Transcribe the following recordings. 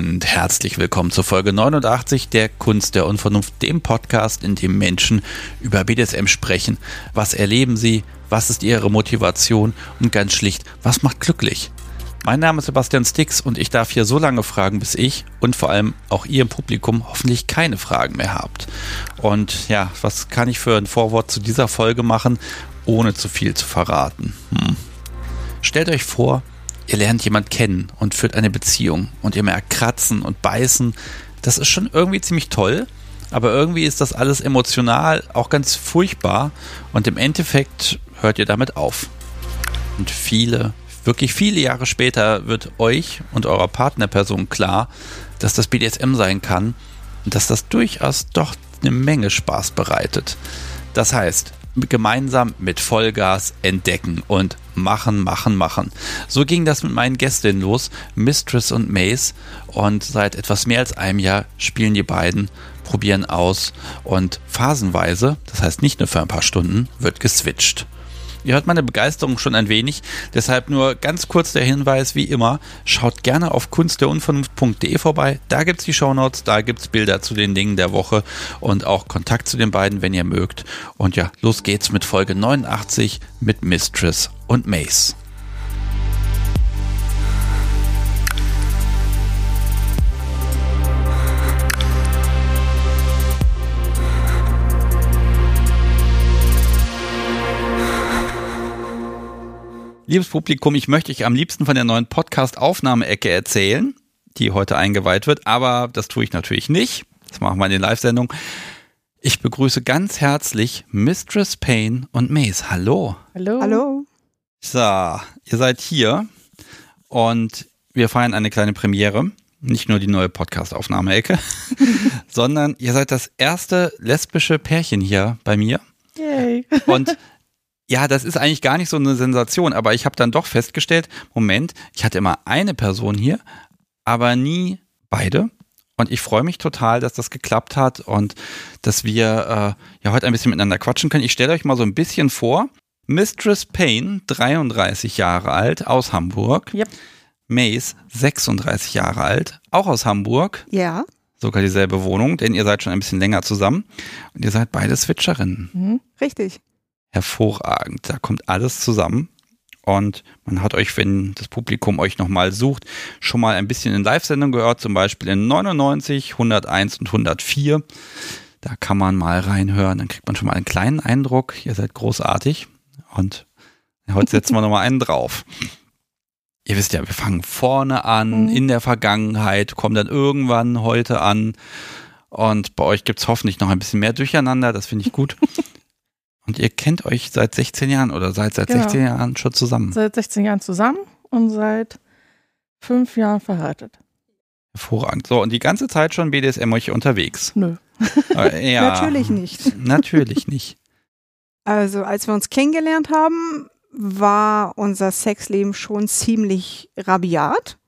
Und herzlich willkommen zur Folge 89 der Kunst der Unvernunft, dem Podcast, in dem Menschen über BDSM sprechen. Was erleben sie? Was ist ihre Motivation? Und ganz schlicht, was macht glücklich? Mein Name ist Sebastian Stix und ich darf hier so lange fragen, bis ich und vor allem auch ihr im Publikum hoffentlich keine Fragen mehr habt. Und ja, was kann ich für ein Vorwort zu dieser Folge machen, ohne zu viel zu verraten? Hm. Stellt euch vor, ihr lernt jemand kennen und führt eine Beziehung und ihr merkt Kratzen und Beißen. Das ist schon irgendwie ziemlich toll, aber irgendwie ist das alles emotional auch ganz furchtbar und im Endeffekt hört ihr damit auf. Und viele, wirklich viele Jahre später wird euch und eurer Partnerperson klar, dass das BDSM sein kann und dass das durchaus doch eine Menge Spaß bereitet. Das heißt, gemeinsam mit Vollgas entdecken und machen, machen, machen. So ging das mit meinen Gästinnen los, Mistress und Mace. Und seit etwas mehr als einem Jahr spielen die beiden, probieren aus und phasenweise, das heißt nicht nur für ein paar Stunden, wird geswitcht. Ihr hört meine Begeisterung schon ein wenig, deshalb nur ganz kurz der Hinweis, wie immer, schaut gerne auf kunstderunvernunft.de vorbei, da gibt es die Shownotes, da gibt es Bilder zu den Dingen der Woche und auch Kontakt zu den beiden, wenn ihr mögt. Und ja, los geht's mit Folge 89 mit Mistress und Mace. Liebes Publikum, ich möchte euch am liebsten von der neuen Podcast-Aufnahmeecke erzählen, die heute eingeweiht wird, aber das tue ich natürlich nicht. Das machen wir in den Live-Sendung. Ich begrüße ganz herzlich Mistress Payne und Mace. Hallo. Hallo. Hallo. So, ihr seid hier und wir feiern eine kleine Premiere. Nicht nur die neue Podcast-Aufnahmeecke, sondern ihr seid das erste lesbische Pärchen hier bei mir. Yay. Und ja, das ist eigentlich gar nicht so eine Sensation, aber ich habe dann doch festgestellt, Moment, ich hatte immer eine Person hier, aber nie beide. Und ich freue mich total, dass das geklappt hat und dass wir äh, ja heute ein bisschen miteinander quatschen können. Ich stelle euch mal so ein bisschen vor. Mistress Payne, 33 Jahre alt, aus Hamburg. Yep. Mace, 36 Jahre alt, auch aus Hamburg. Ja. Sogar dieselbe Wohnung, denn ihr seid schon ein bisschen länger zusammen. Und ihr seid beide Switcherinnen. Mhm, richtig hervorragend. Da kommt alles zusammen. Und man hat euch, wenn das Publikum euch nochmal sucht, schon mal ein bisschen in Live-Sendung gehört, zum Beispiel in 99, 101 und 104. Da kann man mal reinhören, dann kriegt man schon mal einen kleinen Eindruck. Ihr seid großartig. Und heute setzen wir nochmal einen drauf. Ihr wisst ja, wir fangen vorne an, mhm. in der Vergangenheit, kommen dann irgendwann heute an. Und bei euch gibt es hoffentlich noch ein bisschen mehr Durcheinander, das finde ich gut. Und ihr kennt euch seit 16 Jahren oder seid seit genau. 16 Jahren schon zusammen? Seit 16 Jahren zusammen und seit fünf Jahren verheiratet. Hervorragend. So, und die ganze Zeit schon BDSM euch unterwegs? Nö. Äh, ja, natürlich nicht. Natürlich nicht. Also, als wir uns kennengelernt haben, war unser Sexleben schon ziemlich rabiat.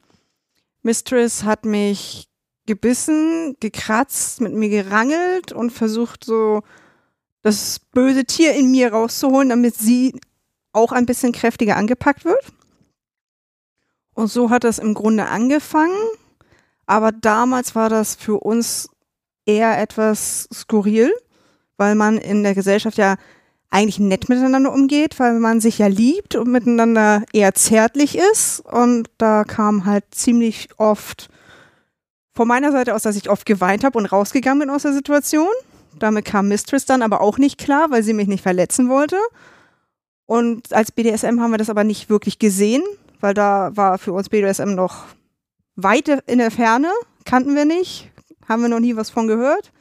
Mistress hat mich gebissen, gekratzt, mit mir gerangelt und versucht so das böse Tier in mir rauszuholen, damit sie auch ein bisschen kräftiger angepackt wird. Und so hat das im Grunde angefangen. Aber damals war das für uns eher etwas skurril, weil man in der Gesellschaft ja eigentlich nett miteinander umgeht, weil man sich ja liebt und miteinander eher zärtlich ist. Und da kam halt ziemlich oft von meiner Seite aus, dass ich oft geweint habe und rausgegangen bin aus der Situation. Damit kam Mistress dann aber auch nicht klar, weil sie mich nicht verletzen wollte. Und als BDSM haben wir das aber nicht wirklich gesehen, weil da war für uns BDSM noch weit in der Ferne, kannten wir nicht, haben wir noch nie was von gehört.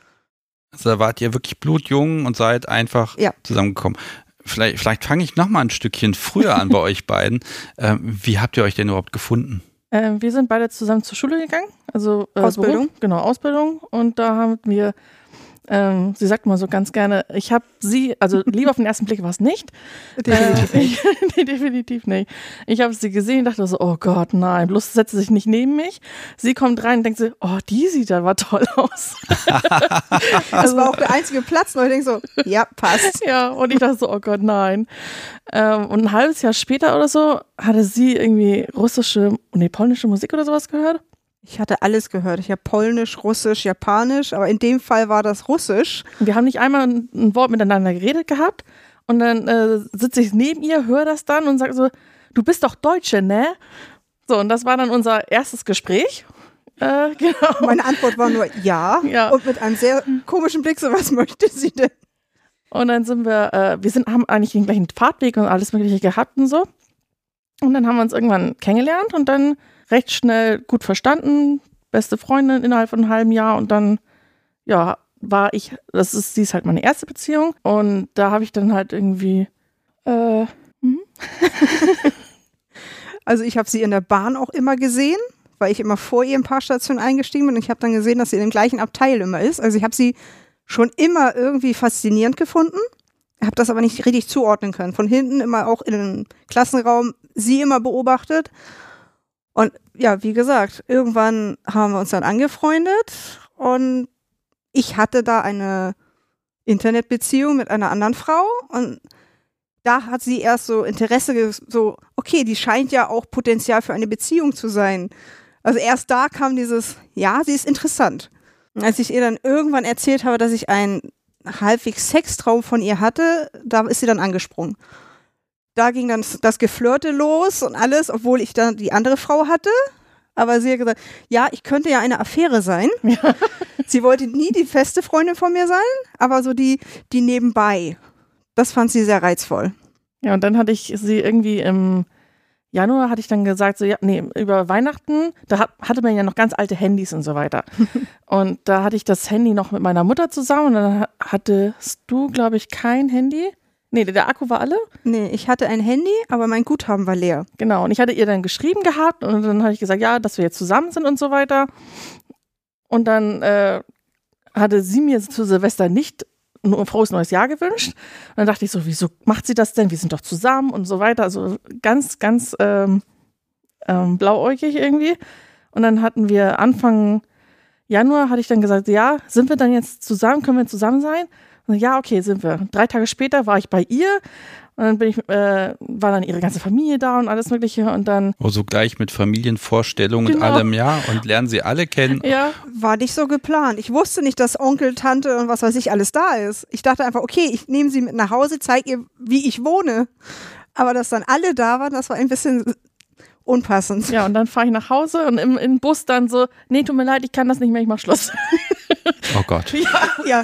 Also da wart ihr wirklich blutjung und seid einfach ja. zusammengekommen. Vielleicht, vielleicht fange ich noch mal ein Stückchen früher an bei euch beiden. Ähm, wie habt ihr euch denn überhaupt gefunden? Äh, wir sind beide zusammen zur Schule gegangen, also äh, Ausbildung. Beruf, genau Ausbildung und da haben wir ähm, sie sagt mal so ganz gerne, ich habe sie, also lieber auf den ersten Blick war es nicht. definitiv nicht. nee, definitiv nicht. Ich habe sie gesehen und dachte so, oh Gott, nein, bloß setze sich nicht neben mich. Sie kommt rein und denkt so, oh, die sieht aber toll aus. das war auch der einzige Platz, wo ich denke so, ja, passt. Ja, und ich dachte so, oh Gott, nein. Ähm, und ein halbes Jahr später oder so hatte sie irgendwie russische, nee, polnische Musik oder sowas gehört. Ich hatte alles gehört. Ich habe Polnisch, Russisch, Japanisch, aber in dem Fall war das Russisch. Wir haben nicht einmal ein, ein Wort miteinander geredet gehabt und dann äh, sitze ich neben ihr, höre das dann und sage so, du bist doch Deutsche, ne? So, und das war dann unser erstes Gespräch. Äh, genau. Meine Antwort war nur ja, Ja. und mit einem sehr komischen Blick, so was möchte sie denn? Und dann sind wir, äh, wir sind, haben eigentlich den gleichen Fahrtweg und alles Mögliche gehabt und so. Und dann haben wir uns irgendwann kennengelernt und dann recht schnell gut verstanden, beste Freundin innerhalb von einem halben Jahr und dann, ja, war ich, das ist, sie ist halt meine erste Beziehung und da habe ich dann halt irgendwie, äh, Also ich habe sie in der Bahn auch immer gesehen, weil ich immer vor ihr ein paar Stationen eingestiegen bin und ich habe dann gesehen, dass sie in dem gleichen Abteil immer ist. Also ich habe sie schon immer irgendwie faszinierend gefunden, habe das aber nicht richtig zuordnen können. Von hinten immer auch in den Klassenraum sie immer beobachtet. Und ja, wie gesagt, irgendwann haben wir uns dann angefreundet und ich hatte da eine Internetbeziehung mit einer anderen Frau und da hat sie erst so Interesse, so, okay, die scheint ja auch Potenzial für eine Beziehung zu sein. Also erst da kam dieses, ja, sie ist interessant. Als ich ihr dann irgendwann erzählt habe, dass ich einen halbwegs Sextraum von ihr hatte, da ist sie dann angesprungen. Da ging dann das Geflirte los und alles, obwohl ich dann die andere Frau hatte. Aber sie hat gesagt, ja, ich könnte ja eine Affäre sein. Sie wollte nie die feste Freundin von mir sein, aber so die, die nebenbei. Das fand sie sehr reizvoll. ja, und dann hatte ich sie irgendwie im Januar hatte ich dann gesagt, so, ja, nee, über Weihnachten, da hat, hatte man ja noch ganz alte Handys und so weiter. und da hatte ich das Handy noch mit meiner Mutter zusammen und dann hattest du, glaube ich, kein Handy. Nee, der Akku war alle. Nee, ich hatte ein Handy, aber mein Guthaben war leer. Genau. Und ich hatte ihr dann geschrieben gehabt und dann habe ich gesagt, ja, dass wir jetzt zusammen sind und so weiter. Und dann äh, hatte sie mir zu Silvester nicht nur ein frohes neues Jahr gewünscht. Und dann dachte ich so, wieso macht sie das denn? Wir sind doch zusammen und so weiter. Also ganz, ganz ähm, ähm, blauäugig irgendwie. Und dann hatten wir Anfang Januar, hatte ich dann gesagt, ja, sind wir dann jetzt zusammen? Können wir zusammen sein? Und ja, okay, sind wir. Drei Tage später war ich bei ihr und dann bin ich, äh, war dann ihre ganze Familie da und alles Mögliche und dann, Oh, so gleich mit Familienvorstellungen und Genau. allem, ja, und lernen sie alle kennen. ja, War nicht so geplant. Ich wusste nicht, dass Onkel, Tante und was weiß ich alles da ist. Ich dachte einfach, okay, ich nehme sie mit nach Hause, zeige ihr, wie ich wohne. Aber dass dann alle da waren, das war ein bisschen unpassend. ja, und dann fahre ich nach Hause und im, im Bus dann so, nee, tut mir leid, ich kann das nicht mehr, ich mach Schluss. Oh Gott. Ja,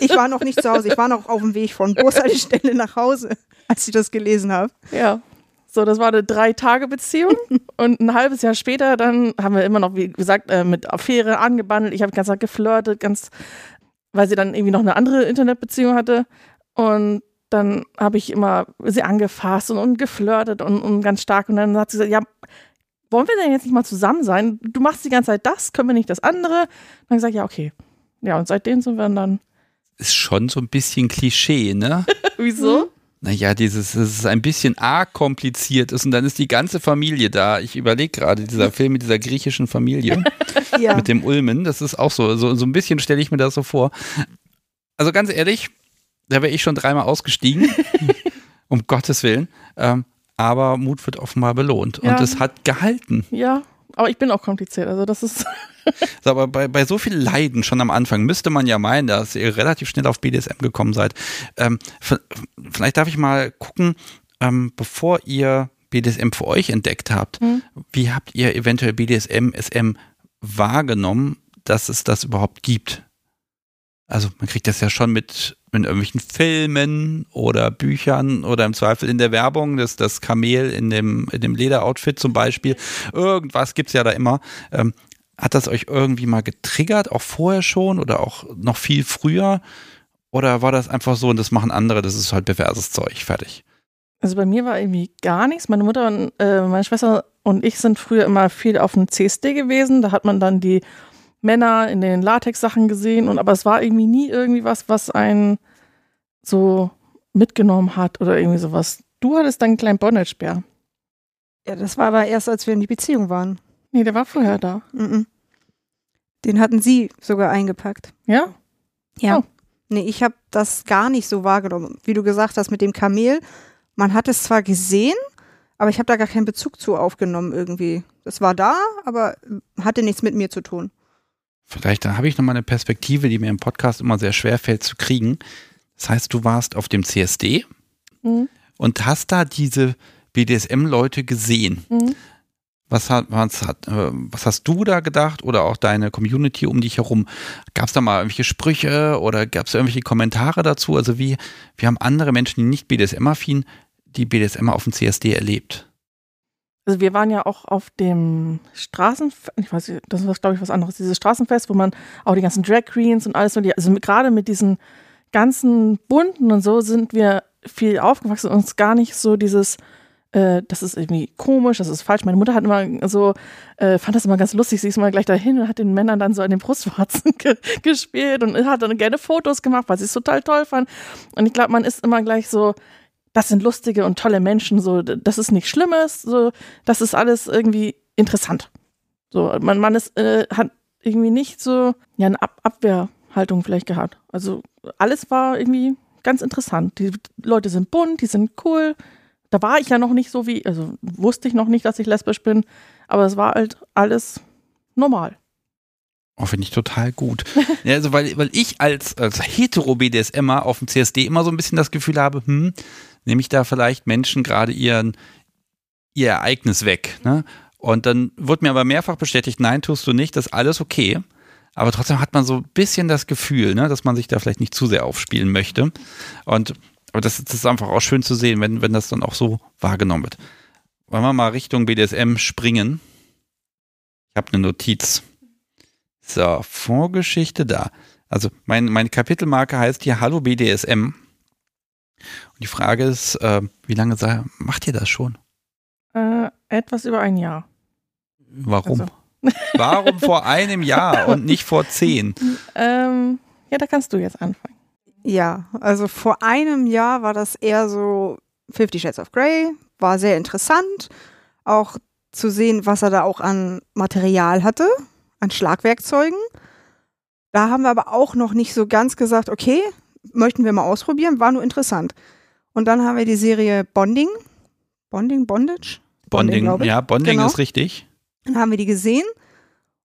ich war noch nicht zu Hause. Ich war noch auf dem Weg von Bushaltestelle nach Hause, als ich das gelesen habe. Ja. So, das war eine Drei-Tage-Beziehung. und ein halbes Jahr später, dann haben wir immer noch, wie gesagt, äh, mit Affäre angebandelt. Ich habe ganz Tag geflirtet, ganz, weil sie dann irgendwie noch eine andere Internetbeziehung hatte. Und dann habe ich immer sie angefasst und, und geflirtet und, und ganz stark. Und dann hat sie gesagt, ja, wollen wir denn jetzt nicht mal zusammen sein? Du machst die ganze Zeit das, können wir nicht das andere? Und dann gesagt, ja, okay. Ja, und seitdem sind wir dann, Ist schon so ein bisschen Klischee, ne? wieso? Naja, dieses, dass es ein bisschen arg kompliziert ist und dann ist die ganze Familie da. Ich überlege gerade, dieser Film mit dieser griechischen Familie, Ja. mit dem Ulmen, das ist auch so, so, so ein bisschen stelle ich mir das so vor. Also ganz ehrlich, da wäre ich schon dreimal ausgestiegen, um Gottes Willen. Ähm, aber Mut wird offenbar belohnt Ja. und es hat gehalten. Ja, aber ich bin auch kompliziert. Also das ist, So, aber bei, bei so viel Leiden schon am Anfang müsste man ja meinen, dass ihr relativ schnell auf BDSM gekommen seid. Ähm, vielleicht darf ich mal gucken, ähm, bevor ihr BDSM für euch entdeckt habt, Hm. wie habt ihr eventuell BDSM, SM wahrgenommen, dass es das überhaupt gibt? Also man kriegt das ja schon mit in irgendwelchen Filmen oder Büchern oder im Zweifel in der Werbung, das, das Kamel in dem, in dem Lederoutfit zum Beispiel. Irgendwas gibt's ja da immer. Ähm, hat das euch irgendwie mal getriggert, auch vorher schon oder auch noch viel früher? Oder war das einfach so und das machen andere, das ist halt perverses Zeug, fertig? Also bei mir war irgendwie gar nichts. Meine Mutter und äh, meine Schwester und ich sind früher immer viel auf dem CSD gewesen. Da hat man dann die Männer in den Latex-Sachen gesehen. Und aber es war irgendwie nie irgendwie was, was einen so mitgenommen hat oder irgendwie sowas. Du hattest dann einen kleinen Bondage-Bär. ja, das war aber erst, als wir in die Beziehung waren. Nee, der war vorher da. Mhm. Den hatten sie sogar eingepackt. Ja? Ja. Oh. Nee, ich habe das gar nicht so wahrgenommen. Wie du gesagt hast mit dem Kamel, man hat es zwar gesehen, Aber ich habe da gar keinen Bezug zu aufgenommen irgendwie. Das war da, aber hatte nichts mit mir zu tun. Vielleicht habe ich nochmal eine Perspektive, die mir im Podcast immer sehr schwer fällt zu kriegen. Das heißt, du warst auf dem CSD mhm. und hast da diese BDSM-Leute gesehen. Mhm. Was, hat, was, hat, äh, was hast du da gedacht oder auch deine Community um dich herum? Gab es da mal irgendwelche Sprüche oder gab es irgendwelche Kommentare dazu? Also wie, wie haben andere Menschen, die nicht BDSM-affin, die BDSM auf dem CSD erlebt? Also wir waren ja auch auf dem Straßenfest, ich weiß nicht, das war glaube ich was anderes, dieses Straßenfest, wo man auch die ganzen Drag Queens und alles, also gerade mit diesen ganzen Bunten und so sind wir viel aufgewachsen und uns gar nicht so dieses äh, das ist irgendwie komisch, das ist falsch. Meine Mutter hat immer so, äh, fand das immer ganz lustig. Sie ist mal gleich dahin und hat den Männern dann so an den Brustwarzen ge gespielt und hat dann gerne Fotos gemacht, weil sie es total toll fand. Und ich glaube, man ist immer gleich so, das sind lustige und tolle Menschen, so, das ist nichts Schlimmes, so, das ist alles irgendwie interessant. So, man, man ist, äh, hat irgendwie nicht so, ja, eine Ab Abwehrhaltung vielleicht gehabt. Also, alles war irgendwie ganz interessant. Die Leute sind bunt, die sind cool, da war ich ja noch nicht so wie, also wusste ich noch nicht, dass ich lesbisch bin, aber es war halt alles normal. Oh, finde ich total gut. ja, also weil, weil ich als, als hetero-BDSMer auf dem CSD immer so ein bisschen das Gefühl habe, hm, nehme ich da vielleicht Menschen gerade ihren, ihr Ereignis weg. Ne? Und dann wurde mir aber mehrfach bestätigt, nein, tust du nicht, das ist alles okay. Aber trotzdem hat man so ein bisschen das Gefühl, ne, dass man sich da vielleicht nicht zu sehr aufspielen möchte. Und aber das, das, ist einfach auch schön zu sehen, wenn, wenn das dann auch so wahrgenommen wird. Wollen wir mal Richtung BDSM springen? Ich habe eine Notiz. So, Vorgeschichte da. Also mein, meine Kapitelmarke heißt hier Hallo BDSM. Und die Frage ist, äh, wie lange sei, macht ihr das schon? Äh, etwas über ein Jahr. Warum? Also. Warum vor einem Jahr und nicht vor zehn? Ähm, ja, da kannst du jetzt anfangen. Ja, also vor einem Jahr war das eher so Fifty Shades of Grey, war sehr interessant, auch zu sehen, was er da auch an Material hatte, an Schlagwerkzeugen. Da haben wir aber auch noch nicht so ganz gesagt, okay, möchten wir mal ausprobieren, war nur interessant. Und dann haben wir die Serie Bonding. Bonding, Bondage? Bonding, Bonding ja, Bonding genau. ist richtig. Dann haben wir die gesehen.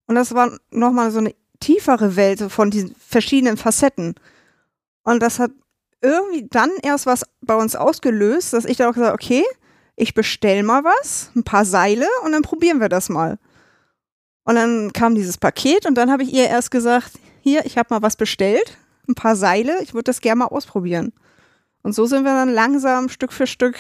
Und das war nochmal so eine tiefere Welt von diesen verschiedenen Facetten. Und das hat irgendwie dann erst was bei uns ausgelöst, dass ich dann auch gesagt okay, ich bestell mal was, ein paar Seile und dann probieren wir das mal. Und dann kam dieses Paket und dann habe ich ihr erst gesagt, hier, ich habe mal was bestellt, ein paar Seile, ich würde das gerne mal ausprobieren. Und so sind wir dann langsam Stück für Stück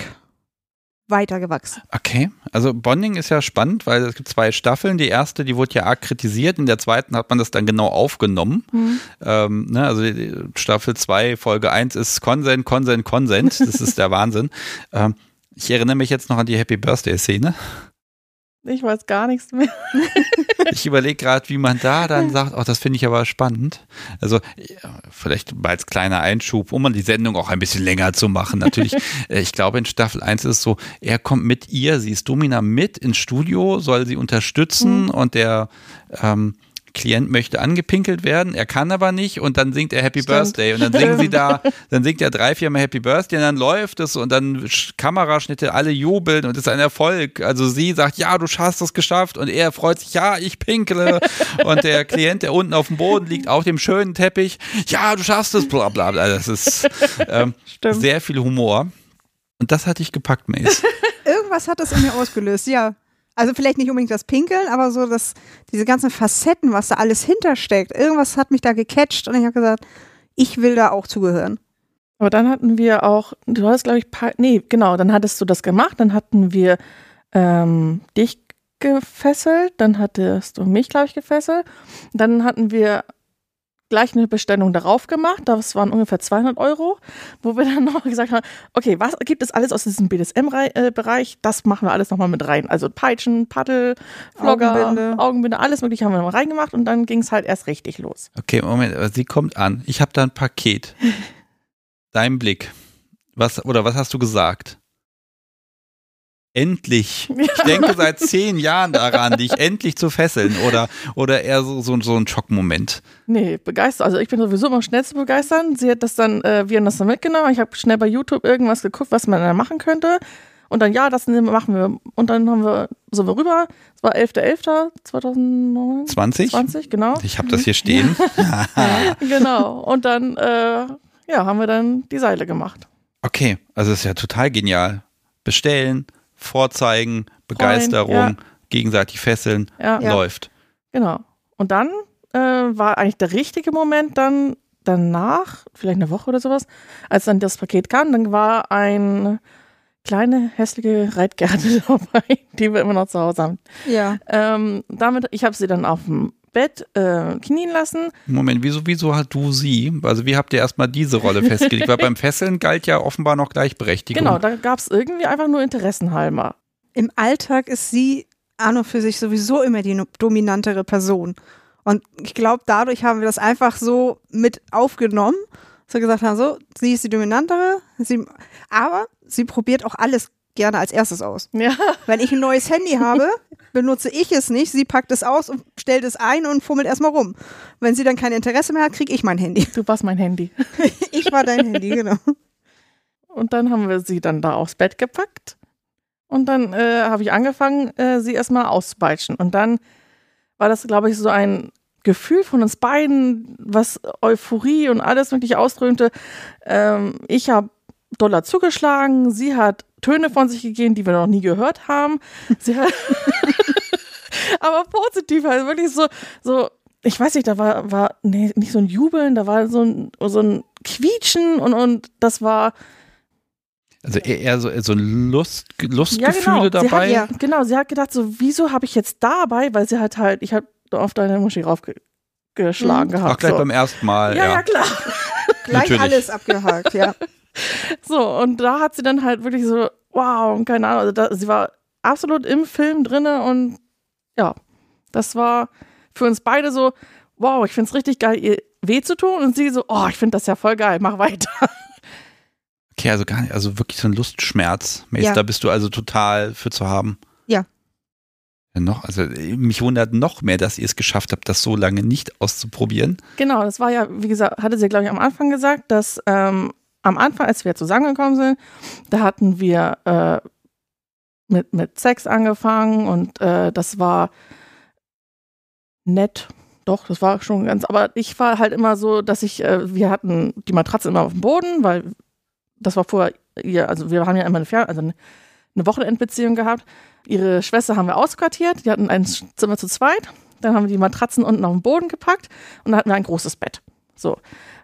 weitergewachsen. Okay, also Bonding ist ja spannend, weil es gibt zwei Staffeln. Die erste, die wurde ja arg kritisiert, in der zweiten hat man das dann genau aufgenommen. Mhm. Ähm, ne, also Staffel 2, Folge 1 ist Consent, Consent, Consent. Das ist der Wahnsinn. Ähm, ich erinnere mich jetzt noch an die Happy Birthday-Szene. Ich weiß gar nichts mehr. ich überlege gerade, wie man da dann sagt, oh, das finde ich aber spannend. Also vielleicht als kleiner Einschub, um die Sendung auch ein bisschen länger zu machen. Natürlich, äh, ich glaube, in Staffel 1 ist es so, er kommt mit ihr, sie ist Domina mit ins Studio, soll sie unterstützen mhm. und der ähm, Klient möchte angepinkelt werden, er kann aber nicht und dann singt er Happy Stimmt. Birthday und dann singen sie da, dann singt er drei, vier Mal Happy Birthday und dann läuft es und dann Kameraschnitte, alle jubeln und es ist ein Erfolg. Also sie sagt, ja, du hast es geschafft und er freut sich, ja, ich pinkele und der Klient, der unten auf dem Boden liegt, auf dem schönen Teppich, ja, du schaffst es, bla bla bla. Das ist ähm, sehr viel Humor und das hatte ich gepackt, Mace. Irgendwas hat das in mir ausgelöst, ja. Also vielleicht nicht unbedingt das Pinkeln, aber so dass diese ganzen Facetten, was da alles hintersteckt, irgendwas hat mich da gecatcht und ich habe gesagt, ich will da auch zugehören. Aber dann hatten wir auch, du hast glaube ich, nee, genau, dann hattest du das gemacht, dann hatten wir ähm, dich gefesselt, dann hattest du mich, glaube ich, gefesselt. Dann hatten wir gleich eine Bestellung darauf gemacht. Das waren ungefähr 200 Euro, wo wir dann noch gesagt haben, okay, was gibt es alles aus diesem BDSM-Bereich? Das machen wir alles nochmal mit rein. Also Peitschen, Paddel, Vlogger, Augenbinde. Augenbinde, alles mögliche haben wir noch reingemacht und dann ging es halt erst richtig los. Okay, Moment, sie kommt an. Ich habe da ein Paket. Dein Blick. Was, oder was hast du gesagt? Endlich. Ich denke seit zehn Jahren daran, dich endlich zu fesseln oder, oder eher so, so, so ein Schockmoment. Nee, begeistert. Also ich bin sowieso immer schnell zu begeistern. Sie hat das dann, äh, wir haben das dann mitgenommen. Ich habe schnell bei YouTube irgendwas geguckt, was man da machen könnte. Und dann, ja, das machen wir. Und dann haben wir, sind wir rüber. Es war 11.11.2009. 20? 20, genau. Ich habe das hier stehen. genau. Und dann, äh, ja, haben wir dann die Seile gemacht. Okay, also ist ja total genial. Bestellen, vorzeigen, Begeisterung, ja. gegenseitig fesseln, Ja, läuft. genau. Und dann äh, war eigentlich der richtige Moment dann danach, vielleicht eine Woche oder sowas, als dann das Paket kam, dann war eine kleine hässliche Reitgerte dabei, die wir immer noch zu Hause haben. Ja. Ähm, damit, ich habe sie dann auf dem Bett äh, knien lassen. Moment, wieso, wieso hat du sie? Also wie habt ihr erstmal diese Rolle festgelegt? Weil beim Fesseln galt ja offenbar noch Gleichberechtigung. Genau, da gab es irgendwie einfach nur Interessenhalber. Im Alltag ist sie an und für sich sowieso immer die dominantere Person. Und ich glaube, dadurch haben wir das einfach so mit aufgenommen, wir gesagt haben, so, sie ist die dominantere, sie, aber sie probiert auch alles gerne als erstes aus. Ja, Wenn ich ein neues Handy habe, benutze ich es nicht, sie packt es aus und stellt es ein und fummelt erstmal rum. Wenn sie dann kein Interesse mehr hat, kriege ich mein Handy. du warst mein Handy. Ich war dein Handy, genau. Und dann haben wir sie dann da aufs Bett gepackt. Und dann äh, habe ich angefangen, äh, sie erstmal auszupeitschen. Und dann war das, glaube ich, so ein Gefühl von uns beiden, was Euphorie und alles wirklich ausdrückte. Ähm, ich habe Dollar zugeschlagen, sie hat Töne von sich gegeben, die wir noch nie gehört haben. Sie hat aber positiv, also wirklich so, so, ich weiß nicht, da war, war nee, nicht so ein Jubeln, da war so ein, so ein Quietschen und, und das war, Also eher eher so, so Lust, ja, Lustgefühle genau. Sie dabei. Hat, ja, genau, sie hat gedacht, so, wieso habe ich jetzt dabei, weil sie hat halt, ich habe auf deine Muschi raufgeschlagen Mhm. gehabt. Auch gleich so. beim ersten Mal. ja, Ja, ja, klar. Gleich Natürlich. alles abgehakt, ja. So, und da hat sie dann halt wirklich so, wow, keine Ahnung, also da, sie war absolut im Film drinne und ja, das war für uns beide so, wow, ich finde es richtig geil, ihr weh zu tun und sie so, oh, ich finde das ja voll geil, mach weiter. Okay, also gar nicht, also wirklich so ein Lustschmerz. Mace, Ja. da bist du also total für zu haben. Ja. Ja, noch, also äh, mich wundert noch mehr, dass ihr es geschafft habt, das so lange nicht auszuprobieren. Genau, das war ja, wie gesagt, hatte sie, glaube ich, am Anfang gesagt, dass ähm, am Anfang, als wir zusammengekommen sind, da hatten wir äh, mit, mit Sex angefangen und äh, das war nett. Doch, das war schon ganz, aber ich war halt immer so, dass ich, äh, wir hatten die Matratze immer auf dem Boden, weil das war vorher ihr, also wir haben ja immer eine, Fern also eine Wochenendbeziehung gehabt. Ihre Schwester haben wir ausquartiert, die hatten ein Zimmer zu zweit. Dann haben wir die Matratzen unten auf den Boden gepackt und dann hatten wir ein großes Bett. So.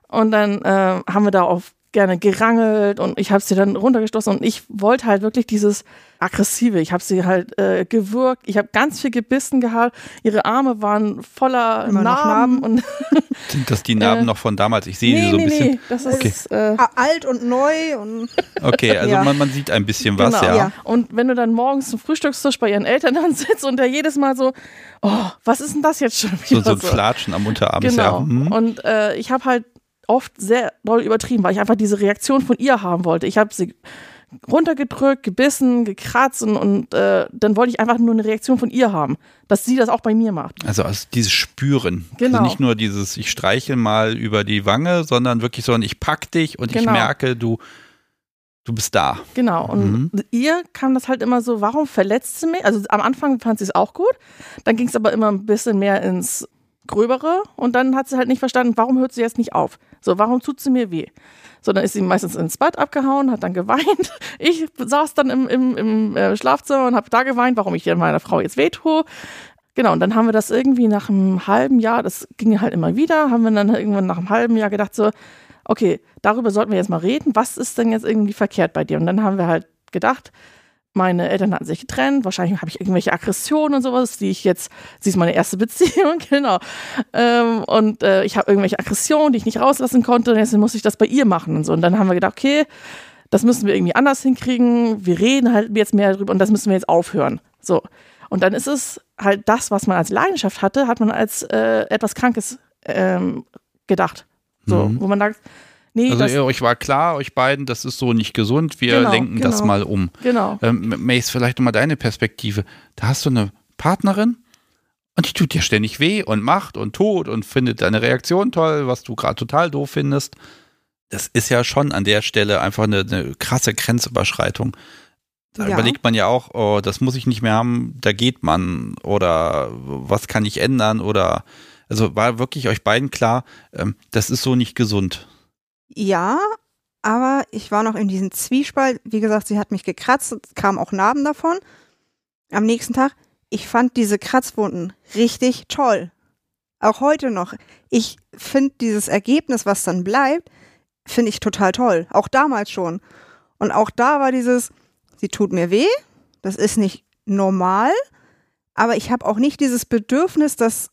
Und dann äh, haben wir da auch gerne gerangelt und ich habe sie dann runtergestoßen und ich wollte halt wirklich dieses aggressive. Ich habe sie halt äh, gewürgt, ich habe ganz viel gebissen gehabt. Ihre Arme waren voller Immer Narben, Narben? und Sind das die Narben Äh, noch von damals? Ich sehe nee, sie so ein nee, bisschen. nee, das Okay. ist äh, Ah, Alt und neu und Okay, also Ja. man, man sieht ein bisschen was, Genau. ja. Ja. Und wenn du dann morgens zum Frühstückstisch bei ihren Eltern dann sitzt und der jedes Mal so, oh, was ist denn das jetzt schon So, wieder? so ein Flatschen am Unterarm ist Genau. ja. Hm. Und äh, ich habe halt oft sehr doll übertrieben, weil ich einfach diese Reaktion von ihr haben wollte. Ich habe sie runtergedrückt, gebissen, gekratzt und, und äh, dann wollte ich einfach nur eine Reaktion von ihr haben, dass sie das auch bei mir macht. Also, also dieses Spüren. Genau. Also nicht nur dieses, ich streichel mal über die Wange, sondern wirklich so ein, ich pack dich und ich Genau. merke, du, du bist da. Genau. Und ihr kam das halt immer so, warum verletzt sie mich? Also am Anfang fand sie es auch gut, dann ging es aber immer ein bisschen mehr ins Gröbere und dann hat sie halt nicht verstanden, warum hört sie jetzt nicht auf? So, warum tut sie mir weh? So, dann ist sie meistens ins Bad abgehauen, hat dann geweint. Ich saß dann im, im, im äh, Schlafzimmer und habe da geweint, warum ich meiner Frau jetzt weh tue. Genau, und dann haben wir das irgendwie nach einem halben Jahr, das ging halt immer wieder, haben wir dann irgendwann nach einem halben Jahr gedacht, so, okay, darüber sollten wir jetzt mal reden. Was ist denn jetzt irgendwie verkehrt bei dir? Und dann haben wir halt gedacht, meine Eltern hatten sich getrennt, wahrscheinlich habe ich irgendwelche Aggressionen und sowas, die ich jetzt, sie ist meine erste Beziehung, genau. Ähm, und äh, ich habe irgendwelche Aggressionen, die ich nicht rauslassen konnte, und jetzt muss ich das bei ihr machen und so. Und dann haben wir gedacht, okay, das müssen wir irgendwie anders hinkriegen, wir reden halt jetzt mehr darüber und das müssen wir jetzt aufhören. So. Und dann ist es halt das, was man als Leidenschaft hatte, hat man als äh, etwas Krankes ähm, gedacht. So, Mhm. wo man sagt, nee, Also das, euch war klar, euch beiden, das ist so nicht gesund, wir Genau, lenken das genau. mal um. genau. Ähm, Mace, vielleicht nochmal deine Perspektive. Da hast du eine Partnerin und die tut dir ständig weh und macht und tut und findet deine Reaktion toll, was du gerade total doof findest. Das ist ja schon an der Stelle einfach eine, eine krasse Grenzüberschreitung. Da Ja. überlegt man ja auch, oh, das muss ich nicht mehr haben, da geht man oder was kann ich ändern oder also war wirklich euch beiden klar, ähm, das ist so nicht gesund. Ja, aber ich war noch in diesem Zwiespalt. Wie gesagt, sie hat mich gekratzt, kamen auch Narben davon. Am nächsten Tag, ich fand diese Kratzwunden richtig toll. Auch heute noch. Ich finde dieses Ergebnis, was dann bleibt, finde ich total toll. Auch damals schon. Und auch da war dieses, sie tut mir weh, das ist nicht normal, aber ich habe auch nicht dieses Bedürfnis, das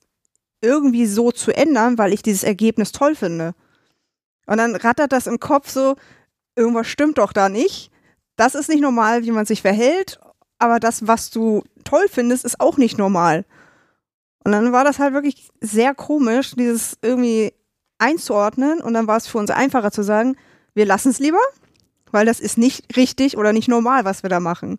irgendwie so zu ändern, weil ich dieses Ergebnis toll finde. Und dann rattert das im Kopf so, irgendwas stimmt doch da nicht. Das ist nicht normal, wie man sich verhält, aber das, was du toll findest, ist auch nicht normal. Und dann war das halt wirklich sehr komisch, dieses irgendwie einzuordnen. Und dann war es für uns einfacher zu sagen, wir lassen es lieber, weil das ist nicht richtig oder nicht normal, was wir da machen.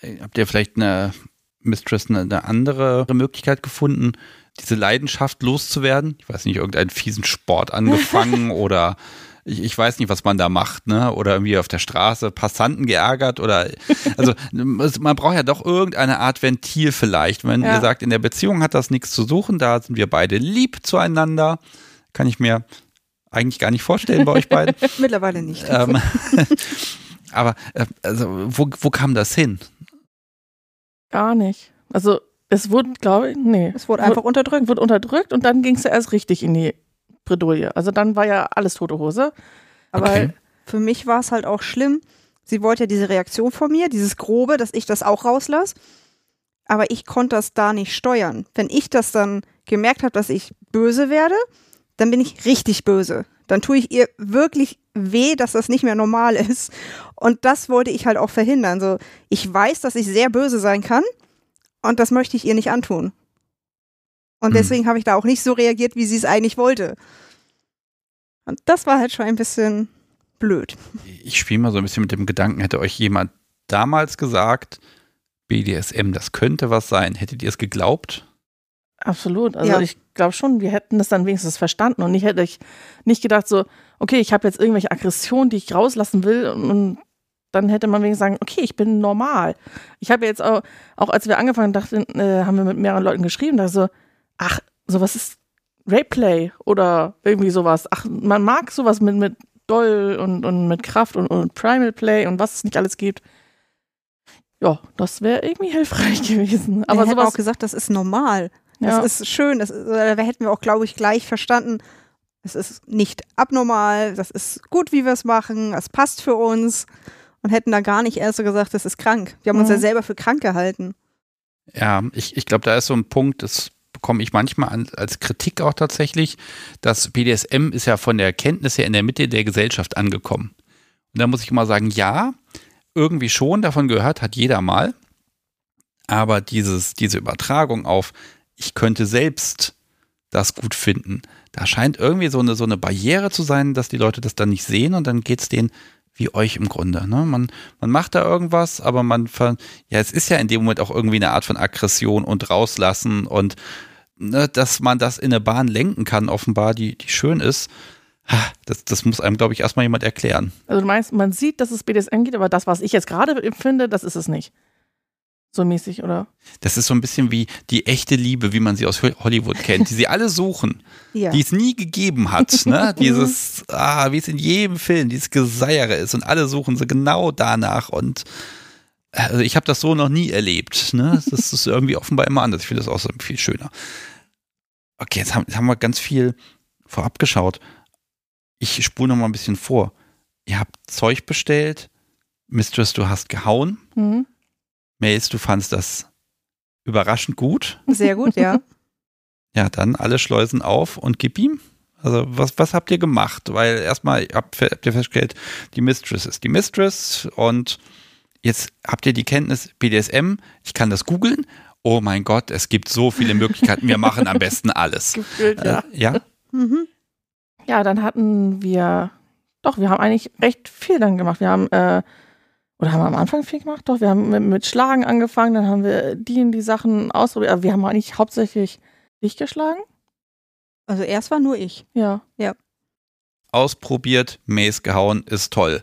Äh, Habt ihr vielleicht eine Mistress eine, eine andere Möglichkeit gefunden, diese Leidenschaft loszuwerden? Ich weiß nicht, irgendeinen fiesen Sport angefangen oder ich, ich weiß nicht, was man da macht, ne? Oder irgendwie auf der Straße Passanten geärgert oder also man braucht ja doch irgendeine Art Ventil vielleicht. Wenn Ja. ihr sagt, in der Beziehung hat das nichts zu suchen, da sind wir beide lieb zueinander, kann ich mir eigentlich gar nicht vorstellen bei euch beiden. Mittlerweile nicht. ähm, aber äh, also wo, wo kam das hin? Gar nicht. Also es wurde, glaube ich, nee. es wurde einfach unterdrückt. wurde unterdrückt und dann ging es ja erst richtig in die Bredouille. Also dann war ja alles tote Hose. Aber Okay. für mich war es halt auch schlimm. Sie wollte ja diese Reaktion von mir, dieses Grobe, dass ich das auch rauslasse. Aber ich konnte das da nicht steuern. Wenn ich das dann gemerkt habe, dass ich böse werde, dann bin ich richtig böse. Dann tue ich ihr wirklich weh, dass das nicht mehr normal ist. Und das wollte ich halt auch verhindern. So, ich weiß, dass ich sehr böse sein kann und das möchte ich ihr nicht antun. Und Hm. deswegen habe ich da auch nicht so reagiert, wie sie es eigentlich wollte. Und das war halt schon ein bisschen blöd. Ich spiele mal so ein bisschen mit dem Gedanken, hätte euch jemand damals gesagt, BDSM, das könnte was sein, hättet ihr es geglaubt? Absolut. Also Ja. ich glaube schon, wir hätten das dann wenigstens verstanden und nicht hätte ich nicht gedacht so, okay, ich habe jetzt irgendwelche Aggressionen, die ich rauslassen will und, und dann hätte man wenigstens sagen, okay, ich bin normal. Ich habe jetzt auch, auch als wir angefangen dachten, äh, haben wir mit mehreren Leuten geschrieben, da so, ach, sowas ist Rapeplay oder irgendwie sowas. Ach, man mag sowas mit, mit Doll und, und mit Kraft und, und Primal Play und was es nicht alles gibt. Ja, das wäre irgendwie hilfreich gewesen. Aber hätten sowas, auch gesagt, das ist normal. ja. Das ist schön. Das ist, oder da hätten wir auch, glaube ich, gleich verstanden. Es ist nicht abnormal. Das ist gut, wie wir es machen. Es passt für uns. Und hätten da gar nicht erst so gesagt, das ist krank. Wir haben uns Mhm. ja selber für krank gehalten. Ja, ich, ich glaube, da ist so ein Punkt, das bekomme ich manchmal an, als Kritik auch tatsächlich, dass BDSM ist ja von der Erkenntnis her in der Mitte der Gesellschaft angekommen. Und da muss ich immer sagen, ja, irgendwie schon, davon gehört hat jeder mal. Aber dieses, diese Übertragung auf, ich könnte selbst das gut finden, da scheint irgendwie so eine, so eine Barriere zu sein, dass die Leute das dann nicht sehen und dann geht es denen wie euch im Grunde. Ne? Man, man macht da irgendwas, aber man, ver ja, es ist ja in dem Moment auch irgendwie eine Art von Aggression und rauslassen und ne, dass man das in eine Bahn lenken kann, offenbar, die, die schön ist. Das, das muss einem, glaube ich, erstmal jemand erklären. Also du meinst, man sieht, dass es BDSM geht, aber das, was ich jetzt gerade empfinde, das ist es nicht. So mäßig, oder? Das ist so ein bisschen wie die echte Liebe, wie man sie aus Hollywood kennt, die sie alle suchen, Ja. die es nie gegeben hat. Ne? Dieses, ah, wie es in jedem Film, dieses Geseiere ist und alle suchen sie genau danach und also ich habe das so noch nie erlebt. Ne? Das ist irgendwie offenbar immer anders. Ich finde das auch so viel schöner. Okay, jetzt haben, jetzt haben wir ganz viel vorab geschaut. Ich spule noch mal ein bisschen vor. Ihr habt Zeug bestellt. Mistress, du hast gehauen. Mhm. Mails, du fandst das überraschend gut. Sehr gut, ja. Ja, dann alle Schleusen auf und gib ihm. Also was, was habt ihr gemacht? Weil erstmal habt, habt ihr festgestellt, die Mistress ist die Mistress und jetzt habt ihr die Kenntnis BDSM, ich kann das googeln. Oh mein Gott, es gibt so viele Möglichkeiten, wir machen am besten alles. Gefühlt, ja. Äh, ja, Mhm. Ja, dann hatten wir, doch, wir haben eigentlich recht viel dann gemacht. Wir haben, äh, oder haben wir am Anfang viel gemacht? Doch, wir haben mit, mit Schlagen angefangen, dann haben wir die und die Sachen ausprobiert. Aber wir haben eigentlich hauptsächlich dich geschlagen. Also erst war nur ich. Ja. ausprobiert, Mace gehauen, ist toll.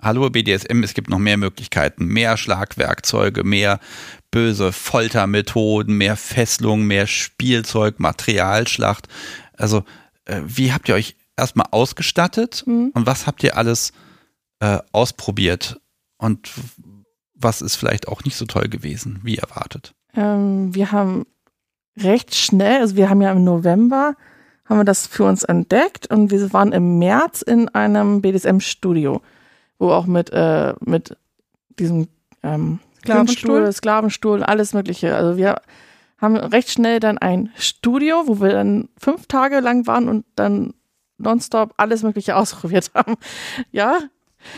hallo BDSM, es gibt noch mehr Möglichkeiten, mehr Schlagwerkzeuge, mehr böse Foltermethoden, mehr Fesselung, mehr Spielzeug, Materialschlacht. Also, äh, wie habt ihr euch erstmal ausgestattet Mhm. und was habt ihr alles äh, ausprobiert? Und was ist vielleicht auch nicht so toll gewesen, wie erwartet? Ähm, wir haben recht schnell, also wir haben ja im November, haben wir das für uns entdeckt und wir waren im März in einem BDSM-Studio, wo auch mit, äh, mit diesem ähm, Sklavenstuhl? Sklavenstuhl, alles mögliche. Also wir haben recht schnell dann ein Studio, wo wir dann fünf Tage lang waren und dann nonstop alles mögliche ausprobiert haben. Ja,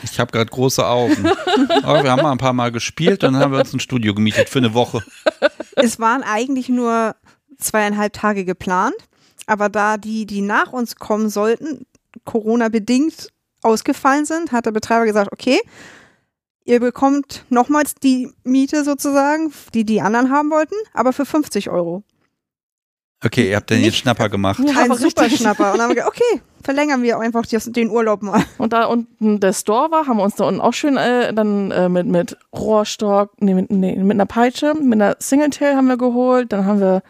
Ich habe gerade große Augen. Aber wir haben mal ein paar Mal gespielt und dann haben wir uns ein Studio gemietet für eine Woche. Es waren eigentlich nur zweieinhalb Tage geplant, aber da die, die nach uns kommen sollten, Corona-bedingt ausgefallen sind, hat der Betreiber gesagt, okay, ihr bekommt nochmals die Miete sozusagen, die die anderen haben wollten, aber für 50 Euro. Okay, ihr habt den jetzt Schnapper gemacht. Ja, Ein super richtig. Schnapper. Und dann haben wir gesagt, okay, verlängern wir einfach den Urlaub mal. Und da unten der Store war, haben wir uns da unten auch schön äh, dann äh, mit, mit Rohrstock, nee mit, nee, mit einer Peitsche, mit einer Singletail haben wir geholt. Dann haben wir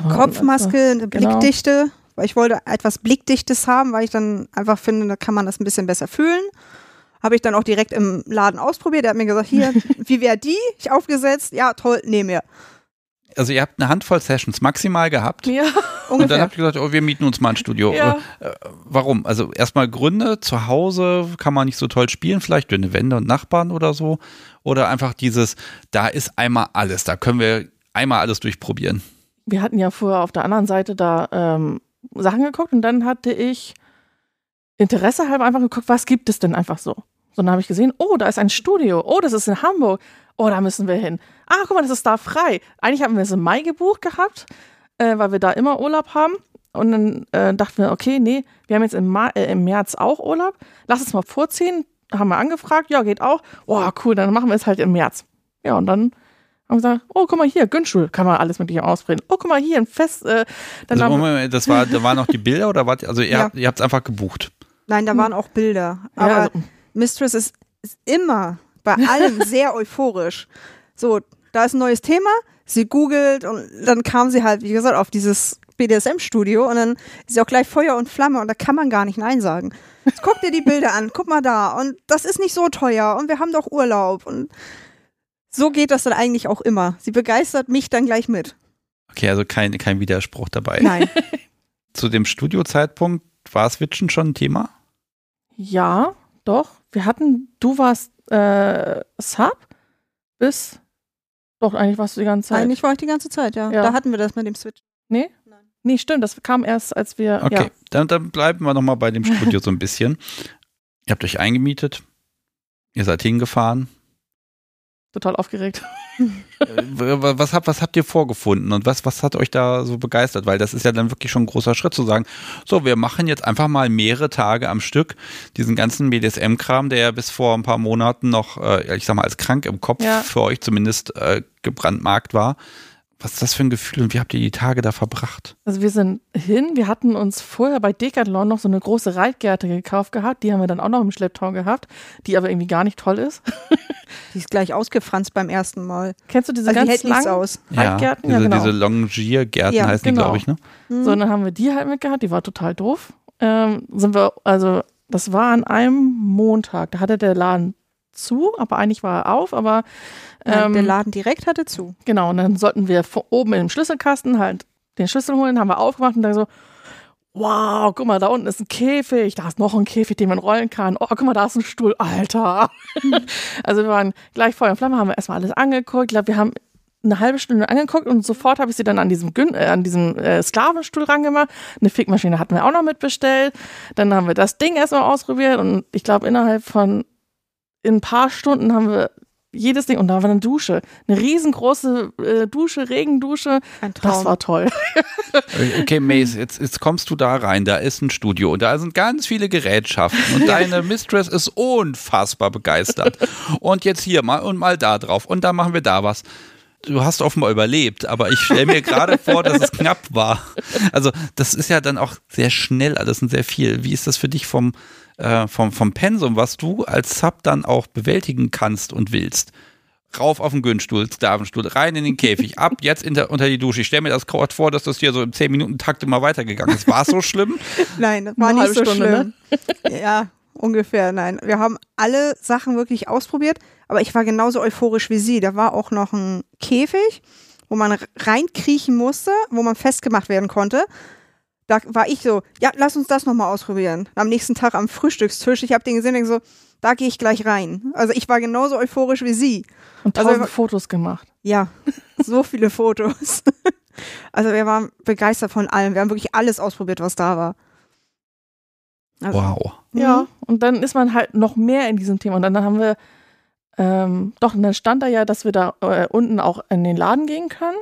unten Kopfmaske, eine Genau. Blickdichte, weil ich wollte etwas Blickdichtes haben, weil ich dann einfach finde, da kann man das ein bisschen besser fühlen. Habe ich dann auch direkt im Laden ausprobiert. Er hat mir gesagt, hier, wie wäre die? Ich aufgesetzt, ja toll, nehmen wir. Also ihr habt eine Handvoll Sessions maximal gehabt. Ja, Und dann Ungefähr. habt ihr gesagt, oh, wir mieten uns mal ein Studio. Ja. Äh, warum? Also erstmal Gründe, zu Hause kann man nicht so toll spielen, vielleicht dünne Wände und Nachbarn oder so. Oder einfach dieses, da ist einmal alles, da können wir einmal alles durchprobieren. wir hatten ja vorher auf der anderen Seite da ähm, Sachen geguckt und dann hatte ich Interesse halber einfach geguckt, was gibt es denn einfach so. So, dann habe ich gesehen, oh, da ist ein Studio, oh, das ist in Hamburg, oh, da müssen wir hin. Ah, guck mal, das ist da frei. Eigentlich haben wir es im Mai gebucht gehabt, äh, weil wir da immer Urlaub haben. Und dann äh, dachten wir, okay, nee, wir haben jetzt im, Ma äh, im März auch Urlaub, lass uns mal vorziehen. Haben wir angefragt, ja, geht auch. Oh, cool, dann machen wir es halt im März. Ja, und dann haben wir gesagt, oh, guck mal hier, Günschul, kann man alles mögliche ausbringen. Oh, guck mal hier, ein Fest. Äh, dann Also haben, Moment, das war, da waren noch die Bilder oder was? Also ihr Ja. habt ihr habt es einfach gebucht. Nein, da waren auch Bilder. Aber ja, also, Mistress ist, ist immer bei allem sehr euphorisch. So, da ist ein neues Thema, sie googelt und dann kam sie halt, wie gesagt, auf dieses BDSM-Studio und dann ist sie auch gleich Feuer und Flamme und da kann man gar nicht Nein sagen. Jetzt guck dir die Bilder an, guck mal da und das ist nicht so teuer und wir haben doch Urlaub und so geht das dann eigentlich auch immer. Sie begeistert mich dann gleich mit. Okay, also kein, kein Widerspruch dabei. Nein. Zu dem Studiozeitpunkt war Switchen schon ein Thema? ja, doch. Wir hatten, du warst äh, Sub bis, doch, eigentlich warst du die ganze Zeit. Eigentlich war ich die ganze Zeit, ja. Ja. Da hatten wir das mit dem Switch. Nee? Nee, stimmt, das kam erst, als wir, Okay, ja. dann, dann bleiben wir nochmal bei dem Studio so ein bisschen. Ihr habt euch eingemietet, ihr seid hingefahren. Total aufgeregt. Äh, was, habt, was habt ihr vorgefunden und was, was hat euch da so begeistert? Weil das ist ja dann wirklich schon ein großer Schritt zu sagen, so, wir machen jetzt einfach mal mehrere Tage am Stück diesen ganzen BDSM-Kram, der ja bis vor ein paar Monaten noch, äh, ich sag mal, als krank im Kopf Ja. für euch zumindest äh, gebrandmarkt war. Was ist das für ein Gefühl und wie habt ihr die Tage da verbracht? Also wir sind hin, wir hatten uns vorher bei Decathlon noch so eine große Reitgerte gekauft gehabt, die haben wir dann auch noch im Schlepptau gehabt, die aber irgendwie gar nicht toll ist. Die ist gleich ausgefranst beim ersten Mal. Kennst du diese Also die ganz hält nichts langen aus. Reitgärten? diese, Ja, genau. diese Longiergärten Ja, heißen die, genau. glaube ich, ne? Hm. So, und dann haben wir die halt mitgehabt, die war total doof. Ähm, sind wir, also, das war an einem Montag, da hatte der Laden zu, aber eigentlich war er auf, aber Nein, ähm, der Laden direkt hatte zu. genau, und dann sollten wir oben in dem Schlüsselkasten halt den Schlüssel holen, haben wir aufgemacht und dann so, wow, guck mal, da unten ist ein Käfig, da ist noch ein Käfig, den man rollen kann. Oh, guck mal, da ist ein Stuhl, Alter. also wir waren gleich Feuer und Flamme, haben wir erstmal alles angeguckt. Ich glaube, wir haben eine halbe Stunde angeguckt und sofort habe ich sie dann an diesem, Gün äh, an diesem äh, Sklavenstuhl rangemacht. Eine Fickmaschine hatten wir auch noch mitbestellt. Dann haben wir das Ding erstmal ausprobiert und ich glaube, innerhalb von in ein paar Stunden haben wir jedes Ding und da war eine Dusche. Eine riesengroße äh, Dusche, Regendusche. Ein Traum. Das war toll. Okay, Mace, jetzt, jetzt kommst du da rein, da ist ein Studio und da sind ganz viele Gerätschaften und deine Mistress ist unfassbar begeistert. Und jetzt hier mal und mal da drauf und da machen wir da was. Du hast offenbar überlebt, aber ich stelle mir gerade vor, dass es knapp war. Also das ist ja dann auch sehr schnell alles und sehr viel. Wie ist das für dich vom, äh, vom, vom Pensum, was du als Sub dann auch bewältigen kannst und willst? Rauf auf den Günststuhl, Sklavenstuhl, rein in den Käfig, ab jetzt der, unter die Dusche. Ich stelle mir das gerade vor, dass das hier so im 10-Minuten-Takt immer weitergegangen ist. War es so schlimm? Nein, war Eine nicht so Stunde, ne? schlimm. Ja, ungefähr, nein. Wir haben alle Sachen wirklich ausprobiert, aber ich war genauso euphorisch wie sie. Da war auch noch ein Käfig, wo man reinkriechen musste, wo man festgemacht werden konnte. Da war ich so, ja, lass uns das nochmal ausprobieren. Am nächsten Tag am Frühstückstisch, ich habe den gesehen und denk so, da gehe ich gleich rein. Also ich war genauso euphorisch wie sie. Und Also- tausend Fotos gemacht. Ja, so viele Fotos. Also wir waren begeistert von allem. Wir haben wirklich alles ausprobiert, was da war. Also, Wow. mhm. Ja, und dann ist man halt noch mehr in diesem Thema. Und dann haben wir, ähm, doch, und dann stand da ja, dass wir da äh, unten auch in den Laden gehen können.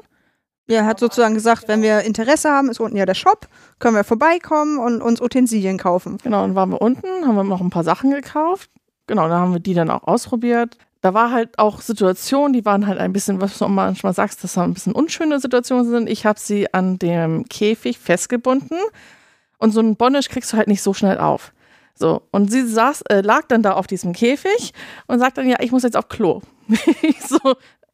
Er hat sozusagen gesagt, wenn wir Interesse haben, ist unten ja der Shop, können wir vorbeikommen und uns Utensilien kaufen. Genau, dann waren wir unten, haben wir noch ein paar Sachen gekauft. Genau, dann haben wir die dann auch ausprobiert. Da war halt auch Situationen, die waren halt ein bisschen, was du auch manchmal sagst, dass da ein bisschen unschöne Situationen sind. Ich habe sie an dem Käfig festgebunden und so ein Bondage kriegst du halt nicht so schnell auf. So, und sie saß, äh, lag dann da auf diesem Käfig und sagt dann, ja, ich muss jetzt auf Klo. ich so,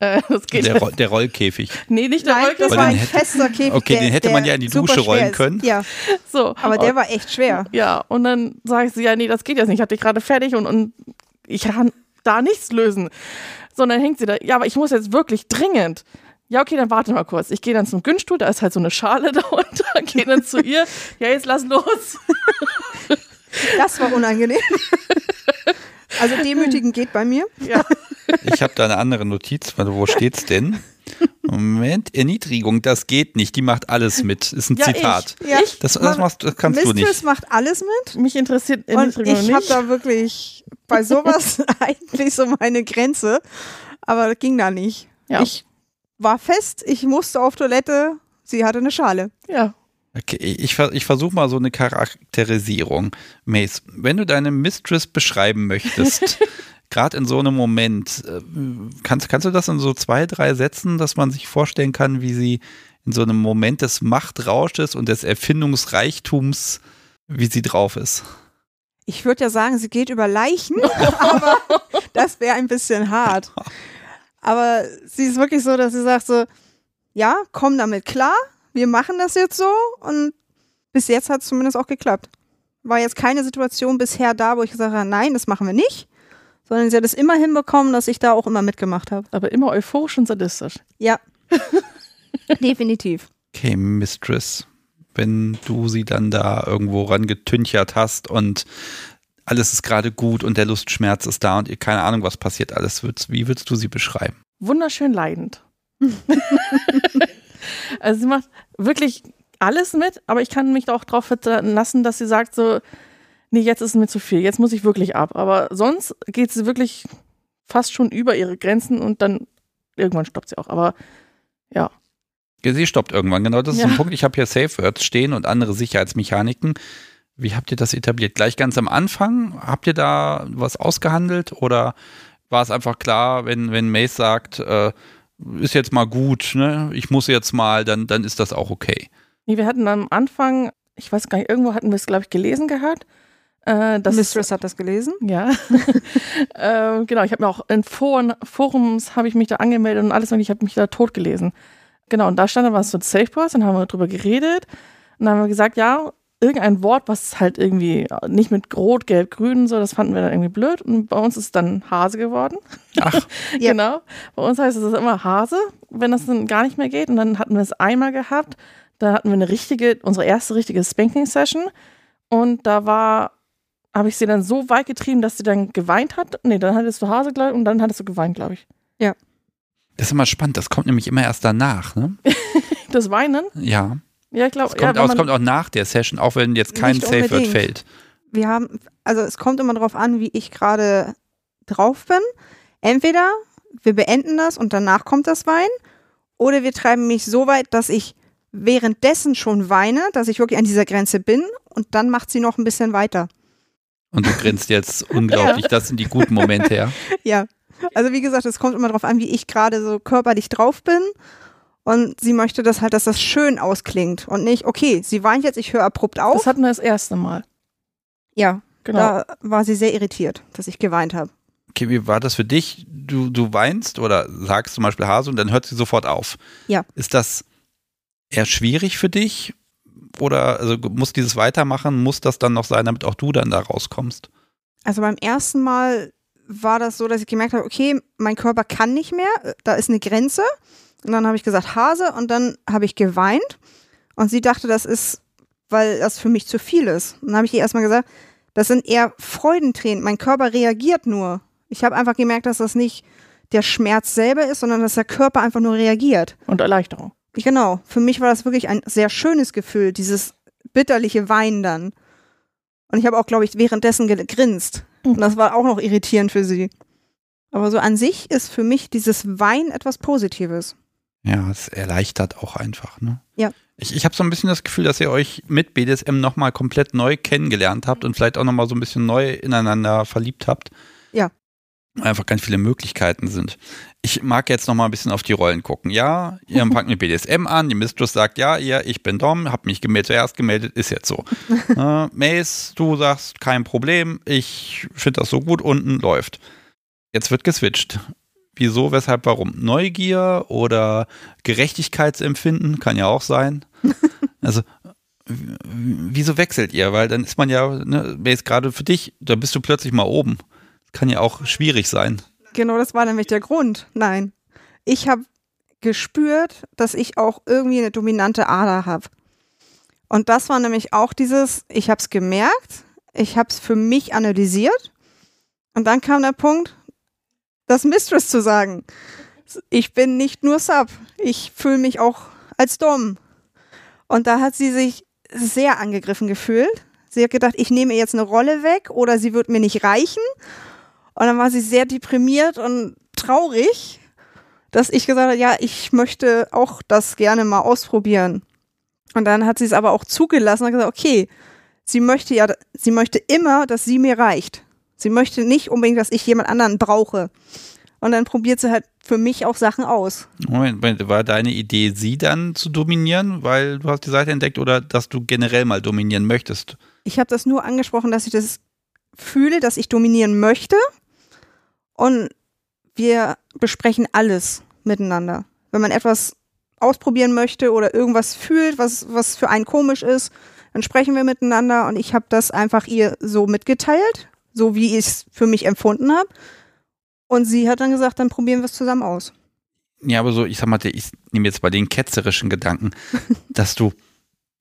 äh, das geht Der, Roll- der Rollkäfig. Nee, nicht der Nein, das Rollkäfig. war den ein hätte- fester Käfig. Okay, den hätte man ja in die Dusche rollen ist. können. Ja, So, aber der war echt schwer. Ja, und dann sage ich so, ja, nee, das geht jetzt nicht. Ich hatte dich gerade fertig und, und ich kann da nichts lösen. So, und dann hängt sie da, ja, aber ich muss jetzt wirklich dringend. Ja, okay, dann warte mal kurz. Ich gehe dann zum Günststuhl, da ist halt so eine Schale darunter, gehe dann zu ihr. Ja, jetzt lass los. Das war unangenehm. Also demütigen geht bei mir. Ja, Ich habe da eine andere Notiz. Wo steht's denn? Moment, Erniedrigung, das geht nicht. Die macht alles mit. Ist ein ja Zitat. ich. Ja. Das, das, machst, das kannst du Mistress nicht. macht alles mit. mich interessiert Und Erniedrigung ich habe nicht. da wirklich bei sowas eigentlich so meine Grenze. Aber das ging da nicht. Ja. Ich war fest, ich musste auf Toilette. Sie hatte eine Schale. ja, Okay, ich, ich versuche mal so eine Charakterisierung. Mace, wenn du deine Mistress beschreiben möchtest, gerade in so einem Moment, äh, kannst, kannst du das in so zwei, drei Sätzen, dass man sich vorstellen kann, wie sie in so einem Moment des Machtrausches und des Erfindungsreichtums, wie sie drauf ist? Ich würde ja sagen, sie geht über Leichen, aber das wäre ein bisschen hart. Aber sie ist wirklich so, dass sie sagt so, ja, komm damit klar, wir machen das jetzt so und bis jetzt hat es zumindest auch geklappt. War jetzt keine Situation bisher da, wo ich gesagt habe, nein, das machen wir nicht, sondern sie hat es immer hinbekommen, dass ich da auch immer mitgemacht habe. aber immer euphorisch und sadistisch. Ja, definitiv. Okay, Mistress, wenn du sie dann da irgendwo rangetünchert hast und alles ist gerade gut und der Lustschmerz ist da und ihr keine Ahnung, was passiert alles, wie würdest du sie beschreiben? Wunderschön leidend. also sie macht wirklich alles mit, aber ich kann mich auch drauf lassen, dass sie sagt so, nee, jetzt ist es mir zu viel, jetzt muss ich wirklich ab. Aber sonst geht sie wirklich fast schon über ihre Grenzen und dann irgendwann stoppt sie auch. Aber ja, Ja, Sie stoppt irgendwann, genau. Das ist Ja. ein Punkt. Ich habe hier Safe Words stehen und andere Sicherheitsmechaniken. Wie habt ihr das etabliert? Gleich ganz am Anfang? Habt ihr da was ausgehandelt oder war es einfach klar, wenn, wenn Mace sagt, äh, ist jetzt mal gut, ne? ich muss jetzt mal, dann, dann ist das auch okay. nee, wir hatten am Anfang, ich weiß gar nicht, irgendwo hatten wir es, glaube ich, gelesen gehabt. Äh, Mistress hat das gelesen. Ja, ähm, genau. Ich habe mir auch in Foren, Forums habe ich mich da angemeldet und alles und ich habe mich da tot gelesen. Genau, und da stand dann was zu Safeports, dann haben wir drüber geredet und dann haben wir gesagt, ja, irgendein Wort, was halt irgendwie nicht mit Rot, Gelb, Grün so, das fanden wir dann irgendwie blöd und bei uns ist dann Hase geworden. Ach, Ja. Genau. Bei uns heißt es immer Hase, wenn das dann gar nicht mehr geht und dann hatten wir es einmal gehabt, da hatten wir eine richtige, unsere erste richtige Spanking-Session und da war habe ich sie dann so weit getrieben, dass sie dann geweint hat. Nee, dann hattest du Hase, glaube ich, und dann hattest du geweint, glaube ich. das ist immer spannend. Das kommt nämlich immer erst danach, ne? Das Weinen? Ja. Ja, ich glaube, Es ja, kommt, wenn auch, kommt auch nach der Session, auch wenn jetzt kein Safe Word fällt. wir haben, also es kommt immer darauf an, wie ich gerade drauf bin. Entweder wir beenden das und danach kommt das Weinen, oder wir treiben mich so weit, dass ich währenddessen schon weine, dass ich wirklich an dieser Grenze bin und dann macht sie noch ein bisschen weiter. Und du grinst jetzt unglaublich. Das sind die guten Momente, ja. Ja. Also wie gesagt, es kommt immer darauf an, wie ich gerade so körperlich drauf bin. Und sie möchte das halt, dass das schön ausklingt und nicht, okay, sie weint jetzt, ich höre abrupt auf. Das hatten wir das erste Mal. ja, Genau. da war sie sehr irritiert, dass ich geweint habe. Okay, wie war das für dich? Du, du weinst oder sagst zum Beispiel Hase und dann hört sie sofort auf. Ja. Ist das eher schwierig für dich? Oder also muss dieses Weitermachen, muss das dann noch sein, damit auch du dann da rauskommst? Also beim ersten Mal war das so, dass ich gemerkt habe, okay, mein Körper kann nicht mehr, da ist eine Grenze. Und dann habe ich gesagt Hase und dann habe ich geweint. Und sie dachte, das ist, weil das für mich zu viel ist. Und dann habe ich ihr erstmal gesagt, das sind eher Freudentränen. Mein Körper reagiert nur. Ich habe einfach gemerkt, dass das nicht der Schmerz selber ist, sondern dass der Körper einfach nur reagiert. Und Erleichterung. Genau, für mich war das wirklich ein sehr schönes Gefühl, dieses bitterliche Weinen dann. Und ich habe auch, glaube ich, währenddessen gegrinst. Und das war auch noch irritierend für sie. Aber so an sich ist für mich dieses Weinen etwas Positives. Ja, es erleichtert auch einfach, ne? Ja. Ich, ich habe so ein bisschen das Gefühl, dass ihr euch mit BDSM nochmal komplett neu kennengelernt habt und vielleicht auch nochmal so ein bisschen neu ineinander verliebt habt. Ja. Einfach ganz viele Möglichkeiten sind. Ich mag jetzt nochmal ein bisschen auf die Rollen gucken. Ja, ihr fangt mit BDSM an, die Mistress sagt, ja, ihr, ich bin Dom, hab mich gemeldet, zuerst gemeldet, ist jetzt so. äh, Mace, du sagst, kein Problem, ich finde das so gut, unten läuft. Jetzt wird geswitcht. Wieso, weshalb, warum? Neugier oder Gerechtigkeitsempfinden kann ja auch sein. Also, wieso wechselt ihr? Weil dann ist man ja, ne, gerade für dich, da bist du plötzlich mal oben. Kann ja auch schwierig sein. Genau, das war nämlich der Grund. Nein. Ich habe gespürt, dass ich auch irgendwie eine dominante Ader habe. Und das war nämlich auch dieses, ich habe es gemerkt, ich habe es für mich analysiert. Und dann kam der Punkt, das Mistress zu sagen. Ich bin nicht nur Sub, ich fühle mich auch als Dom. Und da hat sie sich sehr angegriffen gefühlt. Sie hat gedacht, ich nehme jetzt eine Rolle weg oder sie wird mir nicht reichen. Und dann war sie sehr deprimiert und traurig, dass ich gesagt habe, ja, ich möchte auch das gerne mal ausprobieren. Und dann hat sie es aber auch zugelassen und gesagt, okay, sie möchte ja, sie möchte immer, dass sie mir reicht. Sie möchte nicht unbedingt, dass ich jemand anderen brauche. Und dann probiert sie halt für mich auch Sachen aus. Moment, war deine Idee, sie dann zu dominieren, weil du hast die Seite entdeckt oder dass du generell mal dominieren möchtest? Ich habe das nur angesprochen, dass ich das fühle, dass ich dominieren möchte. Und wir besprechen alles miteinander. Wenn man etwas ausprobieren möchte oder irgendwas fühlt, was, was für einen komisch ist, dann sprechen wir miteinander und ich habe das einfach ihr so mitgeteilt, so wie ich es für mich empfunden habe. Und sie hat dann gesagt, dann probieren wir es zusammen aus. Ja, aber so, ich sag mal, ich nehme jetzt mal den ketzerischen Gedanken, dass du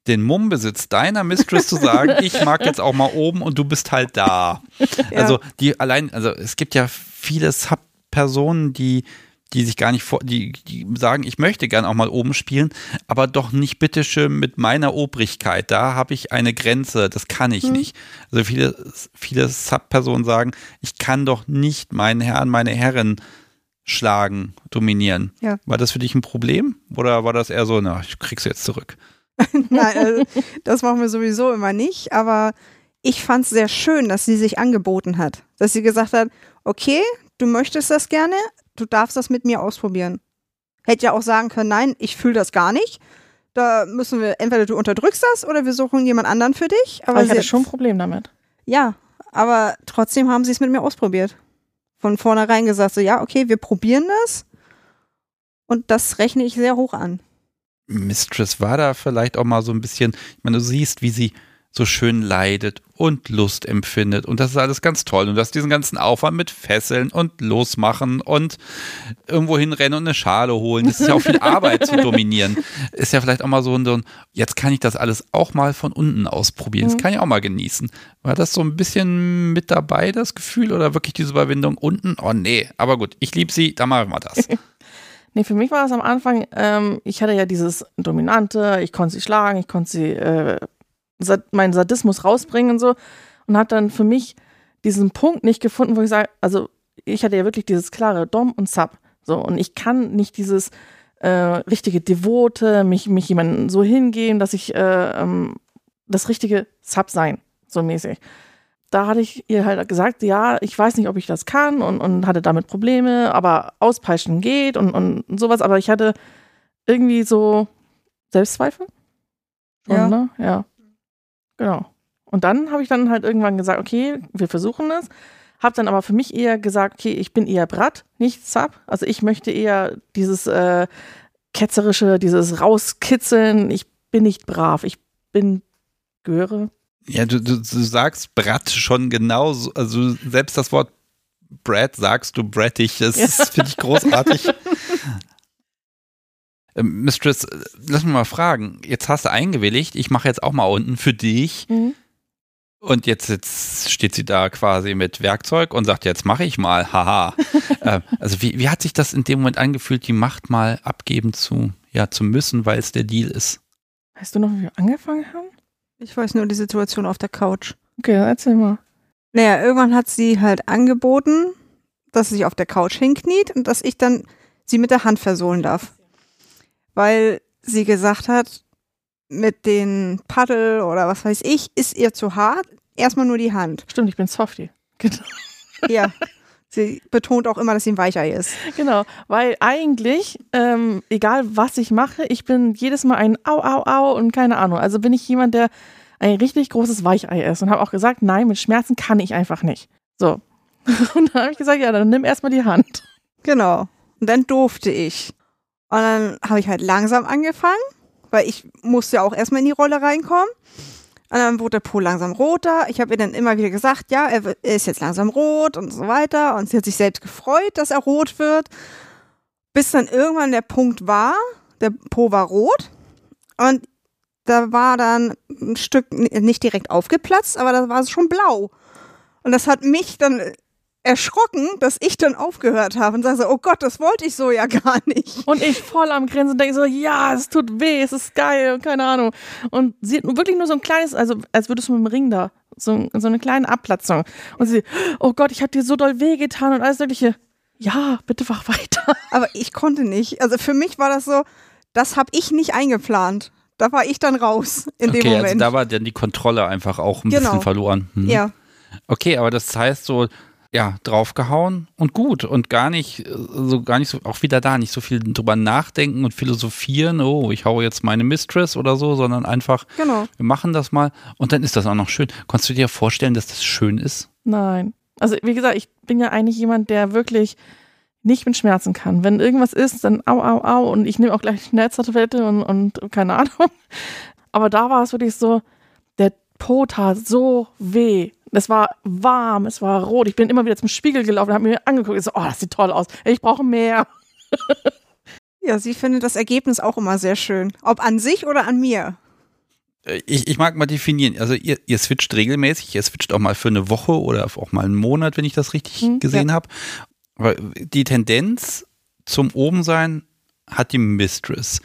den Mumm besitzt, deiner Mistress zu sagen, ich mag jetzt auch mal oben und du bist halt da. Ja. Also die allein, also es gibt ja viele Sub-Personen, die die sich gar nicht vor, die, die sagen, ich möchte gern auch mal oben spielen, aber doch nicht bitteschön mit meiner Obrigkeit. Da habe ich eine Grenze, das kann ich Mhm. nicht. Also viele, viele Sub-Personen sagen, ich kann doch nicht meinen Herrn, meine Herrin schlagen, dominieren. Ja. War das für dich ein Problem? Oder war das eher so, na, ich krieg's jetzt zurück? Nein, also, das machen wir sowieso immer nicht, aber ich fand es sehr schön, dass sie sich angeboten hat. Dass sie gesagt hat, okay, du möchtest das gerne, du darfst das mit mir ausprobieren. Hätte ja auch sagen können, nein, ich fühle das gar nicht. Da müssen wir, entweder du unterdrückst das oder wir suchen jemand anderen für dich. Aber, Aber ich hatte schon ein Problem damit. ja, aber trotzdem haben sie es mit mir ausprobiert. Von vornherein gesagt, so ja, okay, wir probieren das. Und das rechne ich sehr hoch an. Mistress war da vielleicht auch mal so ein bisschen, ich meine, du siehst, wie sie so schön leidet und Lust empfindet und das ist alles ganz toll und du hast diesen ganzen Aufwand mit Fesseln und losmachen und irgendwo hinrennen und eine Schale holen, das ist ja auch viel Arbeit zu dominieren. Ist ja vielleicht auch mal so ein, so ein, jetzt kann ich das alles auch mal von unten ausprobieren, das Mhm. kann ich auch mal genießen. War das so ein bisschen mit dabei, das Gefühl oder wirklich diese Überwindung unten? Oh nee, aber gut, ich liebe sie, dann machen wir das. Nee, für mich war das am Anfang, ähm, ich hatte ja dieses Dominante, ich konnte sie schlagen, ich konnte sie, äh, meinen Sadismus rausbringen und so. Und habe dann für mich diesen Punkt nicht gefunden, wo ich sage, also ich hatte ja wirklich dieses klare Dom und Sub. So, und ich kann nicht dieses äh, richtige Devote, mich, mich jemandem so hingeben, dass ich äh, ähm, das richtige Sub sein, so mäßig. da hatte ich ihr halt gesagt, ja, ich weiß nicht, ob ich das kann und, und hatte damit Probleme, aber auspeitschen geht und, und sowas. Aber ich hatte irgendwie so Selbstzweifel. Schon, Ja. Ne? Ja. Genau. Und dann habe ich dann halt irgendwann gesagt, okay, wir versuchen es. Habe dann aber für mich eher gesagt, okay, ich bin eher Brat, nicht Sub. Also ich möchte eher dieses äh, ketzerische, dieses rauskitzeln. Ich bin nicht brav, ich bin gehöre. Ja, du, du, du sagst Brat schon genau, so- also selbst das Wort Brad sagst du brattig, das Ja. finde ich großartig. Ähm, Mistress, äh, lass mich mal fragen. Jetzt hast du eingewilligt, ich mache jetzt auch mal unten für dich. Und jetzt, jetzt steht sie da quasi mit Werkzeug und sagt, jetzt mache ich mal, haha. ähm, also wie, wie hat sich das in dem Moment angefühlt, die Macht mal abgeben zu, ja, zu müssen, weil es der Deal ist? Weißt du noch, wie wir angefangen haben? Ich weiß nur die Situation auf der Couch. Okay, erzähl mal. Naja, irgendwann hat sie halt angeboten, dass sie sich auf der Couch hinkniet und dass ich dann sie mit der Hand versohlen darf. Weil sie gesagt hat, mit den Paddel oder was weiß ich, ist ihr zu hart. Erstmal nur die Hand. Stimmt, ich bin Softie. Genau. Ja. sie betont auch immer, dass sie ein Weichei ist. Genau, weil eigentlich, ähm, egal was ich mache, ich bin jedes Mal ein Au, Au, Au und keine Ahnung. Also bin ich jemand, der ein richtig großes Weichei ist und habe auch gesagt, nein, mit Schmerzen kann ich einfach nicht. So. Und dann habe ich gesagt, ja, dann nimm erstmal die Hand. Genau. Und dann durfte ich. Und dann habe ich halt langsam angefangen, weil ich musste ja auch erstmal in die Rolle reinkommen. Und dann wurde der Po langsam roter. Ich habe ihr dann immer wieder gesagt, ja, er, ist jetzt langsam rot und so weiter. Und sie hat sich selbst gefreut, dass er rot wird. Bis dann irgendwann der Punkt war, der Po war rot. Und da war dann ein Stück nicht direkt aufgeplatzt, aber da war es schon blau. Und das hat mich dann erschrocken, dass ich dann aufgehört habe und sage so, oh Gott, das wollte ich so ja gar nicht. Und ich voll am Grinsen denke so, ja, es tut weh, es ist geil und keine Ahnung. Und sie hat nur wirklich nur so ein kleines, also als würdest du mit dem Ring da, so, so eine kleine Abplatzung. Und sie, oh Gott, ich habe dir so doll weh getan und alles mögliche. Ja, bitte mach weiter. Aber ich konnte nicht. Also für mich war das so, das habe ich nicht eingeplant. Da war ich dann raus in dem okay, also Moment. da war dann die Kontrolle einfach auch ein Genau. bisschen verloren. Hm. ja, Okay, aber das heißt so, ja, draufgehauen und gut und gar nicht, äh, so gar nicht so, auch wieder da, nicht so viel drüber nachdenken und philosophieren, oh, ich hau jetzt meine Mistress oder so, sondern einfach, genau. wir machen das mal und dann ist das auch noch schön. Konntest du dir vorstellen, dass das schön ist? Nein. Also wie gesagt, ich bin ja eigentlich jemand, der wirklich nicht mit Schmerzen kann. Wenn irgendwas ist, dann au, au, au und ich nehme auch gleich Schmerztablette und, und keine Ahnung. Aber da war es wirklich so, der Po tat so weh. Es war warm, es war rot. Ich bin immer wieder zum Spiegel gelaufen und habe mir angeguckt. Ich so, oh, das sieht toll aus. Ich brauche mehr. Ja, sie findet das Ergebnis auch immer sehr schön. Ob an sich oder an mir. Äh, Ich, ich mag mal definieren, also ihr, ihr switcht regelmäßig, ihr switcht auch mal für eine Woche oder auch mal einen Monat, wenn ich das richtig Hm, gesehen habe. Aber die Tendenz zum Obensein hat die Mistress.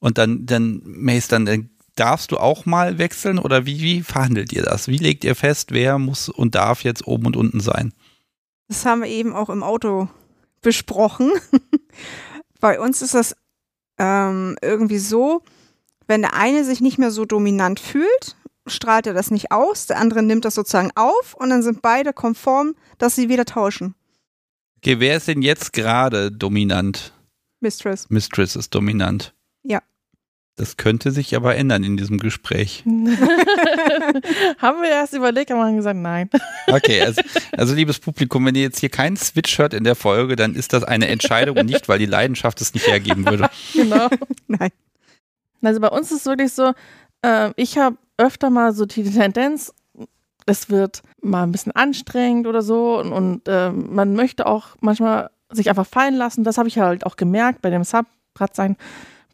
Und dann, dann, Mace, dann äh, darfst du auch mal wechseln oder wie, wie verhandelt ihr das? Wie legt ihr fest, wer muss und darf jetzt oben und unten sein? Das haben wir eben auch im Auto besprochen. Bei uns ist das ähm, irgendwie so, wenn der eine sich nicht mehr so dominant fühlt, strahlt er das nicht aus, der andere nimmt das sozusagen auf und dann sind beide konform, dass sie wieder tauschen. Okay, wer ist denn jetzt gerade dominant? Mistress. Mistress ist dominant. Ja. Das könnte sich aber ändern in diesem Gespräch. haben wir erst überlegt, haben wir gesagt, nein. Okay, also, also liebes Publikum, wenn ihr jetzt hier keinen Switch hört in der Folge, dann ist das eine Entscheidung und nicht, weil die Leidenschaft es nicht hergeben würde. genau. Nein. Also bei uns ist es wirklich so, äh, ich habe öfter mal so die Tendenz, es wird mal ein bisschen anstrengend oder so und, und äh, man möchte auch manchmal sich einfach fallen lassen. Das habe ich halt auch gemerkt bei dem Sub-Brett sein,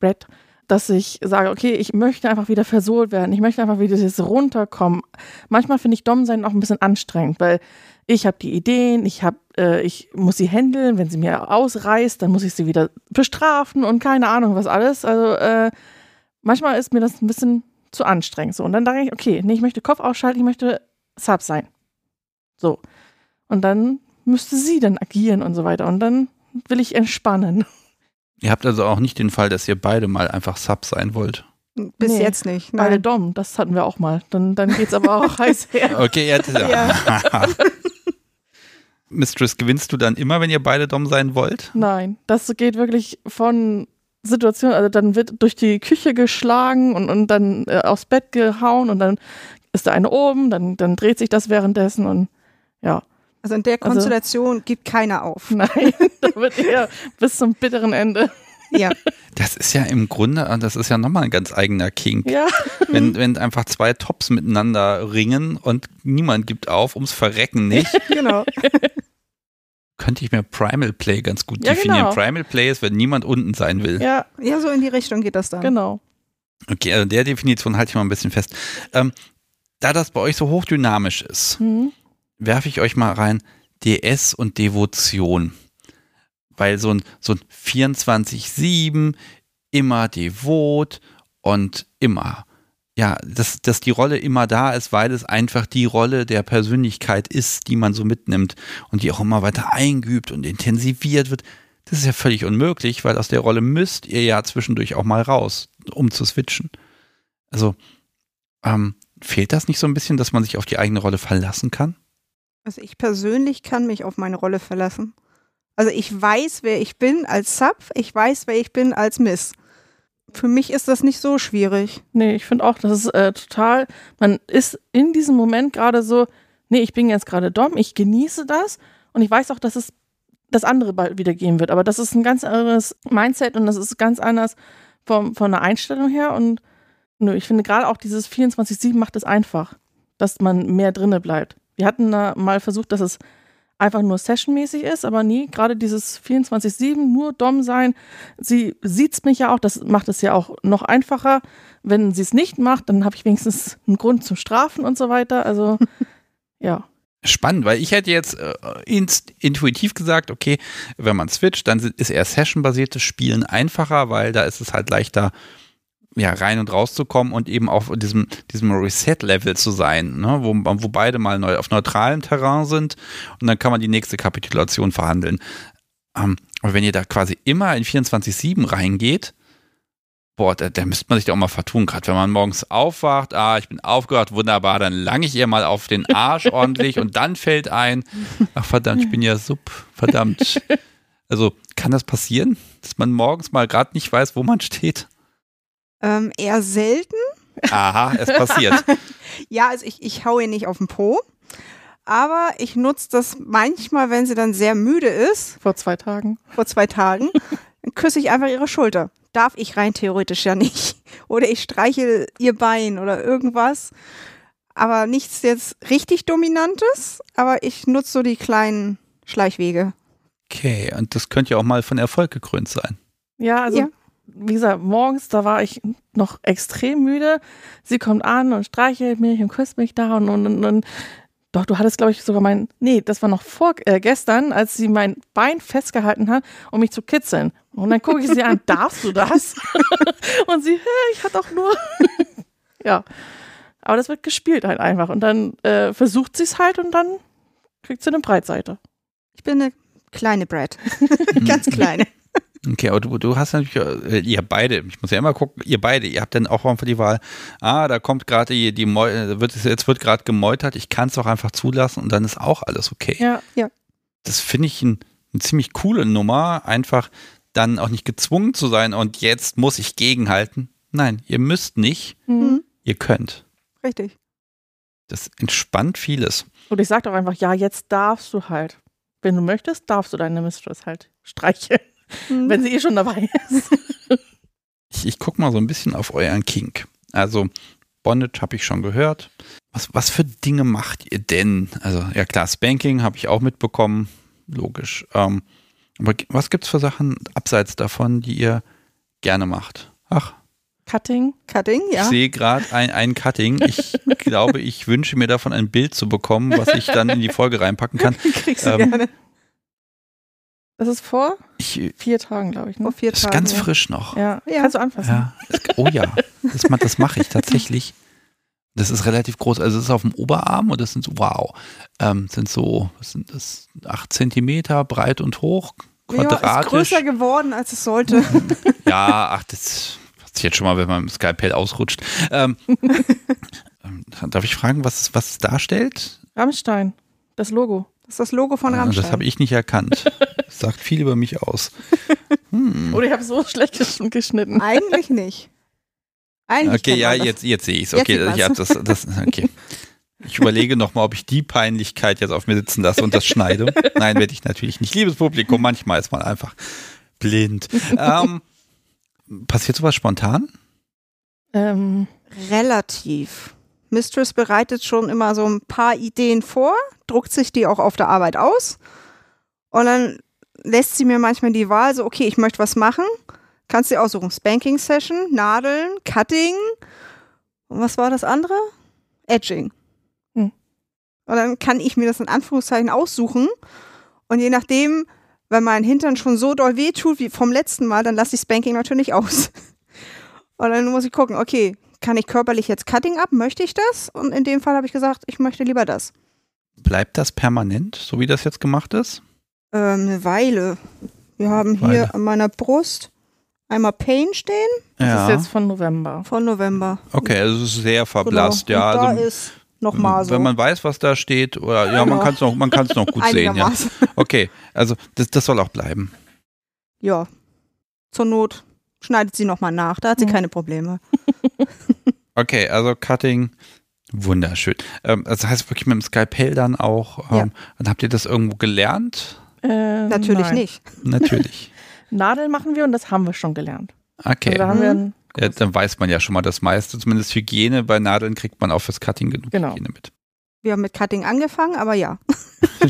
Brett, dass ich sage, okay, ich möchte einfach wieder versohlt werden. Ich möchte einfach wieder dieses runterkommen. Manchmal finde ich Dom sein auch ein bisschen anstrengend, weil ich habe die Ideen, ich habe, äh, ich muss sie handeln. Wenn sie mir ausreißt, dann muss ich sie wieder bestrafen und keine Ahnung was alles. Also äh, manchmal ist mir das ein bisschen zu anstrengend. So. Und dann dachte ich, okay, nee, ich möchte Kopf ausschalten, ich möchte Sub sein. So. Und dann müsste sie dann agieren und so weiter. Und dann will ich entspannen. Ihr habt also auch nicht den Fall, dass ihr beide mal einfach Sub sein wollt. Bis Nee, jetzt nicht. Beide Nein. Dom, das hatten wir auch mal. Dann, dann geht's aber auch heiß her. Okay, ja, das, Ja. Mistress, gewinnst du dann immer, wenn ihr beide Dom sein wollt? Nein, das geht wirklich von Situation, also dann wird durch die Küche geschlagen und, und dann äh, aufs Bett gehauen und dann ist da eine oben, dann, dann dreht sich das währenddessen und ja, Also in der Also- Konstellation gibt keiner auf. nein, da wird eher bis zum bitteren Ende. Ja. Das ist ja im Grunde, äh, das ist ja nochmal ein ganz eigener Kink. Ja, Wenn, wenn einfach zwei Tops miteinander ringen und niemand gibt auf, ums Verrecken nicht, genau. könnte ich mir Primal Play ganz gut Ja, definieren. genau. Primal Play ist, wenn niemand unten sein will. ja, Ja, so in die Richtung geht das dann. genau. Okay, also der Definition halte ich mal ein bisschen fest. Ähm, da das bei euch so hochdynamisch ist, Mhm. Werfe ich euch mal rein DS und Devotion. Weil so ein, so ein 24-7, immer devot und immer, ja, dass, dass die Rolle immer da ist, weil es einfach die Rolle der Persönlichkeit ist, die man so mitnimmt und die auch immer weiter eingeübt und intensiviert wird. Das ist ja völlig unmöglich, weil aus der Rolle müsst ihr ja zwischendurch auch mal raus, um zu switchen. Also, ähm, fehlt das nicht so ein bisschen, dass man sich auf die eigene Rolle verlassen kann? Also ich persönlich kann mich auf meine Rolle verlassen. Also ich weiß, wer ich bin als Sub, ich weiß, wer ich bin als Miss. Für mich ist das nicht so schwierig. Nee, ich finde auch, das ist äh, total, man ist in diesem Moment gerade so, nee, ich bin jetzt gerade Dom, ich genieße das und ich weiß auch, dass es das andere bald wieder gehen wird. Aber das ist ein ganz anderes Mindset und das ist ganz anders vom, von der Einstellung her. Und nö, ich finde gerade auch dieses 24-7 macht es einfach, dass man mehr drinne bleibt. Wir hatten da mal versucht, dass es einfach nur sessionmäßig ist, aber nie, gerade dieses 24-7, nur Dom sein. Sie sieht's mich ja auch, das macht es ja auch noch einfacher. Wenn sie es nicht macht, dann habe ich wenigstens einen Grund zum Strafen und so weiter. Also, ja. Spannend, weil ich hätte jetzt äh, intuitiv gesagt, okay, wenn man switcht, dann ist eher Session-basiertes Spielen einfacher, weil da ist es halt leichter, ja, rein und rauszukommen und eben auf diesem, diesem Reset-Level zu sein, ne? wo, wo beide mal neu auf neutralem Terrain sind und dann kann man die nächste Kapitulation verhandeln. Ähm, aber wenn ihr da quasi immer in 24-7 reingeht, boah, da, da müsste man sich da auch mal vertun, gerade wenn man morgens aufwacht, ah, ich bin aufgewacht, wunderbar, dann lange ich ihr mal auf den Arsch ordentlich und dann fällt ein, ach verdammt, ich bin ja sub, verdammt. Also kann das passieren, dass man morgens mal gerade nicht weiß, wo man steht? Ähm, eher selten. Aha, es passiert. Ja, also ich, ich hau ihr nicht auf den Po. Aber ich nutze das manchmal, wenn sie dann sehr müde ist, Vor zwei Tagen. vor zwei Tagen, dann küsse ich einfach ihre Schulter. Darf ich rein theoretisch ja nicht. Oder ich streichel ihr Bein oder irgendwas. Aber nichts jetzt richtig Dominantes, aber ich nutze so die kleinen Schleichwege. Okay, und das könnte ja auch mal von Erfolg gekrönt sein. Ja, also, Ja. Wie gesagt, morgens, da war ich noch extrem müde. Sie kommt an und streichelt mich und küsst mich da und, und, und, und doch, du hattest, glaube ich, sogar mein, nee, das war noch vor, äh, gestern, als sie mein Bein festgehalten hat, um mich zu kitzeln. Und dann gucke ich sie an, darfst du das? und sie, hä, ich hatte auch nur, ja. Aber das wird gespielt halt einfach. Und dann äh, versucht sie es halt und dann kriegt sie eine Breitseite. Ich bin eine kleine Brad. Ganz kleine. Okay, aber du, du hast natürlich, äh, ihr beide, ich muss ja immer gucken, ihr beide, ihr habt dann auch einfach die Wahl, ah, da kommt gerade die, die äh, wird, es- jetzt wird gerade gemeutert, ich kann es auch einfach zulassen und dann ist auch alles okay. Ja, Das finde ich ein, eine ziemlich coole Nummer, einfach dann auch nicht gezwungen zu sein und jetzt muss ich gegenhalten. Nein, ihr müsst nicht, mhm. ihr könnt. Richtig. Das entspannt vieles. Und ich sag doch einfach, ja, jetzt darfst du halt. Wenn du möchtest, darfst du deine Mistress halt streicheln, Mhm. wenn sie eh schon dabei ist. Ich, ich gucke mal so ein bisschen auf euren Kink. Also, Bondage habe ich schon gehört. Was, was für Dinge macht ihr denn? Also, ja klar, Spanking habe ich auch mitbekommen. Logisch. Ähm, aber was gibt's für Sachen abseits davon, die ihr gerne macht? Ach, Cutting. Cutting, ich ja. sehe gerade ein, ein Cutting. Ich glaube, ich wünsche mir davon ein Bild zu bekommen, was ich dann in die Folge reinpacken kann. Kriegst du Ähm, gerne. Das ist vor Ich, vier Tagen, glaube ich. Ne? Vor vier ist Tagen. ganz ja. frisch noch. Ja. Ja. kannst du anfassen. Ja. Das, oh ja, das, das mache ich tatsächlich. Das ist relativ groß. Also es ist auf dem Oberarm und das sind so, wow, ähm, sind so, was sind das, acht Zentimeter breit und hoch, Ja, ist quadratisch. größer geworden, als es sollte. Ja, ach, das, Jetzt schon mal, wenn man im Skype ausrutscht. Ähm, ähm, darf ich fragen, was, was es darstellt? Rammstein, das Logo. Das ist das Logo von Ah, Rammstein. Das habe ich nicht erkannt. Sagt viel über mich aus. Hm. Oder ich habe so schlecht gesch- geschnitten. Eigentlich nicht. Eigentlich Okay, ja, jetzt, jetzt sehe ich es. Okay, ich hab das, das, okay. Ich überlege nochmal, ob ich die Peinlichkeit jetzt auf mir sitzen lasse und das schneide. Nein, werde ich natürlich nicht. Liebes Publikum, manchmal ist man einfach blind. Ähm, passiert sowas spontan? Ähm, Relativ. Mistress bereitet schon immer so ein paar Ideen vor, druckt sich die auch auf der Arbeit aus und dann lässt sie mir manchmal die Wahl so, okay, ich möchte was machen, kannst du dir aussuchen, Spanking Session, Nadeln, Cutting und was war das andere? Edging. Hm. Und dann kann ich mir das in Anführungszeichen aussuchen und je nachdem, wenn mein Hintern schon so doll wehtut wie vom letzten Mal, dann lasse ich Spanking natürlich aus. Und dann muss ich gucken, okay, kann ich körperlich jetzt Cutting ab? Möchte ich das? Und in dem Fall habe ich gesagt, ich möchte lieber das. Bleibt das permanent, so wie das jetzt gemacht ist? Ähm, eine Weile. Wir haben hier Weile. an meiner Brust einmal Pain stehen das ist jetzt von November. von November. Okay, also es ist sehr verblasst, Genau. ja. Und da Also, ist nochmal so. Wenn man weiß, was da steht, oder ja, man Genau. kann es noch, man kann's noch gut sehen, ja. Okay, also das, das soll auch bleiben. Ja. Zur Not schneidet sie nochmal nach. Da hat sie Mhm. keine Probleme. Okay, also Cutting, wunderschön. Ähm, also das heißt wirklich mit dem Skalpell dann auch, Ja. ähm, dann habt ihr das irgendwo gelernt? Äh, Natürlich nein. nicht. Natürlich. Nadeln machen wir und das haben wir schon gelernt. Okay. Also da haben wir Mhm. einen Ja, dann weiß man ja schon mal das meiste, zumindest Hygiene. Bei Nadeln kriegt man auch fürs Cutting genug Genau. Hygiene mit. Wir haben mit Cutting angefangen, aber ja.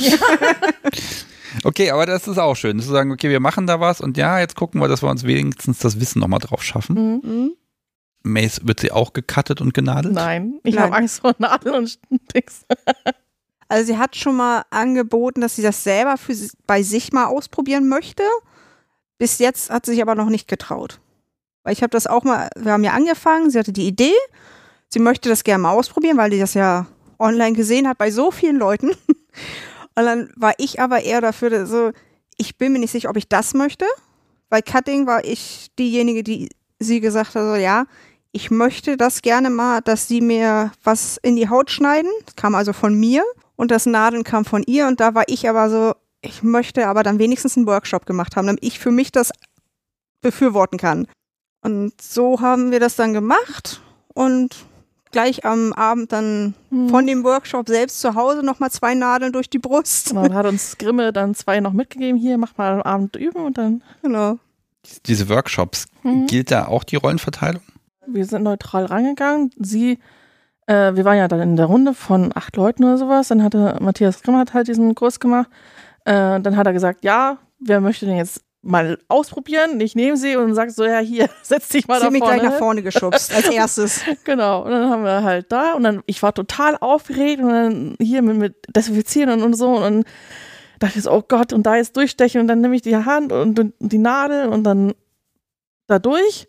Okay, aber das ist auch schön, zu sagen, okay, wir machen da was und ja, jetzt gucken wir, dass wir uns wenigstens das Wissen nochmal drauf schaffen. Mhm. Mhm. Mace, wird sie auch gecuttet und genadelt? Nein, ich habe Angst vor Nadeln und Dings. Also sie hat schon mal angeboten, dass sie das selber für bei sich mal ausprobieren möchte. Bis jetzt hat sie sich aber noch nicht getraut. Weil ich habe das auch mal, wir haben ja angefangen, sie hatte die Idee, sie möchte das gerne mal ausprobieren, weil die das ja online gesehen hat bei so vielen Leuten. Und dann war ich aber eher dafür, so, ich bin mir nicht sicher, ob ich das möchte. Bei Cutting war ich diejenige, die sie gesagt hat, so ja, ich möchte das gerne mal, dass sie mir was in die Haut schneiden. Das kam also von mir und das Nadeln kam von ihr und da war ich aber so, ich möchte aber dann wenigstens einen Workshop gemacht haben, damit ich für mich das befürworten kann. Und so haben wir das dann gemacht und gleich am Abend dann Mhm. von dem Workshop selbst zu Hause nochmal zwei Nadeln durch die Brust. Genau, da hat uns Grimme dann zwei noch mitgegeben. Hier, mach mal am Abend üben und dann. Genau. Diese Workshops, Mhm. gilt da auch die Rollenverteilung? Wir sind neutral rangegangen. Sie, äh, wir waren ja dann in der Runde von acht Leuten oder sowas. Dann hatte Matthias Grimm hat halt diesen Kurs gemacht. Äh, dann hat er gesagt, ja, wer möchte den jetzt mal ausprobieren? Ich nehme sie und sagt so, ja, hier, setz dich mal Sie da hat mich vorne. gleich nach vorne geschubst, als erstes. Genau, und dann haben wir halt da und dann, ich war total aufgeregt und dann hier mit, mit Desinfizieren und, und so und dann dachte ich so, oh Gott, und da jetzt durchstechen und dann nehme ich die Hand und, und die Nadel und dann da durch.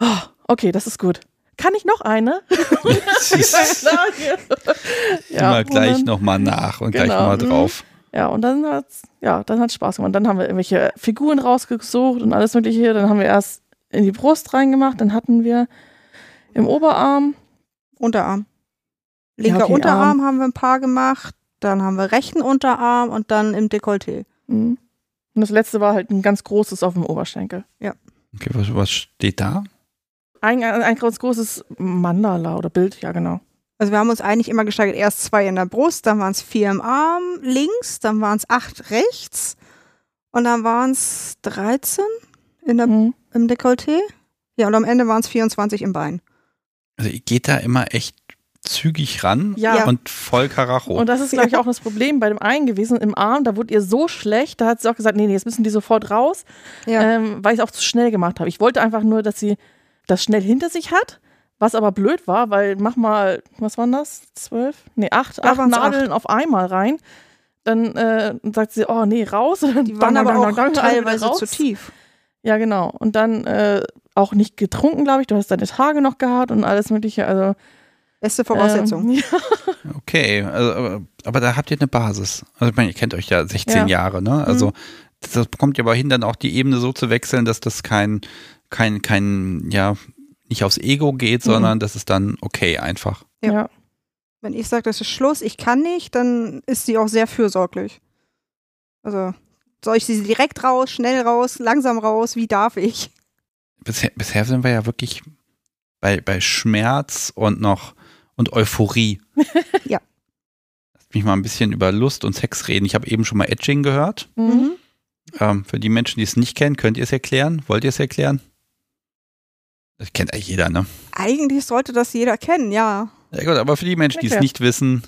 Oh, okay, das ist gut. Kann ich noch eine? Immer und gleich nochmal nach und gleich Genau, nochmal mhm. drauf. Ja, und dann hat's, ja, dann hat's Spaß gemacht. Dann haben wir irgendwelche Figuren rausgesucht und alles mögliche. Dann haben wir erst in die Brust reingemacht, dann hatten wir im Oberarm Unterarm. Linker Ja, okay, Unterarm haben wir ein paar gemacht, dann haben wir rechten Unterarm und dann im Dekolleté. Mhm. Und das letzte war halt ein ganz großes auf dem Oberschenkel. Okay, was, was steht da? Ein, ein, ein ganz großes Mandala oder Bild, ja genau. Also wir haben uns eigentlich immer gesteigert, erst zwei in der Brust, dann waren es vier im Arm links, dann waren es acht rechts und dann waren es 13 in der, Mhm. im Dekolleté. Ja, und am Ende waren es 24 im Bein. Also ihr geht da immer echt zügig ran Ja. und voll Karacho. Und das ist, glaube ich, auch das Problem bei dem einen gewesen. Im Arm, da wurde ihr so schlecht, da hat sie auch gesagt, nee, nee, jetzt müssen die sofort raus, Ja. ähm, weil ich es auch zu schnell gemacht habe. Ich wollte einfach nur, dass sie das schnell hinter sich hat, was aber blöd war, weil mach mal, was waren das? Zwölf? Nee, acht, Da acht Nadeln auf einmal rein. Dann äh, sagt sie, oh nee, raus. Und dann Die waren dang, aber dang, auch wieder teilweise raus. zu tief. Ja, genau. Und dann äh, auch nicht getrunken, glaube ich. Du hast deine Tage noch gehabt und alles Mögliche. Also Beste Voraussetzung. Ähm, ja. Okay, also, aber, aber da habt ihr eine Basis. Also ich meine, ihr kennt euch ja 16 Ja. Jahre, ne? Also das, das bekommt ihr aber hin, dann auch die Ebene so zu wechseln, dass das kein, kein, kein, ja, nicht aufs Ego geht, Mhm. sondern das ist dann okay einfach. Ja. Ja. Wenn ich sage, das ist Schluss, ich kann nicht, dann ist sie auch sehr fürsorglich. Also, soll ich sie direkt raus, schnell raus, langsam raus, wie darf ich? Bisher, bisher sind wir ja wirklich bei, bei Schmerz und noch und Euphorie. Ja. Lass mich mal ein bisschen über Lust und Sex reden. Ich habe eben schon mal Edging gehört. Mhm. Ähm, für die Menschen, die es nicht kennen, könnt ihr es erklären? Wollt ihr es erklären? Das kennt eigentlich jeder, ne? Eigentlich sollte das jeder kennen, ja. Ja gut, aber für die Menschen, die es nicht wissen,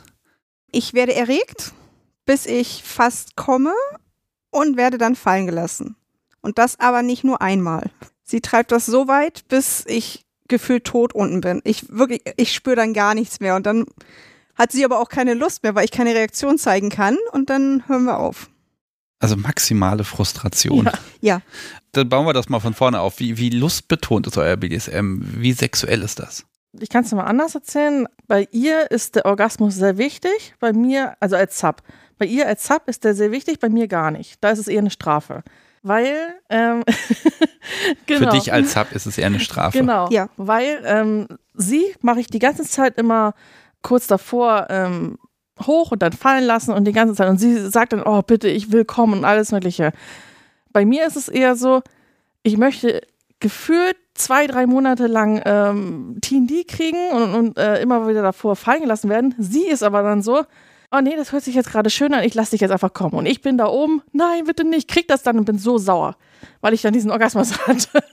Ich werde erregt, bis ich fast komme und werde dann fallen gelassen. Und das aber nicht nur einmal. Sie treibt das so weit, bis ich gefühlt tot unten bin. Ich wirklich, ich spüre dann gar nichts mehr. Und dann hat sie aber auch keine Lust mehr, weil ich keine Reaktion zeigen kann. Und dann hören wir auf. Also maximale Frustration. Ja. Ja. Dann bauen wir das mal von vorne auf. Wie, wie lustbetont ist euer BDSM? Wie sexuell ist das? Ich kann es mal anders erzählen. Bei ihr ist der Orgasmus sehr wichtig, bei mir, also als Sub. Bei ihr als Sub ist der sehr wichtig, bei mir gar nicht. Da ist es eher eine Strafe. Weil, ähm, genau. Für dich als Sub ist es eher eine Strafe. Genau. Ja. Weil ähm, sie mache ich die ganze Zeit immer kurz davor ähm, hoch und dann fallen lassen und die ganze Zeit. Und sie sagt dann, oh bitte, ich will kommen und alles Mögliche. Bei mir ist es eher so, ich möchte gefühlt zwei, drei Monate lang ähm, TND kriegen und, und äh, immer wieder davor fallen gelassen werden. Sie ist aber dann so, oh nee, das hört sich jetzt gerade schön an, ich lasse dich jetzt einfach kommen. Und ich bin da oben, nein, bitte nicht, krieg das dann und bin so sauer, weil ich dann diesen Orgasmus hatte.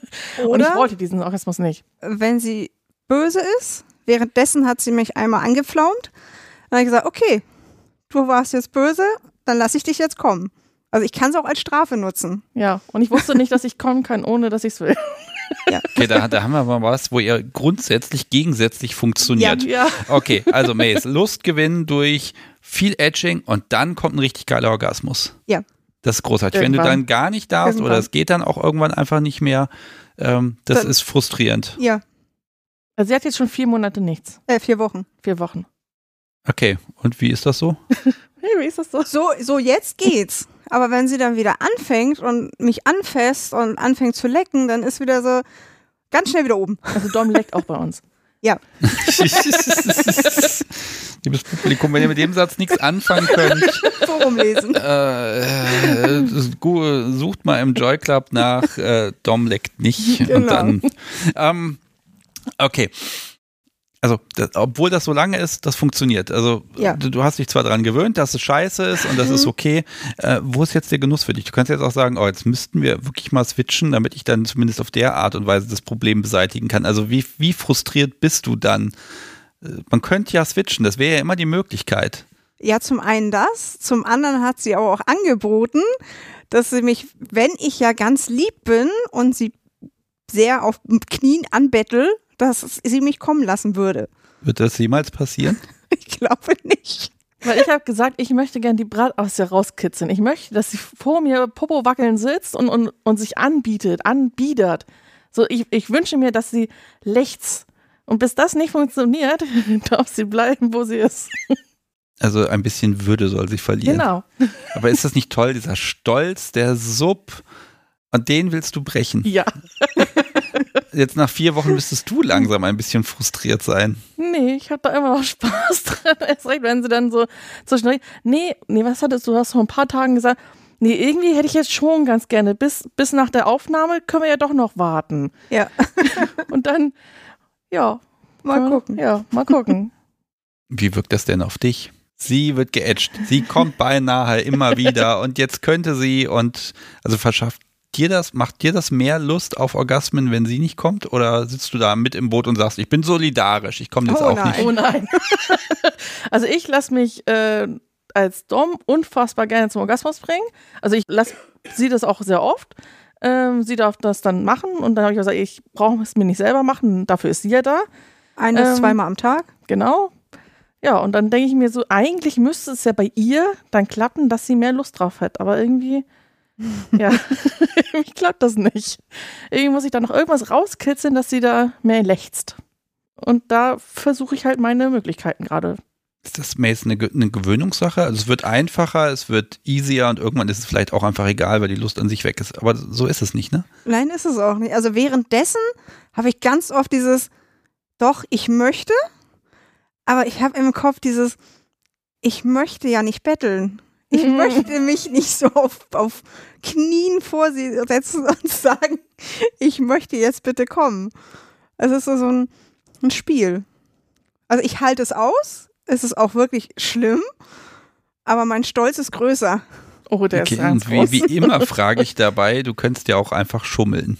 Und ich Oder? wollte diesen Orgasmus nicht. Wenn sie böse ist, währenddessen hat sie mich einmal angeflaumt. Dann habe ich gesagt, okay, du warst jetzt böse, dann lasse ich dich jetzt kommen. Also ich kann es auch als Strafe nutzen. Ja, und ich wusste nicht, dass ich kommen kann, ohne dass ich es will. Okay, da, da haben wir mal was, wo ihr grundsätzlich gegensätzlich funktioniert. Ja, Okay, also Mace, Lust gewinnen durch viel Edging und dann kommt ein richtig geiler Orgasmus. Ja. Das ist großartig. Wenn du Irgendwann. dann gar nicht darfst oder Irgendwann. es geht dann auch irgendwann einfach nicht mehr, ähm, das Dann- ist frustrierend. Ja, also sie hat jetzt schon vier Monate nichts. äh, vier Wochen. Vier Wochen. Okay, und wie ist das so? Wie ist das so? So, so jetzt geht's. Aber wenn sie dann wieder anfängt und mich anfasst und anfängt zu lecken, dann ist wieder so ganz schnell wieder oben. Also Dom leckt auch bei uns. Liebes Publikum, wenn ihr mit dem Satz nichts anfangen könnt, Forum lesen. äh, äh, sucht mal im Joy Club nach äh, Dom leckt nicht und Genau. dann ähm, okay. Also, das, obwohl das so lange ist, das funktioniert. Also, Ja. du, du hast dich zwar daran gewöhnt, dass es scheiße ist und das ist Mhm. okay. Äh, wo ist jetzt der Genuss für dich? Du kannst jetzt auch sagen, oh, jetzt müssten wir wirklich mal switchen, damit ich dann zumindest auf der Art und Weise das Problem beseitigen kann. Also, wie, wie frustriert bist du dann? Äh, Man könnte ja switchen, das wäre ja immer die Möglichkeit. Ja, zum einen das, zum anderen hat sie aber auch angeboten, dass sie mich, wenn ich ja ganz lieb bin und sie sehr auf Knien anbettel, dass sie mich kommen lassen würde. Wird das jemals passieren? Ich glaube nicht. Weil ich habe gesagt, ich möchte gern die Brat aus ihr rauskitzeln. Ich möchte, dass sie vor mir Popo wackeln sitzt und, und, und sich anbietet, anbiedert. So, ich, ich wünsche mir, dass sie lechzt. Und bis das nicht funktioniert, darf sie bleiben, wo sie ist. Also ein bisschen Würde soll sie verlieren. Genau. Aber ist das nicht toll, dieser Stolz, der Sub, und den willst du brechen? Ja. Jetzt nach vier Wochen müsstest du langsam ein bisschen frustriert sein. Nee, ich habe da immer noch Spaß dran. Erst recht, wenn sie dann so zwischendurch. Nee, nee, was hattest du? Du hast vor ein paar Tagen gesagt. Nee, irgendwie hätte ich jetzt schon ganz gerne. Bis, bis nach der Aufnahme können wir ja doch noch warten. Ja, Und dann, ja. mal wir- gucken. Ja, mal gucken. Wie wirkt das denn auf dich? Sie wird geätscht. Sie kommt beinahe immer wieder und jetzt könnte sie und also verschafft dir das, macht dir das mehr Lust auf Orgasmen, wenn sie nicht kommt? Oder sitzt du da mit im Boot und sagst, ich bin solidarisch, ich komme jetzt Oh auch nein. nicht? Oh nein. also ich lasse mich äh, als Dom unfassbar gerne zum Orgasmus bringen. Also ich lasse sie das auch sehr oft. Ähm, sie darf das dann machen und dann habe ich gesagt, ich brauche es mir nicht selber machen, dafür ist sie ja da. Ein bis Ähm, zweimal am Tag. Genau. Ja, und dann denke ich mir so, eigentlich müsste es ja bei ihr dann klappen, dass sie mehr Lust drauf hat. Aber irgendwie, ja, irgendwie klappt das nicht. Irgendwie muss ich da noch irgendwas rauskitzeln, dass sie da mehr lechzt. Und da versuche ich halt meine Möglichkeiten gerade. ist das mehr jetzt eine, eine Gewöhnungssache? Also es wird einfacher, es wird easier und irgendwann ist es vielleicht auch einfach egal, weil die Lust an sich weg ist. Aber so ist es nicht, ne? Nein, ist es auch nicht. Also währenddessen habe ich ganz oft dieses, doch, ich möchte, aber ich habe im Kopf dieses, ich möchte ja nicht betteln. Ich Mhm. möchte mich nicht so auf, auf Knien vor sie setzen und sagen, ich möchte jetzt bitte kommen. Es ist so so ein, ein Spiel. Also ich halte es aus, es ist auch wirklich schlimm, aber mein Stolz ist größer. Oh, der Okay, ist ganz und wie, wie immer frage ich dabei, du könntest ja auch einfach schummeln.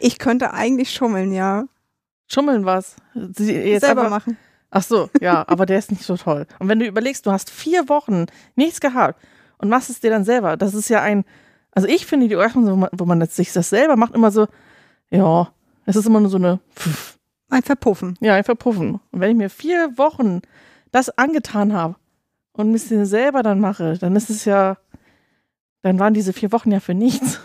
Ich könnte eigentlich schummeln, ja. Schummeln was. Sie, jetzt Selber einfach, machen. Ach so, ja, aber der ist nicht so toll. Und wenn du überlegst, du hast vier Wochen nichts gehabt und machst es dir dann selber, das ist ja ein, also ich finde die Orgasmen, wo man, wo man jetzt sich das selber macht, immer so, ja, es ist immer nur so eine, pff, Ein Verpuffen. ja, ein Verpuffen. Und wenn ich mir vier Wochen das angetan habe und mich das selber dann mache, dann ist es ja, dann waren diese vier Wochen ja für nichts.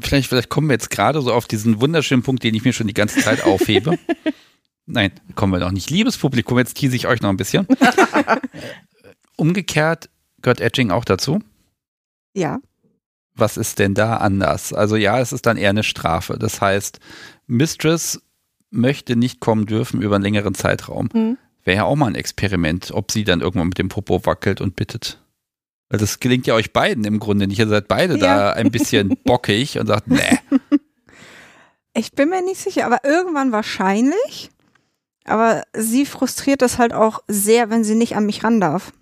Vielleicht, vielleicht kommen wir jetzt gerade so auf diesen wunderschönen Punkt, den ich mir schon die ganze Zeit aufhebe. Nein, kommen wir noch nicht. Liebes Publikum, jetzt tease ich euch noch ein bisschen. Umgekehrt gehört Edging auch dazu. Ja. Was ist denn da anders? Also ja, es ist dann eher eine Strafe. Das heißt, Mistress möchte nicht kommen dürfen über einen längeren Zeitraum. Hm. Wäre ja auch mal ein Experiment, ob sie dann irgendwann mit dem Popo wackelt und bittet. Weil das gelingt ja euch beiden im Grunde nicht. Ihr seid beide da Ja. ein bisschen bockig und sagt, nee. Ich bin mir nicht sicher, aber irgendwann wahrscheinlich. Aber sie frustriert das halt auch sehr, wenn sie nicht an mich ran darf.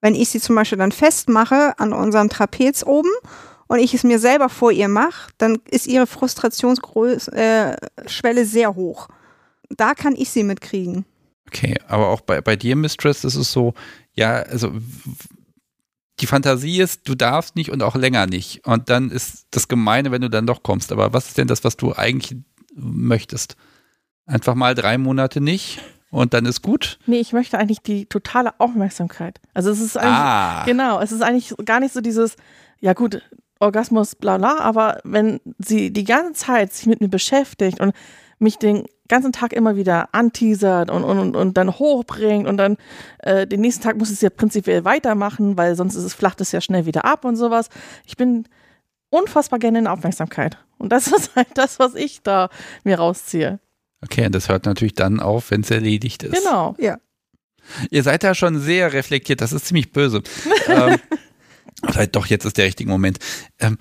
Wenn ich sie zum Beispiel dann festmache an unserem Trapez oben und ich es mir selber vor ihr mache, dann ist ihre Frustrationsschwelle äh, sehr hoch. Da kann ich sie mitkriegen. Okay, aber auch bei, bei dir, Mistress, ist es so, ja, also die Fantasie ist, du darfst nicht und auch länger nicht. Und dann ist das Gemeine, wenn du dann doch kommst. Aber was ist denn das, was du eigentlich möchtest? Einfach mal drei Monate nicht und dann ist gut? Nee, ich möchte eigentlich die totale Aufmerksamkeit. Also es ist eigentlich, Ah, Genau, es ist eigentlich gar nicht so dieses, ja gut, Orgasmus, bla bla, aber wenn sie die ganze Zeit sich mit mir beschäftigt und mich den ganzen Tag immer wieder anteasert und, und, und, dann hochbringt und dann äh, den nächsten Tag muss es ja prinzipiell weitermachen, weil sonst ist es, flacht es ja schnell wieder ab und sowas. Ich bin unfassbar gerne in Aufmerksamkeit. Und das ist halt das, was ich da mir rausziehe. Okay, und das hört natürlich dann auf, wenn es erledigt ist. Genau. Ja. Ihr seid da schon sehr reflektiert, das ist ziemlich böse. ähm, vielleicht doch, jetzt ist der richtige Moment. Ähm,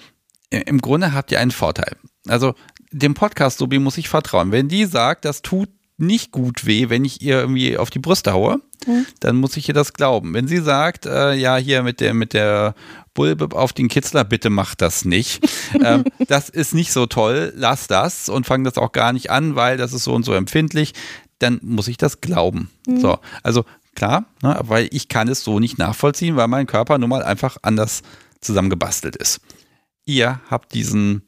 Im Grunde habt ihr einen Vorteil. Also dem Podcast Sobi muss ich vertrauen. Wenn die sagt, das tut nicht gut weh, wenn ich ihr irgendwie auf die Brüste haue, Mhm. dann muss ich ihr das glauben. Wenn sie sagt, äh, ja, hier mit der, mit der Bulbe auf den Kitzler, bitte mach das nicht. ähm, das ist nicht so toll, lass das und fang das auch gar nicht an, weil das ist so und so empfindlich, dann muss ich das glauben. So, also klar, ne, weil ich kann es so nicht nachvollziehen, weil mein Körper nun mal einfach anders zusammengebastelt ist. Ihr habt diesen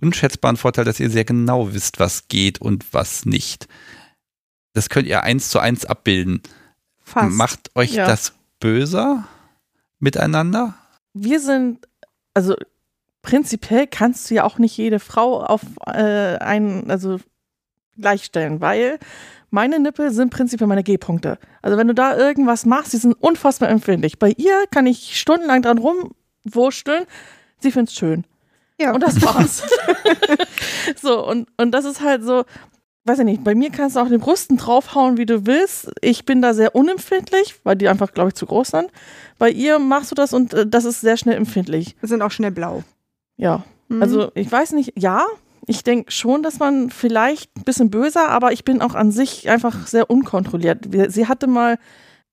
unschätzbaren Vorteil, dass ihr sehr genau wisst, was geht und was nicht. Das könnt ihr eins zu eins abbilden. Fast. Macht euch Ja. das böser miteinander? Wir sind, also prinzipiell kannst du ja auch nicht jede Frau auf äh, einen, also gleichstellen, weil meine Nippel sind prinzipiell meine G-Punkte. Also wenn du da irgendwas machst, die sind unfassbar empfindlich. Bei ihr kann ich stundenlang dran rumwursteln, sie find's schön. Ja. Und das war's. so, und, und das ist halt so, weiß ich nicht, bei mir kannst du auch den Brüsten draufhauen, wie du willst. Ich bin da sehr unempfindlich, weil die einfach, glaube ich, zu groß sind. Bei ihr machst du das und äh, das ist sehr schnell empfindlich. sind auch schnell blau. Ja. Mhm. Also ich weiß nicht, ja, ich denke schon, dass man vielleicht ein bisschen böser, aber ich bin auch an sich einfach sehr unkontrolliert. Sie hatte mal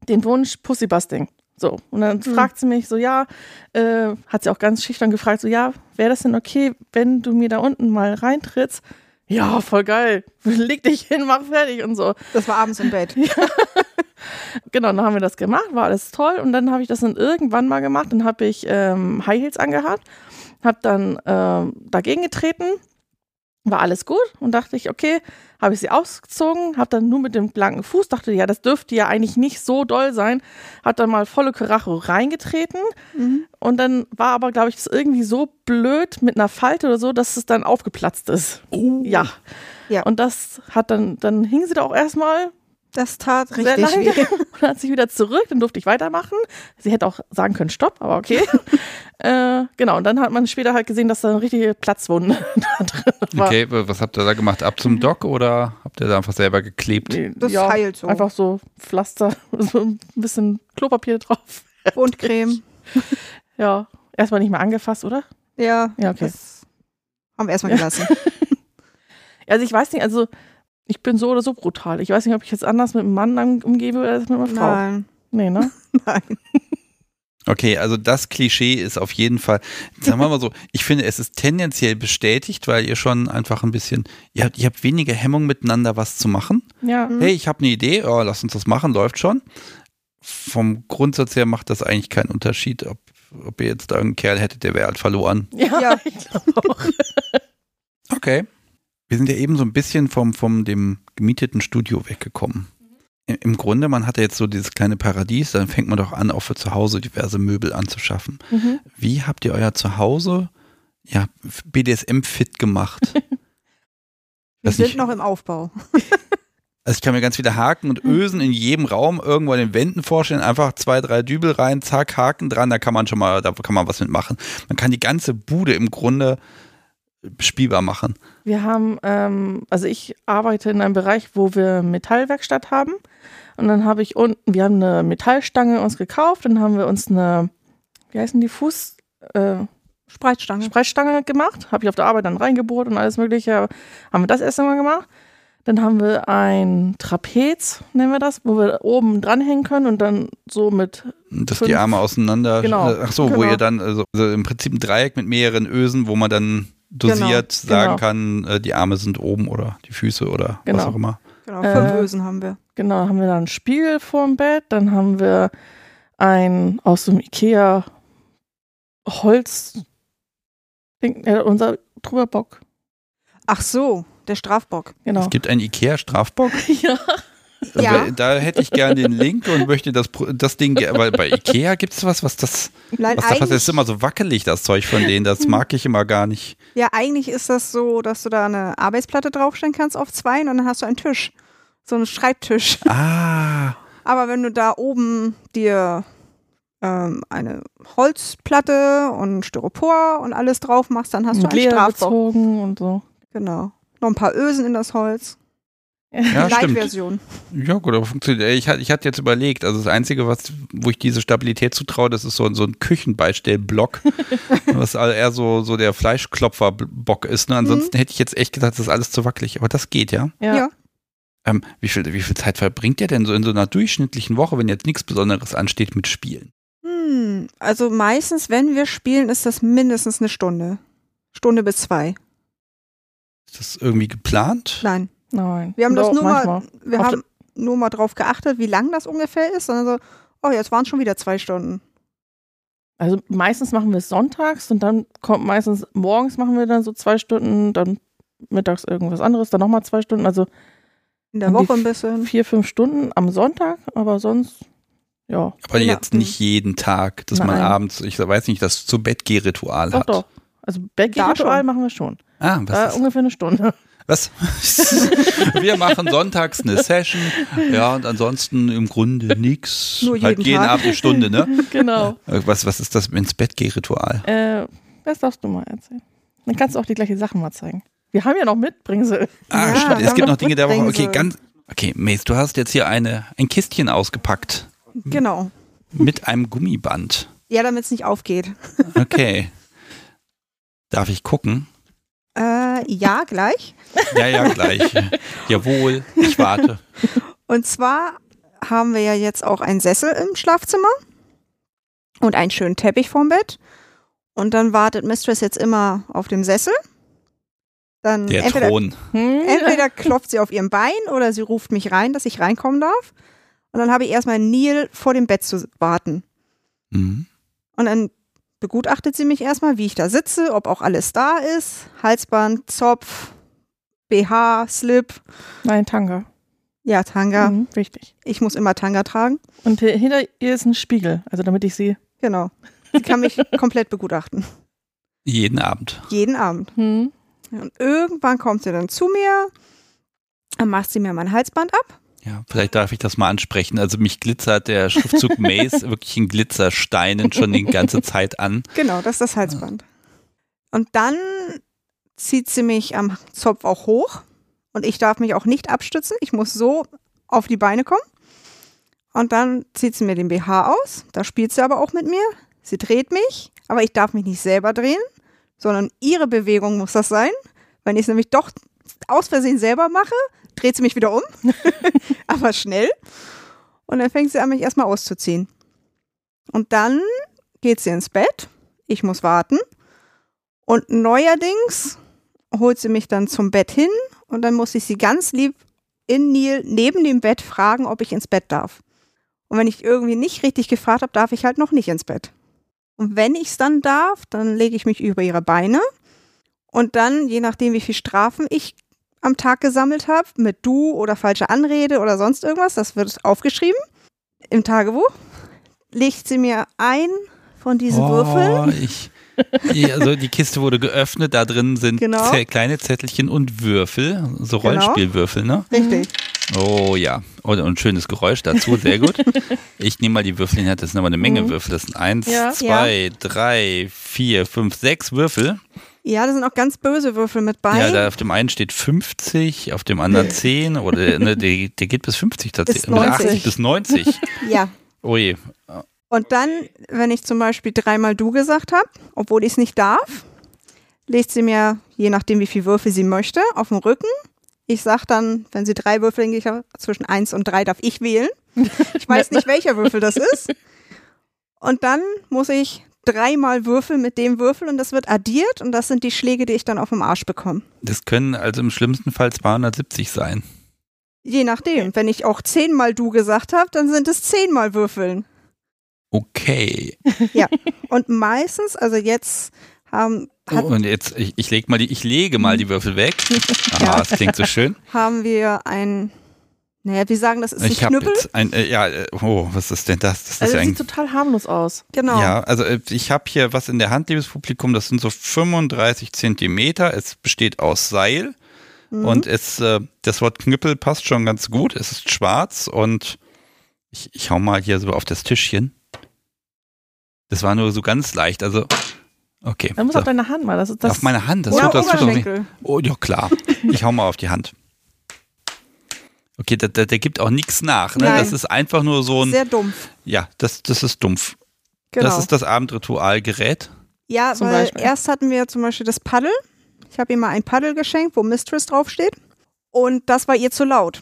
den Wunsch Pussybusting. So, und dann Mhm. fragt sie mich so, ja, äh, hat sie auch ganz schüchtern gefragt, so, ja, wäre das denn okay, wenn du mir da unten mal reintrittst? Ja, voll geil. Leg dich hin, mach fertig und so. Das war abends im Bett. Genau, dann haben wir das gemacht, war alles toll. Und dann habe ich das dann irgendwann mal gemacht. Dann habe ich ähm, High Heels angehabt, habe dann ähm, dagegen getreten, war alles gut und dachte ich, okay, habe ich sie ausgezogen, habe dann nur mit dem blanken Fuß, dachte, ja, das dürfte ja eigentlich nicht so doll sein, hat dann mal volle Karacho reingetreten Mhm. und dann war aber, glaube ich, das irgendwie so blöd mit einer Falte oder so, dass es dann aufgeplatzt ist. Ja. Ja. Und das hat dann, dann hing sie da auch erstmal Das tat sehr richtig lange weh. und dann hat sich wieder zurück, dann durfte ich weitermachen. Sie hätte auch sagen können, stopp, aber okay. äh, genau, und dann hat man später halt gesehen, dass da eine richtige Platzwunde da drin war. Okay, was habt ihr da gemacht? Ab zum Dock oder habt ihr da einfach selber geklebt? Nee, Das ja, heilt so. Einfach so Pflaster, so ein bisschen Klopapier drauf. Wundcreme. Ja, erstmal nicht mehr angefasst, oder? Ja, Ja, okay. das haben wir erstmal gelassen. Also ich weiß nicht, also ich bin so oder so brutal. Ich weiß nicht, ob ich jetzt anders mit einem Mann an- umgehe oder als mit einer Frau. Nein, Nee, ne? nein. Okay, also das Klischee ist auf jeden Fall, sagen wir mal so, ich finde, es ist tendenziell bestätigt, weil ihr schon einfach ein bisschen, ihr habt, ihr habt weniger Hemmung miteinander was zu machen. Ja. Mhm. Hey, ich habe eine Idee, oh, lass uns das machen, läuft schon. Vom Grundsatz her macht das eigentlich keinen Unterschied, ob, ob ihr jetzt da einen Kerl hättet, der wäre halt verloren. Ja, Ja. ich glaube auch. Okay. Wir sind ja eben so ein bisschen vom, vom dem gemieteten Studio weggekommen. Im Grunde, man hat ja jetzt so dieses kleine Paradies, dann fängt man doch an, auch für zu Hause diverse Möbel anzuschaffen. Mhm. Wie habt ihr euer Zuhause ja, BDSM-fit gemacht? Wir Das sind nicht- noch im Aufbau. Also ich kann mir ganz viele Haken und Ösen in jedem Raum irgendwo an den Wänden vorstellen. Einfach zwei, drei Dübel rein, zack, Haken dran, da kann man schon mal, da kann man was mitmachen. Man kann die ganze Bude im Grunde spielbar machen. Wir haben, ähm, also ich arbeite in einem Bereich, wo wir Metallwerkstatt haben. Und dann habe ich unten, wir haben eine Metallstange uns gekauft, dann haben wir uns eine, wie heißen die, Fuß, äh, Spreitstange. Spreitstange gemacht. Habe ich auf der Arbeit dann reingebohrt und alles mögliche. Haben wir das erst einmal gemacht. Dann haben wir ein Trapez, nennen wir das, wo wir oben dranhängen können und dann so mit, Dass Fünf. die Arme auseinander. Genau. Ach so, wo Genau. ihr dann, also, also im Prinzip ein Dreieck mit mehreren Ösen, wo man dann dosiert sagen genau. kann, äh, die Arme sind oben oder die Füße oder was Genau. auch immer. Genau, fünf Äh, Ösen haben wir. genau, haben wir dann einen Spiegel vorm Bett, dann haben wir ein aus dem Ikea Holz, äh, unser Trüberbock. Ach so, der Strafbock. Genau. Es gibt einen Ikea-Strafbock. ja. Ja. Da hätte ich gerne den Link und möchte das, das Ding, weil bei Ikea gibt es was, was das, Nein, was da passiert. Das ist immer so wackelig, das Zeug von denen. Das mag ich immer gar nicht. ja, eigentlich ist das so, dass du da eine Arbeitsplatte draufstellen kannst auf zwei und dann hast du einen Tisch. So einen Schreibtisch. Ah, Aber wenn du da oben dir ähm, eine Holzplatte und Styropor und alles drauf machst, dann hast du Mit einen Strafbock. gezogen und so. Genau. Noch ein paar Ösen in das Holz. Ja. Light-Version. Ja, gut, aber funktioniert. Ich, hatte- ich hatte jetzt überlegt, also das Einzige, was, wo ich diese Stabilität zutraue, das ist so, so ein Küchenbeistellblock, was eher so, so der Fleischklopferbock ist. Ne? Ansonsten hätte ich jetzt echt gedacht, das ist alles zu wackelig. Aber das geht, ja. Ja. Ja. Ähm, wie, viel, wie viel Zeit verbringt ihr denn so in so einer durchschnittlichen Woche, wenn jetzt nichts Besonderes ansteht mit Spielen? Hm, also meistens, wenn wir spielen, ist das mindestens eine Stunde. Stunde bis zwei. Ist das irgendwie geplant? Nein. Nein. Wir haben das Doch, nur mal, manchmal. wir Auf haben nur mal drauf geachtet, wie lang das ungefähr ist. Und dann so, oh, jetzt waren es schon wieder zwei Stunden. Also meistens machen wir es sonntags und dann kommt meistens morgens machen wir dann so zwei Stunden, dann mittags irgendwas anderes, dann nochmal zwei Stunden, also In der Woche ein bisschen. vier, fünf Stunden am Sonntag, aber sonst, ja. Aber Ja. jetzt nicht jeden Tag, dass man Nein. abends, ich weiß nicht, das zu Bett-Geh-Ritual Doch, hat. doch. Also Da Backritual schon. machen wir schon. Ah, was ist ungefähr eine Stunde. Was? Wir machen sonntags eine Session, ja, und ansonsten im Grunde nix. Nur halt jeden jeden Tag. Abend eine Stunde, ne? genau. Äh, Was, was ist das ins Bett geh Ritual? Äh, das darfst du mal erzählen. Dann kannst du auch die gleichen Sachen mal zeigen. Wir haben ja noch Mitbringsel. Ah, Ja, stimmt. Es gibt noch Dinge der Woche. Okay, ganz. Okay, Mace, du hast jetzt hier eine, ein Kistchen ausgepackt Genau. mit einem Gummiband. Ja, damit es nicht aufgeht. Okay. Darf ich gucken? Äh, ja, gleich. Ja, ja, gleich. Jawohl, ich warte. Und zwar haben wir ja jetzt auch einen Sessel im Schlafzimmer und einen schönen Teppich vorm Bett. Und dann wartet Mistress jetzt immer auf dem Sessel. Dann Der entweder, Thron. Hm? entweder klopft sie auf ihrem Bein oder sie ruft mich rein, dass ich reinkommen darf. Und dann habe ich erstmal Neil vor dem Bett zu warten. Mhm. Und dann begutachtet sie mich erstmal, wie ich da sitze, ob auch alles da ist. Halsband, Zopf, BH, Slip. Nein, Tanga. Ja, Tanga. Mhm, wichtig. Ich muss immer Tanga tragen. Und hi- hinter ihr ist ein Spiegel, also damit ich sie. Genau. Sie kann mich komplett begutachten. Jeden Abend. Jeden Abend. Hm? Und irgendwann kommt sie dann zu mir, dann macht sie mir mein Halsband ab. Ja, vielleicht darf ich das mal ansprechen. Also mich glitzert der Schriftzug Mace wirklich in Glitzersteinen schon die ganze Zeit an. Genau, das ist das Halsband. Und dann zieht sie mich am Zopf auch hoch und ich darf mich auch nicht abstützen. Ich muss so auf die Beine kommen. Und dann zieht sie mir den BH aus. Da spielt sie aber auch mit mir. Sie dreht mich, aber ich darf mich nicht selber drehen, sondern ihre Bewegung muss das sein. Wenn ich es nämlich doch aus Versehen selber mache, dreht sie mich wieder um, aber schnell. Und dann fängt sie an, mich erstmal auszuziehen. Und dann geht sie ins Bett. Ich muss warten. Und neuerdings holt sie mich dann zum Bett hin und dann muss ich sie ganz lieb in Nil neben dem Bett fragen, ob ich ins Bett darf. Und wenn ich irgendwie nicht richtig gefragt habe, darf ich halt noch nicht ins Bett. Und wenn ich es dann darf, dann lege ich mich über ihre Beine und dann, je nachdem, wie viel Strafen ich am Tag gesammelt habe, mit du oder falsche Anrede oder sonst irgendwas, das wird aufgeschrieben im Tagebuch, legt sie mir ein von diesen oh, Würfeln. Ich, ja, also die Kiste wurde geöffnet, da drin sind Genau. kleine Zettelchen und Würfel, so Genau. Rollenspielwürfel, ne? Richtig. Oh ja, und, und schönes Geräusch dazu, sehr gut. Ich nehme mal die Würfel in die Hand, das sind aber eine Menge Mhm. Würfel. Das sind eins, Ja. zwei, drei, vier, fünf, sechs Würfel. Ja, da sind auch ganz böse Würfel mit bei. Ja, da auf dem einen steht 50, auf dem anderen 10 oder ne, der, der geht bis 50 tatsächlich. Bis 90. 80 bis 90. ja. Oh je. Und dann, wenn ich zum Beispiel dreimal du gesagt habe, obwohl ich es nicht darf, legt sie mir, je nachdem wie viel Würfel sie möchte, auf den Rücken. Ich sag dann, wenn sie drei Würfel hingelegt hat, zwischen eins und drei darf ich wählen. Ich weiß nicht, welcher Würfel das ist. Und dann muss ich dreimal würfeln mit dem Würfel und das wird addiert und das sind die Schläge, die ich dann auf dem Arsch bekomme. Das können also im schlimmsten Fall 270 sein. Je nachdem. Wenn ich auch zehnmal du gesagt habe, dann sind es zehnmal Würfeln. Okay. Und meistens, also jetzt haben, hat, Und jetzt, ich, ich, leg mal die, ich lege mal die Würfel weg. Aha, Ja. das klingt so schön. haben wir ein, naja, wir sagen, das ist ein Ich Knüppel. ein, äh, ja, äh, oh, was ist denn das? Das Also ja das ein, sieht total harmlos aus. Genau. Ja, also äh, ich habe hier was in der Hand, liebes Publikum, das sind so 35 Zentimeter. Es besteht aus Seil Mhm. und es, äh, das Wort Knüppel passt schon ganz gut. Es ist schwarz und ich, ich hau mal hier so auf das Tischchen. Das war nur so ganz leicht, also okay. Dann muss so. auf deine Hand mal. Das das. auf meine Hand, das Oder tut das tut doch nicht. Oh ja, klar. Ich hau mal auf die Hand. Okay, der, der, der gibt auch nichts nach. Ne? Nein. Das ist einfach nur so ein. Sehr dumpf. Ja, das, das ist dumpf. Genau. Das ist das Abendritualgerät. ja, Zum weil Beispiel. erst hatten wir zum Beispiel das Paddel. Ich habe ihr mal ein Paddel geschenkt, wo Mistress draufsteht. Und das war ihr zu laut.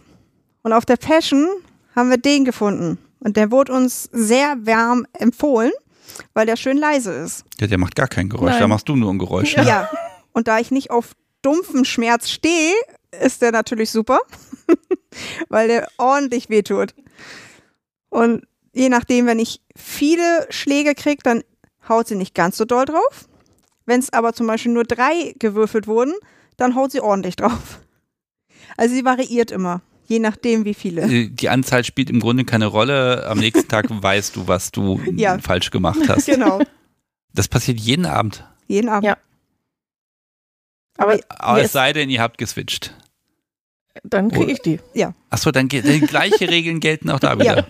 Und auf der Passion haben wir den gefunden. Und der wurde uns sehr wärm empfohlen, weil der schön leise ist. Ja, der macht gar kein Geräusch. Nein. Da machst du nur ein Geräusch. Ne? Ja. Und da ich nicht auf dumpfen Schmerz stehe, ist der natürlich super, weil der ordentlich wehtut. Und je nachdem, wenn ich viele Schläge kriege, dann haut sie nicht ganz so doll drauf. Wenn es aber zum Beispiel nur drei gewürfelt wurden, dann haut sie ordentlich drauf. Also sie variiert immer, je nachdem, wie viele. Die Anzahl spielt im Grunde keine Rolle. Am nächsten Tag weißt du, was du Ja. falsch gemacht hast. Genau, Das passiert jeden Abend. jeden Abend. Ja. Aber Aber es sei denn, ihr habt geswitcht. Dann kriege ich die. Achso, dann gleiche Regeln gelten auch da wieder.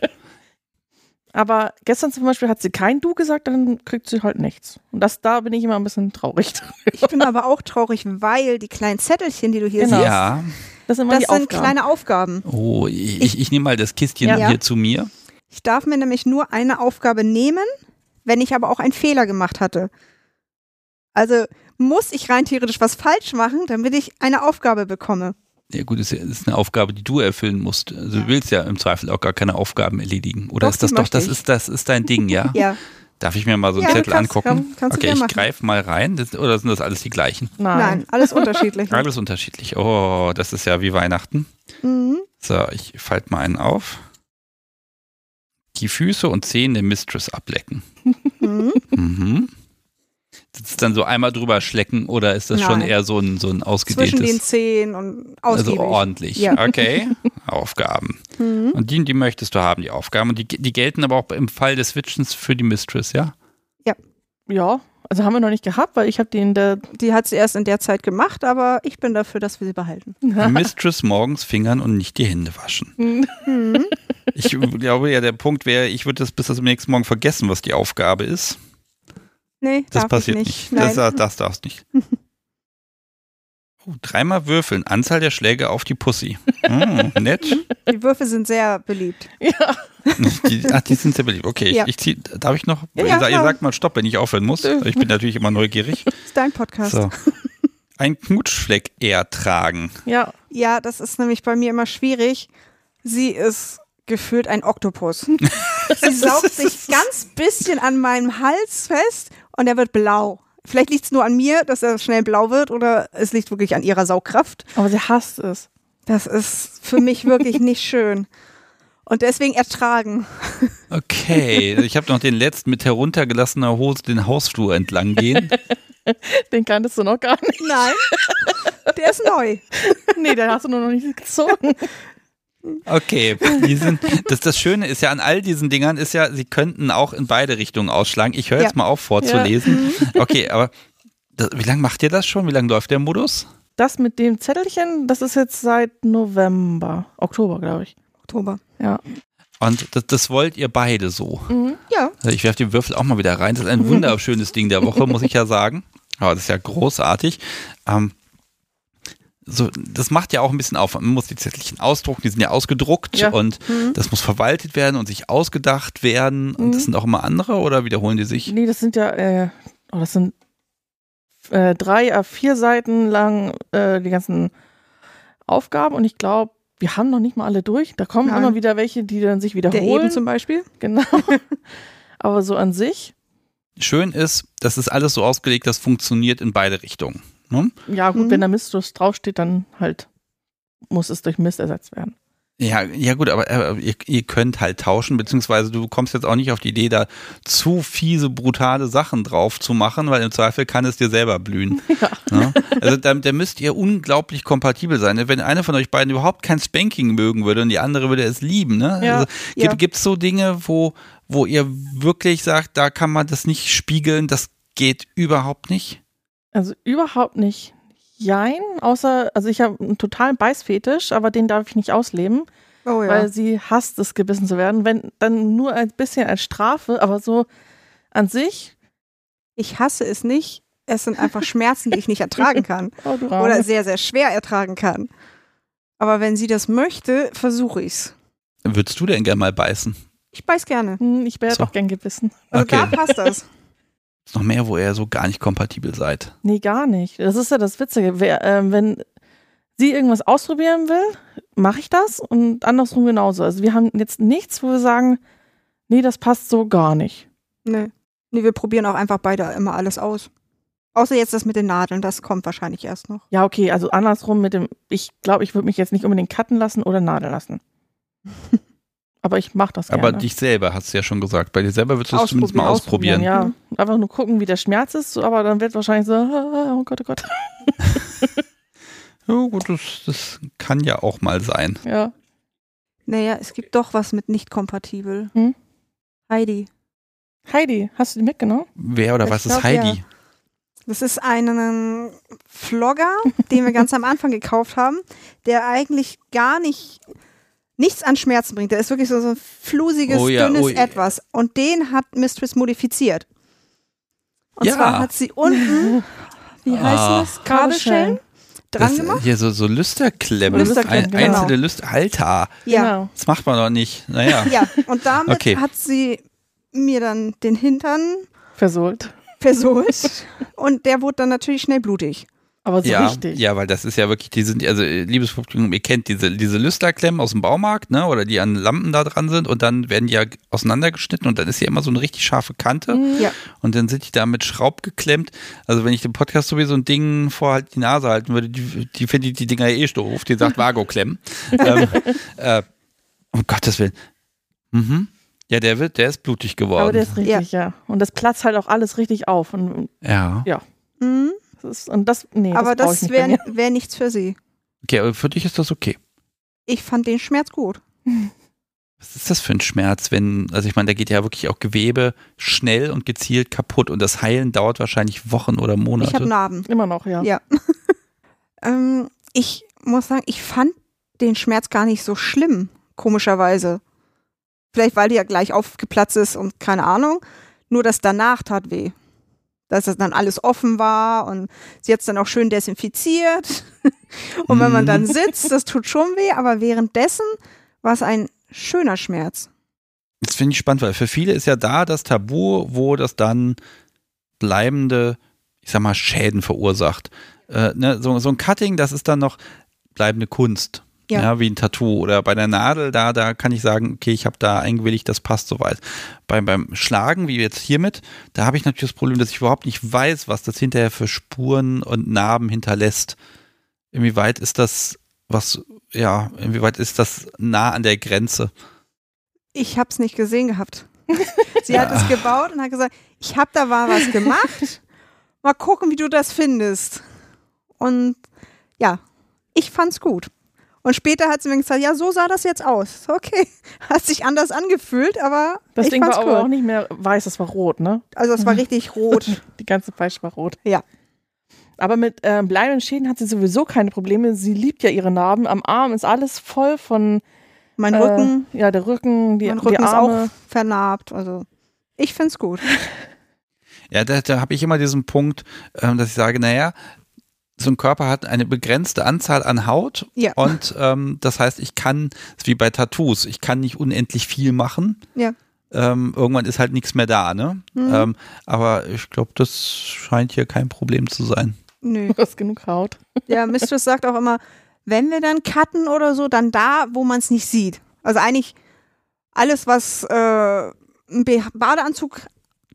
Aber gestern zum Beispiel hat sie kein Du gesagt, dann kriegt sie halt nichts. Und das, da bin ich immer ein bisschen traurig. Ich bin aber auch traurig, weil die kleinen Zettelchen, die du hier Genau. siehst, Ja. Das sind das sind Aufgaben. kleine Aufgaben. Oh, ich, ich, ich nehme mal das Kistchen Ja. hier zu mir. Ich darf mir nämlich nur eine Aufgabe nehmen, wenn ich aber auch einen Fehler gemacht hatte. Also muss ich rein theoretisch was falsch machen, damit ich eine Aufgabe bekomme. Ja gut, das ist eine Aufgabe, die du erfüllen musst. Also du willst ja im Zweifel auch gar keine Aufgaben erledigen. Oder Doch, ist das doch, das ich. ist, das ist dein Ding, ja? Ja, Darf ich mir mal so einen Ja, Zettel kannst- angucken? kann- kannst du okay, ich greife mal rein. Das, oder sind das alles die gleichen? Nein. nein, alles unterschiedlich. Alles unterschiedlich. Oh, das ist ja wie Weihnachten. Mhm. So, ich falte mal einen auf. Die Füße und Zehen der Mistress ablecken. Mhm. Mhm. Dann so einmal drüber schlecken oder ist das schon Nein. eher so ein, so ein Zwischen den ausgedehntes? Zehen und Also ausgiebig. ordentlich. Ja. Okay. Aufgaben. Mhm. Und die, die möchtest du haben, die Aufgaben. Und die, die gelten aber auch im Fall des Switchens für die Mistress, ja? Ja, Also haben wir noch nicht gehabt, weil ich habe die in der. Die hat sie erst in der Zeit gemacht, aber ich bin dafür, dass wir sie behalten. Mistress morgens fingern und nicht die Hände waschen. Mhm. Ich glaube ja, der Punkt wäre, ich würde das bis zum nächsten Morgen vergessen, was die Aufgabe ist. Nee, Das darf passiert ich nicht. nicht. Das, das darfst nicht. Oh, dreimal würfeln. Anzahl der Schläge auf die Pussy. Hm, nett. Die Würfel sind sehr beliebt. ja. Die, ach, die sind sehr beliebt. Okay, Ja. ich, ich zieh, darf ich noch? Ja, ihr, ja, ihr sagt mal Stopp, wenn ich aufhören muss. Ich bin natürlich immer neugierig. Das ist dein Podcast. So. Ein Knutschfleck ertragen. Ja. Ja, das ist nämlich bei mir immer schwierig. Sie ist gefühlt ein Oktopus. Sie saugt sich ganz bisschen an meinem Hals fest und er wird blau. Vielleicht liegt es nur an mir, dass er schnell blau wird oder es liegt wirklich an ihrer Saugkraft. Aber sie hasst es. Das ist für mich wirklich nicht schön. Und deswegen ertragen. Okay, ich habe noch den letzten mit heruntergelassener Hose den Hausflur entlang gehen. Den kanntest du noch gar nicht. Nein, der ist neu. Nee, den hast du nur noch nicht gezogen. Okay, die sind, das, das Schöne ist ja an all diesen Dingern ist ja, sie könnten auch in beide Richtungen ausschlagen. Ich höre jetzt Ja. mal auf vorzulesen. Okay, aber das, wie lange macht ihr das schon? Wie lange läuft der Modus? Das mit dem Zettelchen, das ist jetzt seit November, Oktober, glaube ich. Oktober. Ja. Und das, das wollt ihr beide so. Mhm. Ja, Also ich werfe die Würfel auch mal wieder rein. Das ist ein wunderschönes Ding der Woche, muss ich ja sagen. Aber das ist ja großartig. Ähm, so, das macht ja auch ein bisschen Aufwand. Man muss die Zettelchen ausdrucken, die sind ja ausgedruckt Ja. und Mhm. das muss verwaltet werden und sich ausgedacht werden. Und das Mhm. sind auch immer andere oder wiederholen die sich? Nee, das sind ja, äh, oh, das sind äh, drei, äh, vier Seiten lang äh, die ganzen Aufgaben und ich glaube, wir haben noch nicht mal alle durch. Da kommen Nein. immer wieder welche, die dann sich der wiederholen. eben zum Beispiel. genau. Aber so an sich, Schön ist, das ist alles so ausgelegt, das funktioniert in beide Richtungen. Ne? ja gut, Mhm. wenn da Mistus draufsteht, dann halt muss es durch Mist ersetzt werden. Ja, ja gut, aber äh, ihr, ihr könnt halt tauschen, beziehungsweise du kommst jetzt auch nicht auf die Idee, da zu fiese, brutale Sachen drauf zu machen, weil im Zweifel kann es dir selber blühen. Ja. Ne? Also da, da müsst ihr unglaublich kompatibel sein. Wenn einer von euch beiden überhaupt kein Spanking mögen würde und die andere würde es lieben, ne? Ja. Also, Gibt es so Dinge, wo, wo ihr wirklich sagt, da kann man das nicht spiegeln, das geht überhaupt nicht? Also überhaupt nicht. Jein, außer, also ich habe einen totalen Beißfetisch, aber den darf ich nicht ausleben, Oh ja. weil sie hasst es, gebissen zu werden. Wenn, dann nur ein bisschen als Strafe, aber so an sich. ich hasse es nicht. Es sind einfach Schmerzen, die ich nicht ertragen kann. Oh, Oder sehr, sehr schwer ertragen kann. Aber wenn sie das möchte, versuche ich's. Würdest du denn gerne mal beißen? Ich beiß gerne. Hm, Ich wäre So. doch gern gebissen. Also Okay. da passt das. Ist noch mehr, wo ihr so gar nicht kompatibel seid. Nee, gar nicht. Das ist ja das Witzige. Wer, ähm, wenn sie irgendwas ausprobieren will, mache ich das und andersrum genauso. Also wir haben jetzt nichts, wo wir sagen, nee, das passt so gar nicht. Nee. Nee, wir probieren auch einfach beide immer alles aus. Außer jetzt das mit den Nadeln, das kommt wahrscheinlich erst noch. Ja, okay, also andersrum mit dem, ich glaube, ich würde mich jetzt nicht unbedingt cutten lassen oder nadeln lassen. Aber ich mache das Aber gerne. dich selber hast du ja schon gesagt. Bei dir selber würdest du es zumindest mal ausprobieren. Ja, einfach nur gucken, wie der Schmerz ist, aber dann wird wahrscheinlich so, oh Gott, oh Gott. Ja, gut, das, das kann ja auch mal sein. Ja. Naja, es gibt doch was mit nicht kompatibel. Hm? Heidi. Heidi, hast du die mitgenommen? Wer oder Ich was ist Heidi? Das ist ein Vlogger, den wir ganz am Anfang gekauft haben, der eigentlich gar nicht nichts an Schmerzen bringt. Der ist wirklich so, so ein flusiges, Oh ja, dünnes oh ja. Etwas. Und den hat Mistress modifiziert. Und Ja. zwar hat sie unten, wie heißt Ah. das? Kabelschellen dran Das, gemacht. hier so, so Lüsterklemmen. Lüsterklemmen, Ein, genau. Einzelne Lüster. Alter, Ja. Genau. das macht man doch nicht. Naja. Ja, und damit Okay. hat sie mir dann den Hintern Versohlt. versohlt und der wurde dann natürlich schnell blutig. Aber so ja, richtig. ja, weil das ist ja wirklich, die sind, also äh, liebes Publikum, ihr kennt diese, diese Lüsterklemmen aus dem Baumarkt, ne, oder die an Lampen da dran sind und dann werden die ja auseinandergeschnitten und dann ist ja immer so eine richtig scharfe Kante Mhm. Ja. und dann sind die da mit Schraub geklemmt. Also wenn ich dem Podcast sowieso ein Ding vor halt die Nase halten würde, die, die findet die Dinger eh doof, die sagt Vago-Klemmen. ähm, äh, um Gottes Willen. Mhm. Ja, der wird, der ist blutig geworden. Aber der ist richtig, ja. Und das platzt halt auch alles richtig auf. Und ja. Mhm. Das, ist, und das nee, Aber das, das wäre wär nichts für sie. Okay, aber für dich ist das okay. Ich fand den Schmerz gut. Was ist das für ein Schmerz, wenn, also ich meine, da geht ja wirklich auch Gewebe schnell und gezielt kaputt und das Heilen dauert wahrscheinlich Wochen oder Monate. Ich habe Narben. Immer noch, ja. Ja. ähm, ich muss sagen, ich fand den Schmerz gar nicht so schlimm, komischerweise. Vielleicht, weil die ja gleich aufgeplatzt ist und keine Ahnung. Nur das danach tat weh. Dass es dann alles offen war und sie hat es dann auch schön desinfiziert. und wenn man dann Mhm. sitzt, das tut schon weh, aber währenddessen war es ein schöner Schmerz. Das finde ich spannend, weil für viele ist ja da das Tabu, wo das dann bleibende, ich sag mal, Schäden verursacht. Äh, ne, so, so ein Cutting, das ist dann noch bleibende Kunst. Ja. Ja. wie ein Tattoo. Oder bei der Nadel, da, da kann ich sagen, okay, ich habe da eingewilligt, das passt soweit. Beim, beim Schlagen, wie jetzt hiermit, da habe ich natürlich das Problem, dass ich überhaupt nicht weiß, was das hinterher für Spuren und Narben hinterlässt. Inwieweit ist das, was, ja, inwieweit ist das nah an der Grenze? Ich habe es nicht gesehen gehabt. Sie hat es gebaut und hat gesagt, ich habe da mal was gemacht. Mal gucken, wie du das findest. Und ja, ich fand's gut. Und später hat sie mir gesagt, ja, so sah das jetzt aus. Okay, hat sich anders angefühlt, aber Das ich Ding war fand's aber cool. auch nicht mehr weiß, das war rot, ne? Also es war richtig rot. Die ganze Fleisch war rot. Ja. Aber mit ähm, bleibenden Schäden hat sie sowieso keine Probleme. Sie liebt ja ihre Narben. Am Arm ist alles voll von Mein äh, Rücken, Ja, der Rücken, die, mein die Rücken ist auch Arme. vernarbt. Also ich find's gut. Ja, da, da habe ich immer diesen Punkt, ähm, dass ich sage, naja, so ein Körper hat eine begrenzte Anzahl an Haut Ja. und ähm, das heißt, ich kann, das ist wie bei Tattoos, ich kann nicht unendlich viel machen. Ja. Ähm, irgendwann ist halt nichts mehr da, ne? Mhm. Ähm, aber ich glaube, das scheint hier kein Problem zu sein. Nö. Du hast genug Haut. Ja, Mistress sagt auch immer, wenn wir dann cutten oder so, dann da, wo man es nicht sieht. Also eigentlich alles, was äh, ein Badeanzug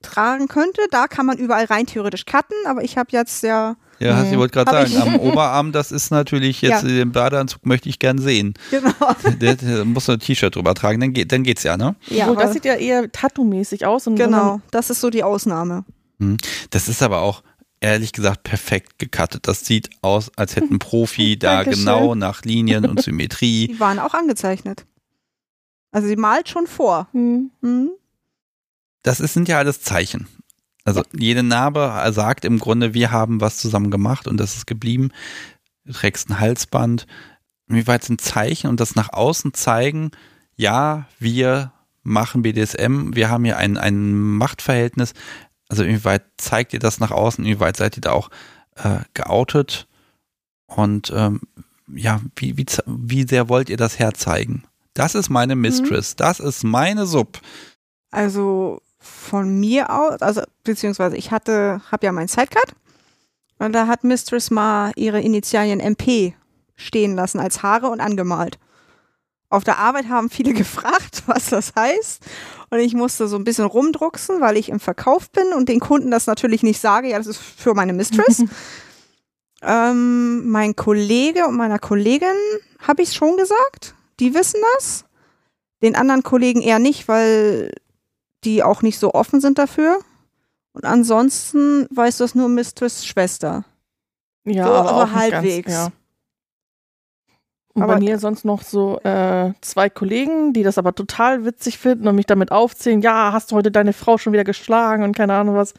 tragen könnte, da kann man überall rein theoretisch cutten, aber ich habe jetzt ja, Ja, Mhm. ich wollte gerade sagen, ich- am Oberarm, das ist natürlich jetzt, Ja. den Badeanzug möchte ich gern sehen. genau. Der, der muss ein T-Shirt drüber tragen, dann, geht, dann geht's ja, ne? Ja, Obwohl, das sieht ja eher Tattoo-mäßig aus. Genau, das ist so die Ausnahme. Das ist aber auch ehrlich gesagt perfekt gecuttet. Das sieht aus, als hätte ein Profi da Dankeschön. genau nach Linien und Symmetrie. Die waren auch angezeichnet. Also sie malt schon vor. Hm, Mhm. Das ist, sind ja alles Zeichen. Also jede Narbe sagt im Grunde, wir haben was zusammen gemacht und das ist geblieben. Du trägst ein Halsband. Inwieweit sind Zeichen und das nach außen zeigen, ja, wir machen BDSM, wir haben hier ein, ein Machtverhältnis. Also inwieweit zeigt ihr das nach außen, inwieweit seid ihr da auch äh, geoutet und ähm, ja, wie, wie, wie sehr wollt ihr das herzeigen? Das ist meine Mistress, das ist meine Sub. Also von mir aus, also beziehungsweise ich hatte, habe ja meinen Sidecut und da hat Mistress mal ihre Initialien MP stehen lassen als Haare und angemalt. Auf der Arbeit haben viele gefragt, was das heißt. Und ich musste so ein bisschen rumdrucksen, weil ich im Verkauf bin und den Kunden das natürlich nicht sage. Ja, das ist für meine Mistress. ähm, mein Kollege und meiner Kollegin habe ich es schon gesagt. Die wissen das. Den anderen Kollegen eher nicht, weil die auch nicht so offen sind dafür. Und ansonsten weiß das nur Mistress Schwester. ja, So, aber aber halbwegs. Ganz, ja. Und Aber- bei mir sonst noch so äh, zwei Kollegen, die das aber total witzig finden und mich damit aufzählen, ja, hast du heute deine Frau schon wieder geschlagen und keine Ahnung was.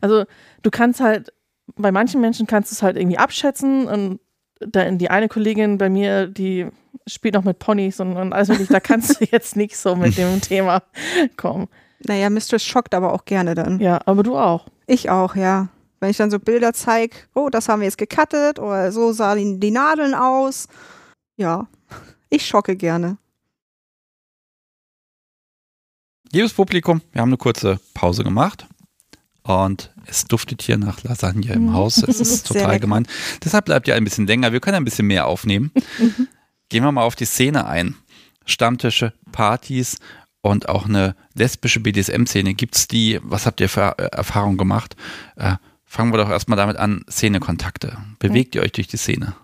Also du kannst halt, bei manchen Menschen kannst du es halt irgendwie abschätzen und da, die eine Kollegin bei mir, die spielt noch mit Ponys und, und alles mögliche, da kannst du jetzt nicht so mit dem Thema kommen. Naja, Mistress schockt aber auch gerne dann. Ja, aber du auch. Ich auch, ja. Wenn ich dann so Bilder zeige, oh, das haben wir jetzt gecuttet oder so sahen die Nadeln aus. Ja, ich schocke gerne. Liebes Publikum, wir haben eine kurze Pause gemacht und es duftet hier nach Lasagne im Mhm. Haus. Es ist total gemein. Deshalb bleibt ihr ein bisschen länger. Wir können ein bisschen mehr aufnehmen. Gehen wir mal auf die Szene ein. Stammtische, Partys und auch eine lesbische BDSM-Szene. Gibt's die? Was habt ihr für äh, Erfahrungen gemacht? Äh, fangen wir doch erstmal damit an. Szenekontakte. Bewegt ihr euch durch die Szene?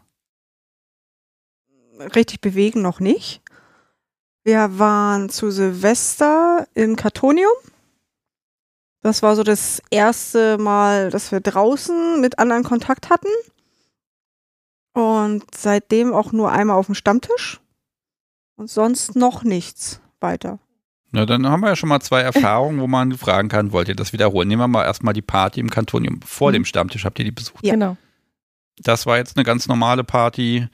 Richtig bewegen noch nicht. Wir waren zu Silvester im Kartonium. Das war so das erste Mal, dass wir draußen mit anderen Kontakt hatten. Und seitdem auch nur einmal auf dem Stammtisch. Und sonst noch nichts. weiter. Na, dann haben wir ja schon mal zwei Erfahrungen, wo man fragen kann, wollt ihr das wiederholen? Nehmen wir mal erstmal die Party im Kantonium. Vor Mhm. dem Stammtisch habt ihr die besucht. Ja. Genau. Das war jetzt eine ganz normale Party.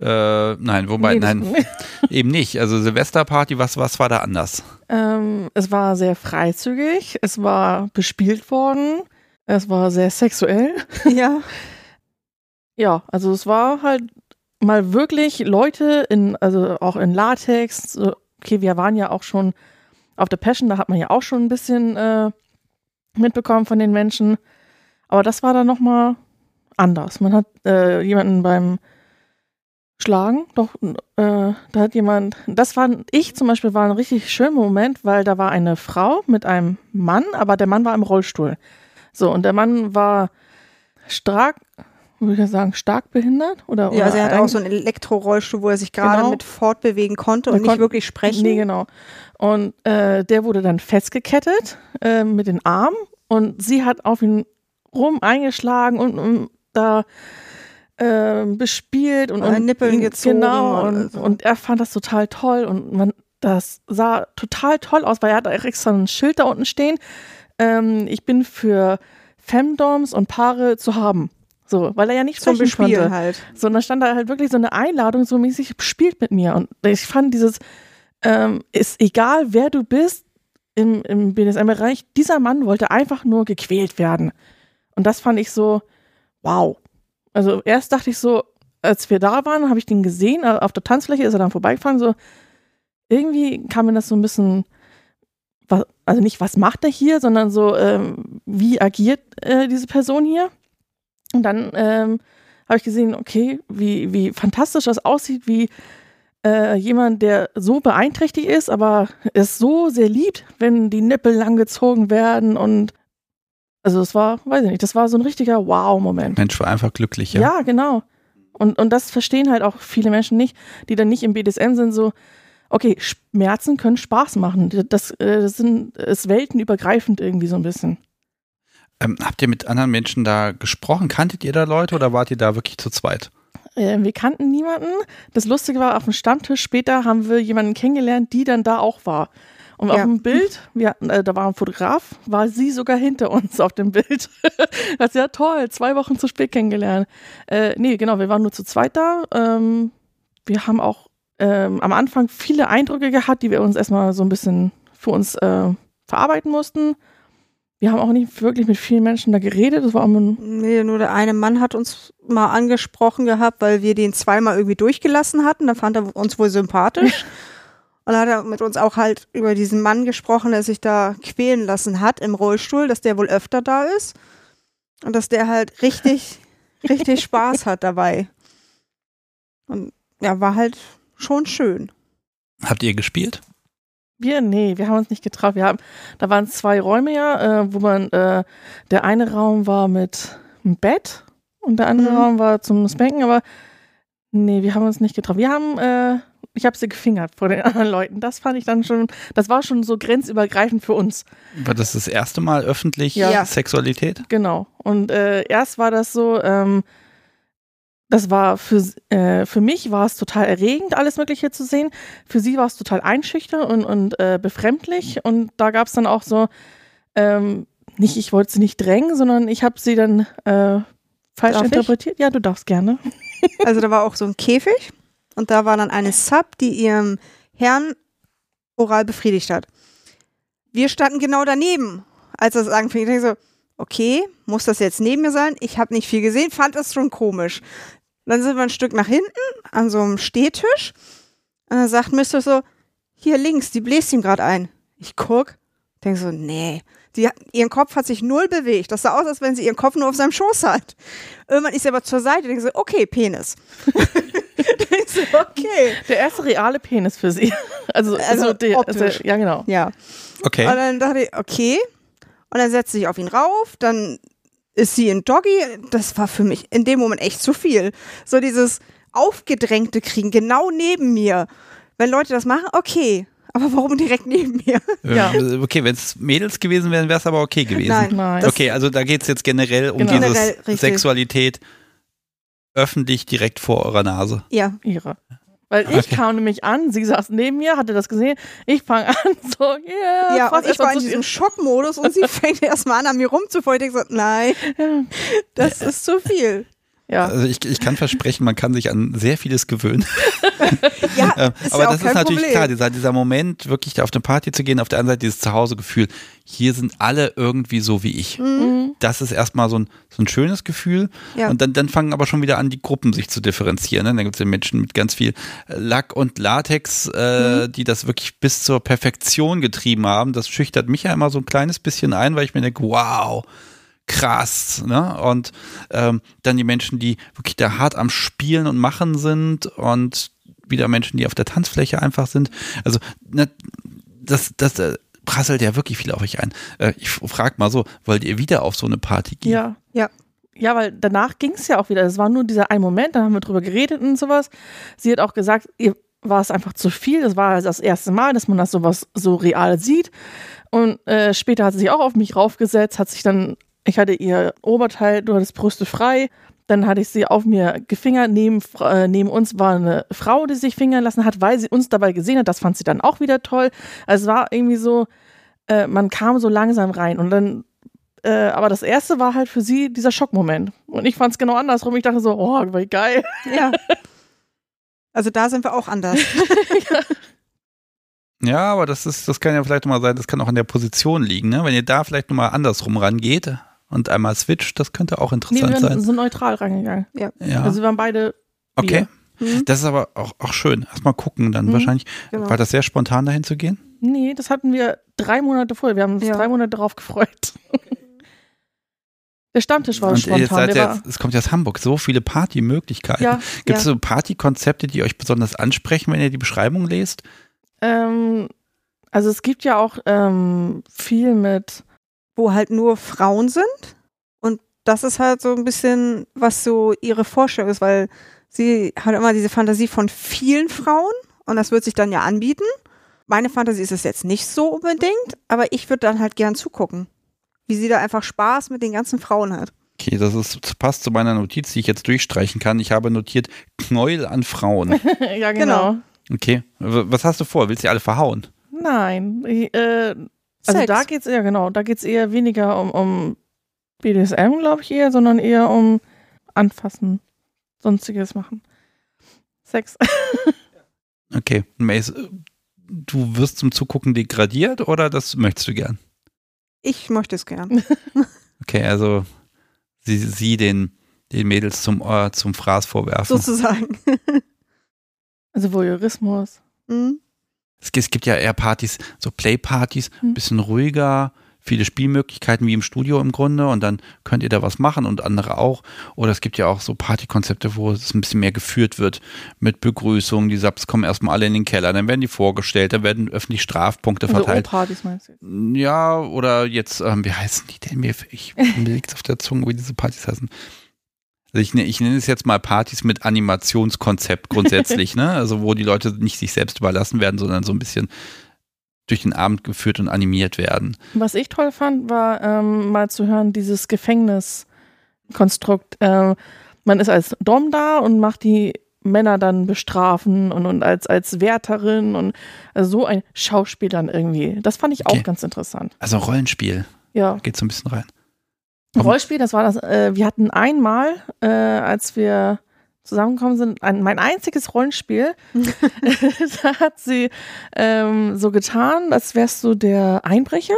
Äh, nein, wobei, Nee, nein, eben nicht. Also Silvesterparty, was, was war da anders? Ähm, es war sehr freizügig, es war bespielt worden, es war sehr sexuell. Ja. Ja, also es war halt mal wirklich Leute in, also auch in Latex. So, Okay, wir waren ja auch schon auf der Passion, da hat man ja auch schon ein bisschen äh, mitbekommen von den Menschen. Aber das war dann nochmal anders. Man hat äh, jemanden beim Schlagen, doch, äh, da hat jemand, das fand ich zum Beispiel war ein richtig schöner Moment, weil da war eine Frau mit einem Mann, aber der Mann war im Rollstuhl. So, und der Mann war stark, würde ich sagen, stark behindert oder, Ja, oder also er hat auch so einen Elektrorollstuhl, wo er sich gerade Genau. mit fortbewegen konnte und nicht konnt- wirklich sprechen. Nee, genau. Und äh, der wurde dann festgekettet äh, mit den Armen und sie hat auf ihn rum eingeschlagen und, und da äh, bespielt und, und Nippeln ihn- gezogen Genau, und und, er fand das total toll und man, das sah total toll aus, weil er hat extra ein Schild da unten stehen. Ähm, ich bin für Femdoms und Paare zu haben. So, weil er ja nicht Zum sprechen Bespielen konnte. halt. So, und stand da halt wirklich so eine Einladung, so mäßig spielt mit mir. Und ich fand dieses, ähm, ist egal, wer du bist im, im BDSM-Bereich, dieser Mann wollte einfach nur gequält werden. Und das fand ich so, wow. Also erst dachte ich so, als wir da waren, habe ich den gesehen, auf der Tanzfläche ist er dann vorbeigefahren, so irgendwie kam mir das so ein bisschen, was, also nicht, was macht er hier, sondern so, ähm, wie agiert äh, diese Person hier? Und dann ähm, habe ich gesehen, okay, wie, wie fantastisch das aussieht, wie äh, jemand, der so beeinträchtigt ist, aber es so sehr liebt, wenn die Nippel langgezogen werden und also es war, weiß ich nicht, das war so ein richtiger Wow-Moment. Mensch war einfach glücklich, Ja, ja. genau. Und, und das verstehen halt auch viele Menschen nicht, die dann nicht im BDSM sind, so, okay, Schmerzen können Spaß machen. Das, äh, das sind, ist weltenübergreifend irgendwie so ein bisschen. Ähm, habt ihr mit anderen Menschen da gesprochen? Kanntet ihr da Leute oder wart ihr da wirklich zu zweit? Äh, wir kannten niemanden. Das Lustige war, auf dem Stammtisch später haben wir jemanden kennengelernt, die dann da auch war. Und auf Ja. dem Bild, wir äh, da war ein Fotograf, war sie sogar hinter uns auf dem Bild. das ist ja toll, zwei Wochen zu spät kennengelernt. Äh, nee, genau, wir waren nur zu zweit da. Ähm, wir haben auch ähm, am Anfang viele Eindrücke gehabt, die wir uns erstmal so ein bisschen für uns äh, verarbeiten mussten. Wir haben auch nicht wirklich mit vielen Menschen da geredet. Das war auch ein Nee, nur der eine Mann hat uns mal angesprochen gehabt, weil wir den zweimal irgendwie durchgelassen hatten. Da fand er uns wohl sympathisch. Und dann hat er mit uns auch halt über diesen Mann gesprochen, der sich da quälen lassen hat im Rollstuhl, dass der wohl öfter da ist. Und dass der halt richtig, richtig Spaß hat dabei. Und ja, war halt schon schön. Habt ihr gespielt? Wir, nee, wir haben uns nicht getraut. Wir haben, da waren zwei Räume ja, äh, wo man, äh, der eine Raum war mit einem Bett und der andere Mhm. Raum war zum Spanken, aber nee, wir haben uns nicht getraut. Wir haben, äh, ich habe sie gefingert vor den anderen Leuten. Das fand ich dann schon, das war schon so grenzübergreifend für uns. War das das erste Mal öffentlich Ja. Sexualität? Genau. Und äh, erst war das so, ähm, das war für, äh, für mich war es total erregend, alles Mögliche zu sehen. Für sie war es total einschüchternd und, und äh, befremdlich. Und da gab es dann auch so, ähm, nicht, ich wollte sie nicht drängen, sondern ich habe sie dann äh, falsch Darf ich? interpretiert. Ja, du darfst gerne. Also da war auch so ein Käfig und da war dann eine Sub, die ihrem Herrn oral befriedigt hat. Wir standen genau daneben, als das anfing. Ich denke so, okay, muss das jetzt neben mir sein? Ich habe nicht viel gesehen, fand das schon komisch. Dann sind wir ein Stück nach hinten an so einem Stehtisch und dann sagt Mr. so, hier links, die bläst ihm gerade ein. Ich guck, denke so, nee. Die, hat- ihren Kopf hat sich null bewegt. Das sah aus, als wenn sie ihren Kopf nur auf seinem Schoß hat. Irgendwann ist sie aber zur Seite. Denke so, okay, Penis. denke so, okay. Der erste reale Penis für sie. Also, Also der, optisch. ja, genau. Ja. Okay. Und dann dachte ich, okay. Und dann setzt sie sich auf ihn rauf. Dann ist sie in Doggy. Das war für mich in dem Moment echt zu viel. So dieses aufgedrängte Kriegen genau neben mir. Wenn Leute das machen, okay. Aber warum direkt neben mir? ja. Ähm, Okay, wenn es Mädels gewesen wären, wäre es aber okay gewesen. Nein. Nein. Okay, also da geht es jetzt generell um Genau. dieses Generell. Sexualität öffentlich direkt vor eurer Nase. Ja. ihre. Weil ich kam nämlich an, sie saß neben mir, hatte das gesehen, ich fange an, so, yeah, Ja, und ich war in diesem. Schockmodus und sie fängt erstmal an, an mir rumzufallen. Ich so, nein, das ist zu viel. Ja. Also ich, ich kann versprechen, man kann sich an sehr vieles gewöhnen. Ja, Ähm, ist aber ja auch das ist natürlich Problem. klar, dieser, dieser Moment, wirklich auf eine Party zu gehen, auf der anderen Seite dieses Zuhausegefühl, hier sind alle irgendwie so wie ich. Mhm. Das ist erstmal so ein, so ein schönes Gefühl. Ja. Und dann, dann fangen aber schon wieder an, die Gruppen sich zu differenzieren. Ne? Dann gibt es ja Menschen mit ganz viel Lack und Latex, äh, die das wirklich bis zur Perfektion getrieben haben. Das schüchtert mich ja immer so ein kleines bisschen ein, weil ich mir denke, wow, krass. Ne? Und ähm, dann die Menschen, die wirklich da hart am Spielen und Machen sind und wieder Menschen, die auf der Tanzfläche einfach sind. Also ne, das, das äh, prasselt ja wirklich viel auf euch ein. Äh, ich frage mal so, wollt ihr wieder auf so eine Party gehen? Ja. Ja. Ja, weil danach ging es ja auch wieder. Es war nur dieser ein Moment, dann haben wir drüber geredet und sowas. Sie hat auch gesagt, ihr war es einfach zu viel. Das war das erste Mal, dass man das sowas so real sieht. Und äh, später hat sie sich auch auf mich raufgesetzt, hat sich dann, ich hatte ihr Oberteil, du hattest Brüste frei. Dann hatte ich sie auf mir gefingert. Neben, äh, neben uns war eine Frau, die sich fingern lassen hat, weil sie uns dabei gesehen hat. Das fand sie dann auch wieder toll. Also es war irgendwie so, äh, man kam so langsam rein. Und dann äh, aber das erste war halt für sie dieser Schockmoment. Und ich fand es genau andersrum. Ich dachte so, oh, wie geil. Ja. Also da sind wir auch anders. Ja, aber das ist, das kann ja vielleicht mal sein, das kann auch an der Position liegen, ne? Wenn ihr da vielleicht nochmal andersrum rangeht und einmal switcht, das könnte auch Nee, interessant wir sein. sind so neutral reingegangen. Ja. Also wir waren beide. okay. Mhm. Das ist aber auch, auch schön. Erstmal gucken, dann Mhm. wahrscheinlich. Genau. War das sehr spontan, dahin zu gehen? Nee, das hatten wir drei Monate vorher. Wir haben uns Ja. drei Monate darauf gefreut. Der Stammtisch war und ihr spontan. ja war, jetzt, es kommt ja aus Hamburg, so viele Partymöglichkeiten. ja, Gibt es ja. so Partykonzepte, die euch besonders ansprechen, wenn ihr die Beschreibung lest? ähm, also es gibt ja auch ähm, viel mit, wo halt nur Frauen sind. Und das ist halt so ein bisschen, was so ihre Vorstellung ist, weil sie hat immer diese Fantasie von vielen Frauen und das wird sich dann ja anbieten. Meine Fantasie ist es jetzt nicht so unbedingt, aber ich würde dann halt gern zugucken, wie sie da einfach Spaß mit den ganzen Frauen hat. Okay, das ist passt zu meiner Notiz, die ich jetzt durchstreichen kann. Ich habe notiert Knäuel an Frauen. ja genau. Genau. Okay, was hast du vor? Willst du die alle verhauen? Nein, ich, äh, also Sex. da geht's ja genau, da geht's eher weniger um, um BDSM, glaube ich eher, sondern eher um Anfassen, sonstiges machen. Sex. Okay, Mace, du wirst zum Zugucken degradiert oder das möchtest du gern? Ich möchte es gern. Okay, also sie, sie den, den Mädels zum, äh, zum Fraß vorwerfen. Sozusagen. Also Voyeurismus. Mhm. Es, gibt- es gibt ja eher Partys, so Playpartys, ein Hm. bisschen ruhiger, viele Spielmöglichkeiten wie im Studio im Grunde und dann könnt ihr da was machen und andere auch. Oder es gibt ja auch so Partykonzepte, wo es ein bisschen mehr geführt wird mit Begrüßung. Die Subs kommen erstmal alle in den Keller, dann werden die vorgestellt, dann werden öffentlich Strafpunkte Also verteilt. O-Partys meinst du? Ja, oder jetzt, ähm, wie heißen die denn? Mir, ich, mir liegt's auf der Zunge, wie diese Partys heißen. Also ich, ne- ich nenne es jetzt mal Partys mit Animationskonzept grundsätzlich, ne? Also wo die Leute nicht sich selbst überlassen werden, sondern so ein bisschen durch den Abend geführt und animiert werden. Was ich toll fand, war ähm, mal zu hören, dieses Gefängniskonstrukt. Ähm, man ist als Dom da und macht die Männer dann bestrafen und, und als, als Wärterin und also so ein Schauspiel dann irgendwie. Das fand ich Okay. auch ganz interessant. Also Rollenspiel, Ja. geht so ein bisschen rein. Rollspiel, das war das, äh, wir hatten einmal, äh, als wir zusammengekommen sind, ein, mein einziges Rollenspiel. da hat sie ähm, so getan, als wärst du der Einbrecher,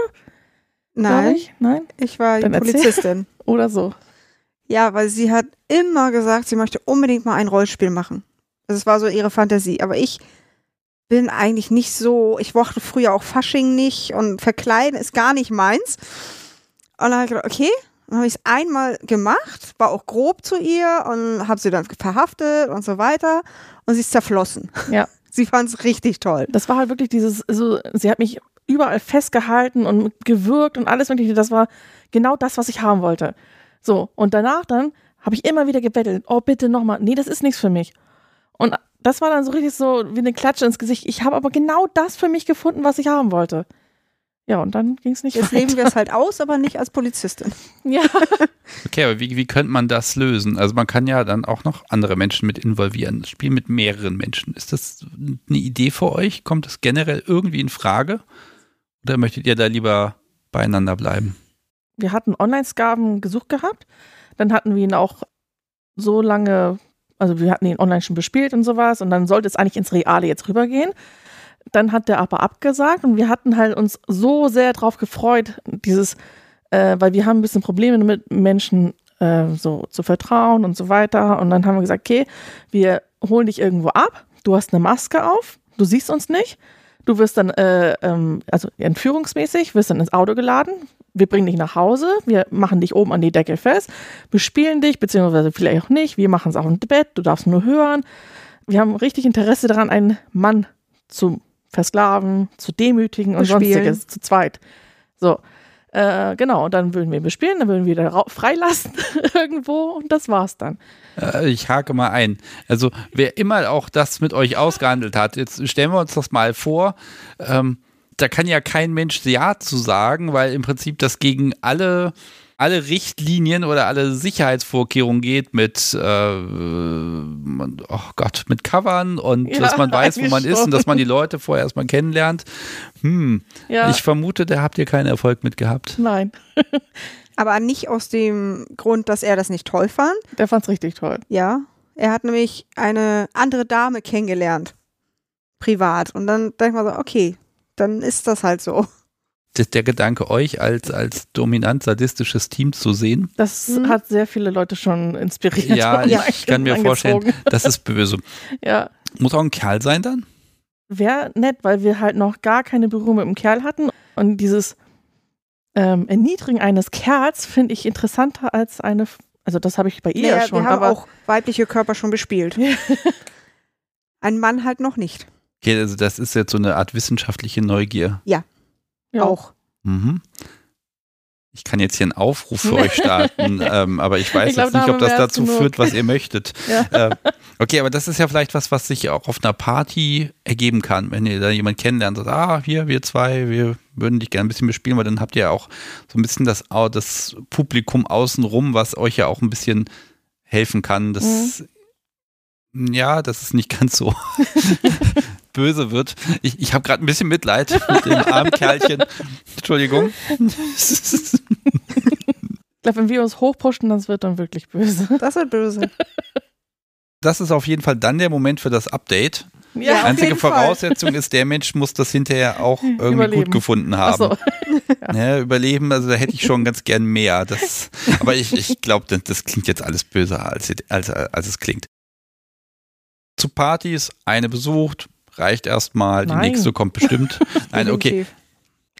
Nein, ich. Nein? ich war die Dann erzähl. Polizistin. Oder so. Ja, weil sie hat immer gesagt, sie möchte unbedingt mal ein Rollspiel machen. Das war so ihre Fantasie. Aber ich bin eigentlich nicht so, ich mochte früher auch Fasching nicht und verkleiden ist gar nicht meins. Und dann habe ich gedacht, okay, dann habe ich es einmal gemacht, war auch grob zu ihr und habe sie dann verhaftet und so weiter. Und sie ist zerflossen. Ja. Sie fand es richtig toll. Das war halt wirklich dieses, so, sie hat mich überall festgehalten und gewürgt und alles mögliche. Das war genau das, was ich haben wollte. So, und danach dann habe ich immer wieder gebettelt. Oh, bitte nochmal. Nee, das ist nichts für mich. Und das war dann so richtig so wie eine Klatsche ins Gesicht. Ich habe aber genau das für mich gefunden, was ich haben wollte. Ja, und dann ging es nicht Jetzt weiter. leben wir es halt aus, aber nicht als Polizistin. Ja. Okay, aber wie, wie könnte man das lösen? Also man kann ja dann auch noch andere Menschen mit involvieren. Das Spiel mit mehreren Menschen. Ist das eine Idee für euch? Kommt das generell irgendwie in Frage? Oder möchtet ihr da lieber beieinander bleiben? wir hatten Online-Skaven gesucht gehabt. Dann hatten wir ihn auch so lange, also wir hatten ihn online schon bespielt und sowas. Und dann sollte es eigentlich ins Reale jetzt rübergehen. Dann hat der aber abgesagt und wir hatten halt uns so sehr drauf gefreut, dieses, äh, weil wir haben ein bisschen Probleme mit Menschen äh, so zu vertrauen und so weiter. Und dann haben wir gesagt, okay, wir holen dich irgendwo ab, du hast eine Maske auf, du siehst uns nicht. Du wirst dann, äh, ähm, also entführungsmäßig, wirst dann ins Auto geladen. Wir bringen dich nach Hause, wir machen dich oben an die Decke fest, bespielen dich, beziehungsweise vielleicht auch nicht. Wir machen es auch im Bett, du darfst nur hören. Wir haben richtig Interesse daran, einen Mann zu versklaven, zu demütigen und Bespielen. sonstiges, zu zweit. So, äh, genau, und dann würden wir ihn bespielen, dann würden wir ihn rau- freilassen irgendwo und das war's dann. Äh, ich hake mal ein. Also wer immer auch das mit euch ausgehandelt hat, jetzt stellen wir uns das mal vor, ähm, da kann ja kein Mensch Ja zu sagen, weil im Prinzip das gegen alle, alle Richtlinien oder alle Sicherheitsvorkehrungen geht mit, äh, oh Gott, mit Covern und Ja, dass man weiß, wo man ist schon. und dass man die Leute vorher erstmal kennenlernt. Hm, Ja, ich vermute, da habt ihr keinen Erfolg mit gehabt. nein, Aber nicht aus dem Grund, dass er das nicht toll fand. der fand's richtig toll. Ja. Er hat nämlich eine andere Dame kennengelernt. Privat. Und dann denkt man so, okay, dann ist das halt so. Der Gedanke, euch als, als dominant sadistisches Team zu sehen, Das Mhm. hat sehr viele Leute schon inspiriert. Ja, ich kann mir vorstellen, angezogen. das ist böse. Ja, Muss auch ein Kerl sein dann? wäre nett, weil wir halt noch gar keine Berührung mit dem Kerl hatten. Und dieses ähm, Erniedrigen eines Kerls finde ich interessanter als eine, F- also das habe ich bei ihr Naja, schon, wir haben aber auch weibliche Körper schon bespielt. Ein Mann halt noch nicht. Okay, also das ist jetzt so eine Art wissenschaftliche Neugier. ja. Auch. Mhm. Ich kann jetzt hier einen Aufruf für euch starten, ähm, aber ich weiß Ich glaub, jetzt nicht, ob das dazu genug. führt, was ihr möchtet. Ja. Äh, okay, aber das ist ja vielleicht was, was sich auch auf einer Party ergeben kann, wenn ihr da jemanden kennenlernt, sagt, ah, hier, wir zwei, wir würden dich gerne ein bisschen bespielen, weil dann habt ihr ja auch so ein bisschen das, das Publikum außenrum, was euch ja auch ein bisschen helfen kann, dass ja, dass es nicht ganz so böse wird. Ich, ich habe gerade ein bisschen Mitleid mit dem armen Kerlchen. Entschuldigung. Ich glaube, wenn wir uns hochpushen, das wird dann wirklich böse. Das wird böse. Das ist auf jeden Fall dann der Moment für das Update. Ja, Einzige jeden Fall. Voraussetzung ist, der Mensch muss das hinterher auch irgendwie Überleben. gut gefunden haben. Achso. Ne, überleben, also da hätte ich schon ganz gern mehr. Das, aber ich, ich glaube, das, das klingt jetzt alles böser, als, als, als es klingt. Zu Partys, eine besucht, reicht erstmal, die Nein. nächste kommt bestimmt. Nein, okay.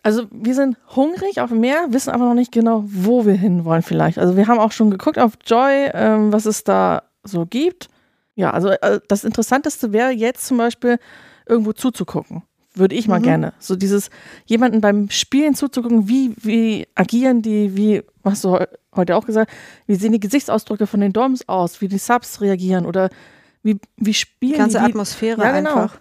Also wir sind hungrig auf dem Meer, wissen aber noch nicht genau, wo wir hinwollen vielleicht. Also wir haben auch schon geguckt auf Joy, ähm, was es da so gibt. Ja, also äh, das Interessanteste wäre jetzt zum Beispiel irgendwo zuzugucken. Würde ich mal Mhm. gerne. So dieses, jemanden beim Spielen zuzugucken, wie, wie agieren die, wie, hast du heu- heute auch gesagt, wie sehen die Gesichtsausdrücke von den Doms aus, wie die Subs reagieren oder wie, wie spielen Die ganze die. wie- Atmosphäre Ja, genau. einfach.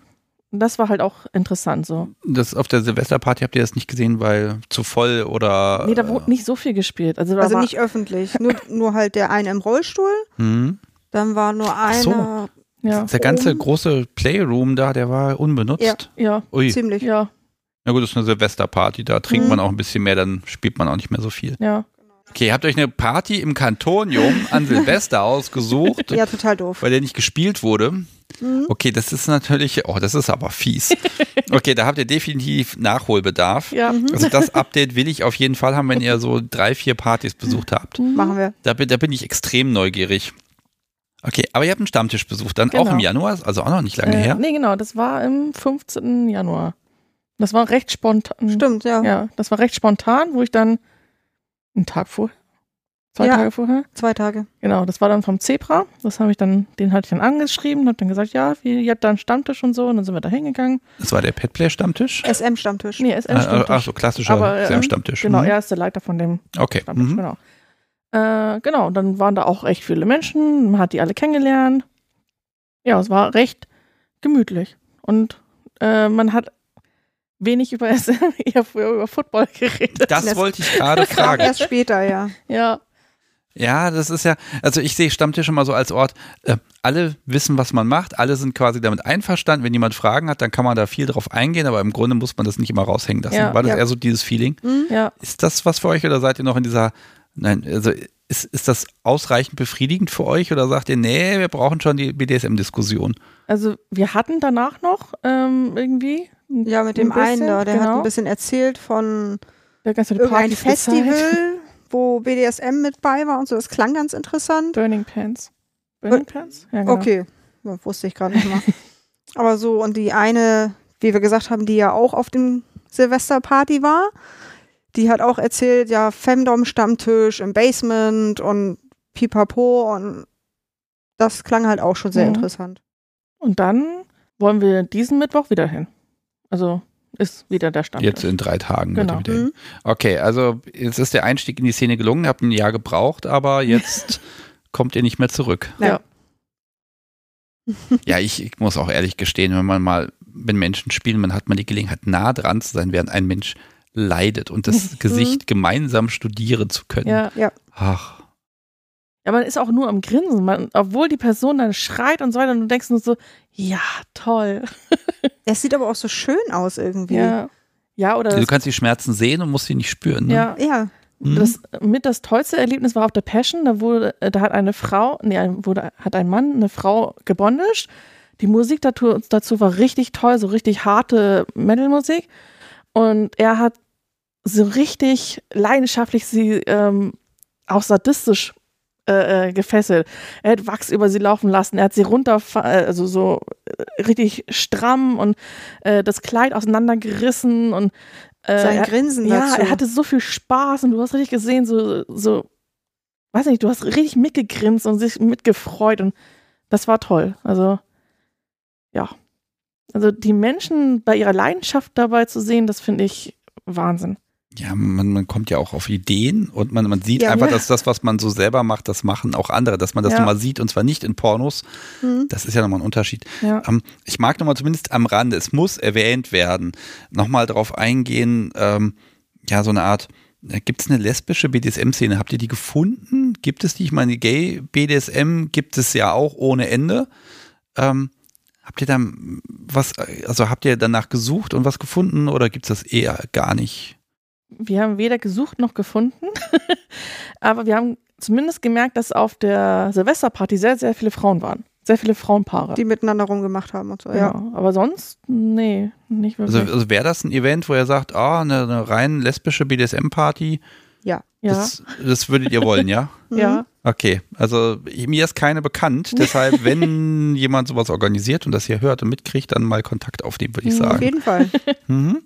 Und Das war halt auch interessant so. Das auf der Silvesterparty habt ihr das nicht gesehen, weil zu voll oder. Nee, da wurde nicht so viel gespielt. Also, Also nicht öffentlich. Nur, nur halt der eine im Rollstuhl. Hm. Dann war nur einer so. ja, Der ganze Oben. große Playroom da, der war unbenutzt. Ja. ja, Ui. ziemlich. ja, Na gut, das ist eine Silvesterparty, da trinkt Mhm. man auch ein bisschen mehr, dann spielt man auch nicht mehr so viel. ja. Okay, ihr habt euch eine Party im Kantonium an Silvester ausgesucht, Ja, total doof. weil der nicht gespielt wurde. Mhm. Okay, das ist natürlich, oh, das ist aber fies. Okay, da habt ihr definitiv Nachholbedarf. Ja, Also das Update will ich auf jeden Fall haben, wenn ihr so drei, vier Partys besucht habt. Machen wir. Da bin, da bin ich extrem neugierig. Okay, aber ihr habt einen Stammtisch besucht, dann auch Genau. im Januar, also auch noch nicht lange äh, her. Nee, genau, das war im 15. Januar. Das war recht spontan. Stimmt, ja. Ja, das war recht spontan, wo ich dann einen Tag vorher, zwei Ja. Tage vorher, Zwei Tage. genau, das war dann vom Zebra. Das habe ich dann, den hatte ich dann angeschrieben, habe dann gesagt, ja, wie, ihr habt da einen Stammtisch und so, und dann sind wir da hingegangen. Das war der Petplay-Stammtisch? SM-Stammtisch. Nee, SM Äh, Stammtisch. ach so, klassischer ähm, Sam-Stammtisch. Genau, Mhm. er ist der Leiter von dem Okay. Stammtisch, Mhm. genau. Äh, genau, und dann waren da auch echt viele Menschen, man hat die alle kennengelernt. Ja, es war recht gemütlich. Und äh, man hat wenig über eher früher über Football geredet. Das Das- wollte ich gerade fragen. erst später, ja. Ja, Ja, das ist ja, also ich sehe Stammtisch immer so als Ort, äh, alle wissen, was man macht, alle sind quasi damit einverstanden. Wenn jemand Fragen hat, dann kann man da viel drauf eingehen, aber im Grunde muss man das nicht immer raushängen lassen. Ja. War das Ja. eher so dieses Feeling? ja. Ist das was für euch oder seid ihr noch in dieser, nein, also ist, ist das ausreichend befriedigend für euch oder sagt ihr, nee, wir brauchen schon die BDSM-Diskussion? Also wir hatten danach noch ähm, irgendwie Ja, mit dem Ein bisschen, einen da, der hat genau. ein bisschen erzählt von gezeigt. Festival, wo BDSM mit bei war und so. Das klang ganz interessant. Burning Pants. Burning Pants? Ja, genau. Okay, ja, wusste ich gerade nicht mal. Aber so, und die eine, wie wir gesagt haben, die ja auch auf dem Silvesterparty war, die hat auch erzählt, ja, Femdom-Stammtisch im Basement und Pipapo und das klang halt auch schon sehr Mhm. interessant. Und dann wollen wir diesen Mittwoch wieder hin. Also ist wieder der Stand. Jetzt in drei Tagen. wird Genau. Mhm. Okay, also jetzt ist der Einstieg in die Szene gelungen, habt ein Jahr gebraucht, aber jetzt kommt ihr nicht mehr zurück. Ja. Ja, ich, ich muss auch ehrlich gestehen, wenn man mal, wenn Menschen spielen, man hat mal die Gelegenheit, nah dran zu sein, während ein Mensch leidet und das Gesicht gemeinsam studieren zu können. Ja. Ach, ja, man ist auch nur am Grinsen. Man, obwohl die Person dann schreit und so weiter und du denkst nur so, ja, toll. Es sieht aber auch so schön aus irgendwie. Ja. Ja, oder du das, kannst die Schmerzen sehen und musst sie nicht spüren. Ne? ja, Ja, Mhm. das mit das tollste Erlebnis war auf der Passion. Da wurde, da hat eine Frau, nee, ein- wurde, hat ein Mann eine Frau gebondaged. Die Musik dazu, dazu war richtig toll, so richtig harte Metal-Musik. Und er hat so richtig leidenschaftlich sie ähm, auch sadistisch äh, äh, gefesselt. Er hat Wachs über sie laufen lassen, er hat sie runter, also so äh, richtig stramm und äh, das Kleid auseinandergerissen und äh, sein er, Grinsen ja, dazu. er hatte so viel Spaß und du hast richtig gesehen, so, so, weiß nicht, du hast richtig mitgegrinst und sich mitgefreut und das war toll. Also, ja. Also die Menschen bei ihrer Leidenschaft dabei zu sehen, das finde ich Wahnsinn. Ja, man, man kommt ja auch auf Ideen und man, man sieht Ja. einfach, Ja. dass das, was man so selber macht, das machen auch andere, dass man das Ja. nochmal sieht und zwar nicht in Pornos. Mhm. Das ist ja nochmal ein Unterschied. Ja. Ähm, ich mag nochmal zumindest am Rande, es muss erwähnt werden, nochmal drauf eingehen, ähm, ja, so eine Art, gibt es eine lesbische BDSM-Szene? Habt ihr die gefunden? Gibt es die? Ich meine, Gay-BDSM gibt es ja auch ohne Ende. Ähm, habt ihr dann was, also habt ihr danach gesucht und was gefunden oder gibt es das eher gar nicht? Wir haben weder gesucht noch gefunden, aber wir haben zumindest gemerkt, dass auf der Silvesterparty sehr, sehr viele Frauen waren. Sehr viele Frauenpaare. die miteinander rumgemacht haben und so. ja. Ja. Aber sonst, nee, nicht wirklich. Also, also wäre das ein Event, wo ihr sagt, ah, eine, eine rein lesbische BDSM-Party, ja, das, das würdet ihr wollen, ja? Mhm. ja. Okay, also mir ist keine bekannt, deshalb, wenn jemand sowas organisiert und das hier hört und mitkriegt, dann mal Kontakt aufnehmen, würde ich Mhm, Auf sagen. jeden Fall. Mhm.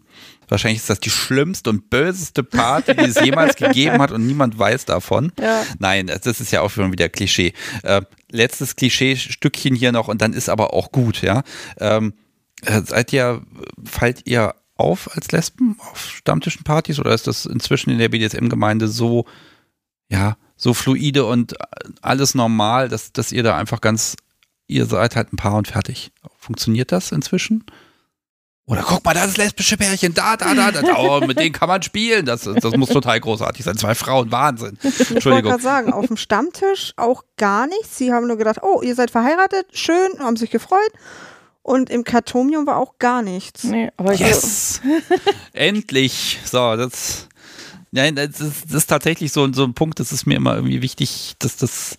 Wahrscheinlich ist das die schlimmste und böseste Party, die es jemals gegeben hat und niemand weiß davon. ja. Nein, das ist ja auch schon wieder Klischee. Äh, letztes Klischee-Stückchen hier noch und dann ist aber auch gut, ja. Ähm, äh, seid ihr, fallt ihr auf als Lesben auf Stammtischen Partys oder ist das inzwischen in der BDSM-Gemeinde so, ja, so fluide und alles normal, dass, dass ihr da einfach ganz, ihr seid halt ein Paar und fertig. Funktioniert das inzwischen? Oder guck mal, da ist das lesbische Pärchen, da, da, da, da, oh, mit denen kann man spielen. Das, das muss total großartig sein. Zwei Frauen, Wahnsinn. Ich wollte Entschuldigung. gerade sagen, auf dem Stammtisch auch gar nichts. Sie haben nur gedacht, oh, ihr seid verheiratet, schön, haben sich gefreut. Und im Kartomium war auch gar nichts. Nee, aber ich, Yes! Endlich! So, das. Nein, das ist, das ist tatsächlich so, so ein Punkt, das ist mir immer irgendwie wichtig, dass das,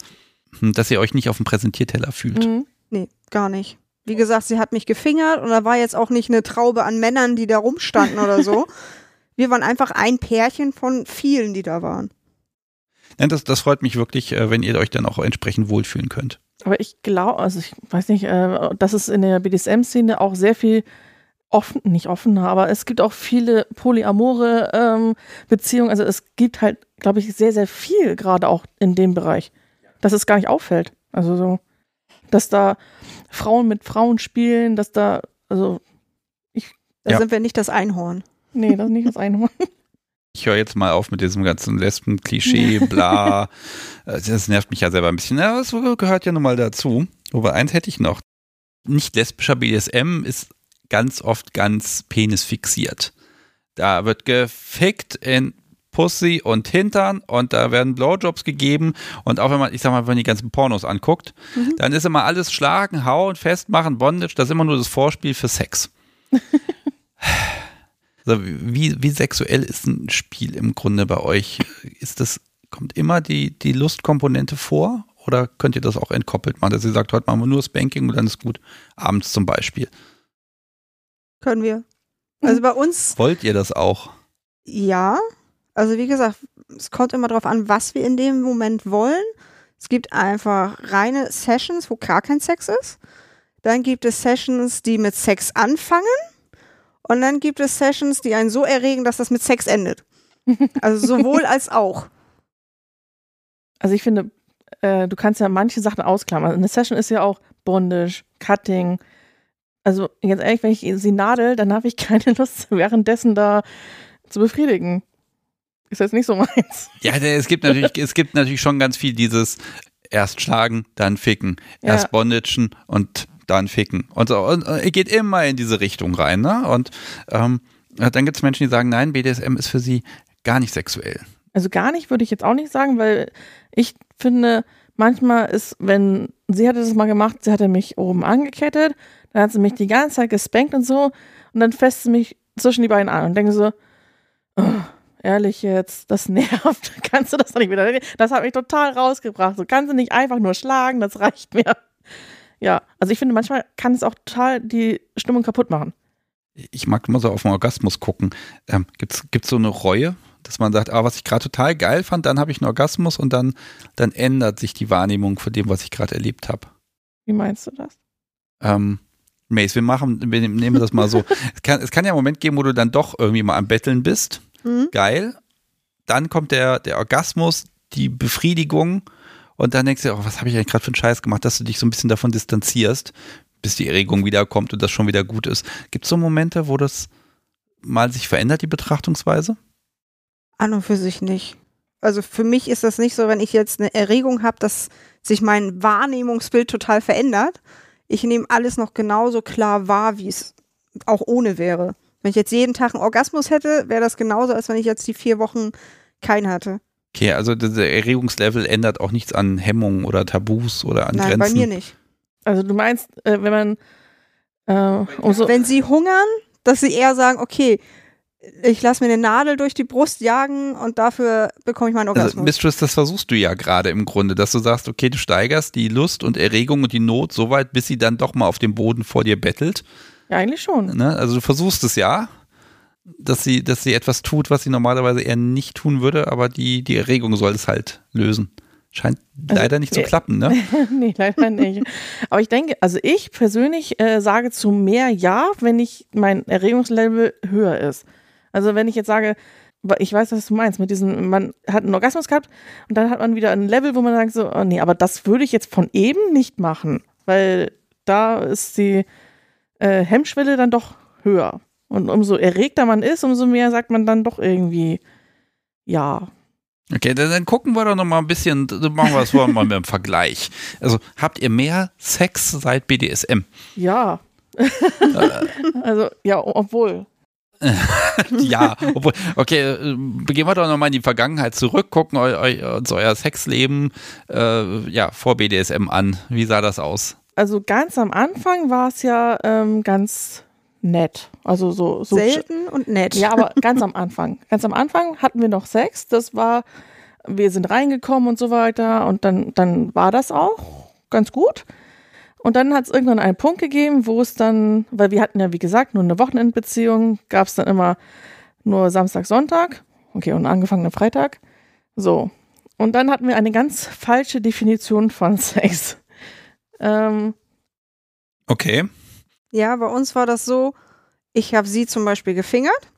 hm, dass ihr euch nicht auf dem Präsentierteller fühlt. Mhm. Nee, gar nicht. Wie gesagt, sie hat mich gefingert und da war jetzt auch nicht eine Traube an Männern, die da rumstanden oder so. Wir waren einfach ein Pärchen von vielen, die da waren. Nein, das, das freut mich wirklich, äh, wenn ihr euch dann auch entsprechend wohlfühlen könnt. Aber ich glaube, also ich weiß nicht, äh, dass es in der BDSM-Szene auch sehr viel offen, nicht offener, aber es gibt auch viele polyamore ähm, Beziehungen. Also es gibt halt, glaube ich, sehr, sehr viel gerade auch in dem Bereich, dass es gar nicht auffällt. Also so, dass da Frauen mit Frauen spielen, dass da, also, Da Ja. sind wir nicht das Einhorn. nee, das ist nicht das eine. Ich höre jetzt mal auf mit diesem ganzen Lesben-Klischee, bla. Äh, das nervt mich ja selber ein bisschen. Ja, das gehört ja nun mal dazu. Aber eins hätte ich noch. Nicht lesbischer BDSM ist ganz oft ganz penisfixiert. Da wird gefickt in Pussy und Hintern und da werden Blowjobs gegeben und auch wenn man, ich sag mal, wenn man die ganzen Pornos anguckt, mhm. dann ist immer alles Schlagen, Hauen, Festmachen, Bondage, das ist immer nur das Vorspiel für Sex. also wie, wie sexuell ist ein Spiel im Grunde bei euch? Ist das, kommt immer die, die Lustkomponente vor oder könnt ihr das auch entkoppelt machen, dass ihr sagt, heute machen wir nur Spanking und dann ist gut, abends zum Beispiel? Können wir. Also bei uns. Wollt ihr das auch? Ja, also wie gesagt, es kommt immer darauf an, was wir in dem Moment wollen. Es gibt einfach reine Sessions, wo gar kein Sex ist. Dann gibt es Sessions, die mit Sex anfangen. Und dann gibt es Sessions, die einen so erregen, dass das mit Sex endet. Also sowohl als auch. Also ich finde, äh, du kannst ja manche Sachen ausklammern. Eine Session ist ja auch Bondage, Cutting. Also ganz ehrlich, wenn ich sie nadel, dann habe ich keine Lust, währenddessen da zu befriedigen. Ist jetzt nicht so meins. Ja, es gibt natürlich, es gibt natürlich schon ganz viel dieses erst schlagen, dann ficken, erst ja. bondagen und dann ficken. Und so, und, und geht immer in diese Richtung rein, ne? Und ähm, dann gibt es Menschen, die sagen, nein, BDSM ist für sie gar nicht sexuell. Also gar nicht, würde ich jetzt auch nicht sagen, weil ich finde, manchmal ist, wenn sie hatte das mal gemacht, sie hatte mich oben angekettet, dann hat sie mich die ganze Zeit gespankt und so und dann fässt sie mich zwischen die Beine an und denke so, oh, ehrlich jetzt, das nervt. Kannst du das doch nicht wieder? Das hat mich total rausgebracht. So kannst du nicht einfach nur schlagen, das reicht mir. Ja, also ich finde, manchmal kann es auch total die Stimmung kaputt machen. Ich mag immer so auf den Orgasmus gucken. Ähm, Gibt es so eine Reue, dass man sagt, ah, was ich gerade total geil fand, dann habe ich einen Orgasmus und dann, dann ändert sich die Wahrnehmung von dem, was ich gerade erlebt habe. Wie meinst du das? Ähm, Mace, wir machen, wir nehmen das mal so. es, kann, es kann ja einen Moment geben, wo du dann doch irgendwie mal am Betteln bist Mhm. Geil. Dann kommt der, der Orgasmus, die Befriedigung und dann denkst du, oh, was habe ich eigentlich gerade für einen Scheiß gemacht, dass du dich so ein bisschen davon distanzierst, bis die Erregung wiederkommt und das schon wieder gut ist. Gibt es so Momente, wo das mal sich verändert, die Betrachtungsweise? An und für sich nicht. Also für mich ist das nicht so, wenn ich jetzt eine Erregung habe, dass sich mein Wahrnehmungsbild total verändert. Ich nehme alles noch genauso klar wahr, wie es auch ohne wäre. Wenn ich jetzt jeden Tag einen Orgasmus hätte, wäre das genauso, als wenn ich jetzt die vier Wochen keinen hatte. Okay, also der Erregungslevel ändert auch nichts an Hemmungen oder Tabus oder an Nein, Grenzen. bei mir nicht. Also du meinst, äh, wenn man äh, umso wenn sie hungern, dass sie eher sagen, okay, ich lasse mir eine Nadel durch die Brust jagen und dafür bekomme ich meinen also, Orgasmus. Also, Mistress, das versuchst du ja gerade im Grunde, dass du sagst, okay, du steigerst die Lust und Erregung und die Not so weit, bis sie dann doch mal auf dem Boden vor dir bettelt. Ja, eigentlich schon. Ne? Also du versuchst es ja, dass sie, dass sie etwas tut, was sie normalerweise eher nicht tun würde, aber die, die Erregung soll es halt lösen. Scheint also, leider nicht nee. zu klappen, ne? nee, leider nicht. Aber ich denke, also ich persönlich äh, sage zu mehr Ja, wenn ich mein Erregungslevel höher ist. Also wenn ich jetzt sage, ich weiß, was du meinst, mit diesem, man hat einen Orgasmus gehabt und dann hat man wieder ein Level, wo man sagt so, oh nee, aber das würde ich jetzt von eben nicht machen, weil da ist die äh, Hemmschwelle dann doch höher. Und umso erregter man ist, umso mehr sagt man dann doch irgendwie ja. Okay, dann, dann gucken wir doch noch mal ein bisschen, machen wir das mal mit dem Vergleich. Also habt ihr mehr Sex seit BDSM? Ja. also ja, obwohl. ja, obwohl, okay, gehen wir doch nochmal in die Vergangenheit zurück, gucken eu, eu, uns euer Sexleben äh, ja, vor BDSM an. Wie sah das aus? Also ganz am Anfang war es ja ähm, ganz nett. Also so, so selten und nett. Ja, aber ganz am Anfang. Ganz am Anfang hatten wir noch Sex. Das war, wir sind reingekommen und so weiter. Und dann, dann war das auch ganz gut. Und dann hat es irgendwann einen Punkt gegeben, wo es dann, weil wir hatten ja wie gesagt nur eine Wochenendbeziehung, gab es dann immer nur Samstag, Sonntag. Okay, und angefangenen Freitag. So. Und dann hatten wir eine ganz falsche Definition von Sex. Ähm, okay. Ja, bei uns war das so, ich habe sie zum Beispiel gefingert,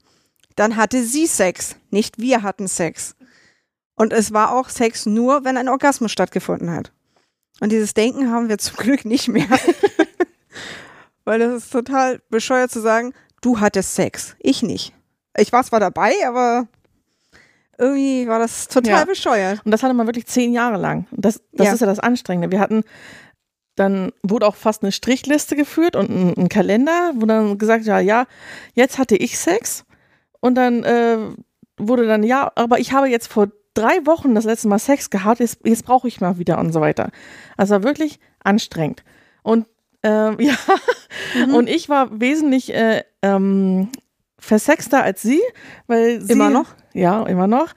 dann hatte sie Sex, nicht wir hatten Sex. Und es war auch Sex nur, wenn ein Orgasmus stattgefunden hat. Und dieses Denken haben wir zum Glück nicht mehr. Weil das ist total bescheuert zu sagen, du hattest Sex, ich nicht. Ich war zwar dabei, aber irgendwie war das total ja. bescheuert. Und das hatte man wirklich zehn Jahre lang. Und das, das ja. ist ja das Anstrengende. Wir hatten dann wurde auch fast eine Strichliste geführt und ein, ein Kalender, wo dann gesagt, ja, ja, jetzt hatte ich Sex. Und dann äh, wurde dann, ja, aber ich habe jetzt vor drei Wochen das letzte Mal Sex gehabt, jetzt, jetzt brauche ich mal wieder und so weiter. Also wirklich anstrengend. Und ähm, ja, mhm. und ich war wesentlich äh, ähm, versexter als sie, weil sie. Immer noch? Ja, immer noch.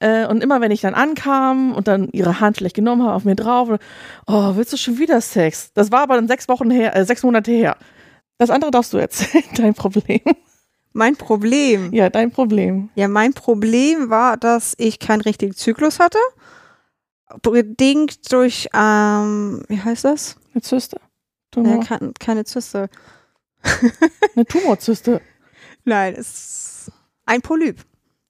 Äh, und immer wenn ich dann ankam und dann ihre Hand vielleicht genommen habe auf mir drauf, und, oh, willst du schon wieder Sex? Das war aber dann sechs Wochen her, äh, sechs Monate her. Das andere darfst du erzählen, dein Problem. Mein Problem? Ja, dein Problem. Ja, mein Problem war, dass ich keinen richtigen Zyklus hatte. Bedingt durch, ähm, wie heißt das? Eine Zyste. Tumor. Ja, keine Zyste. Eine Tumorzyste. Nein, es ist ein Polyp.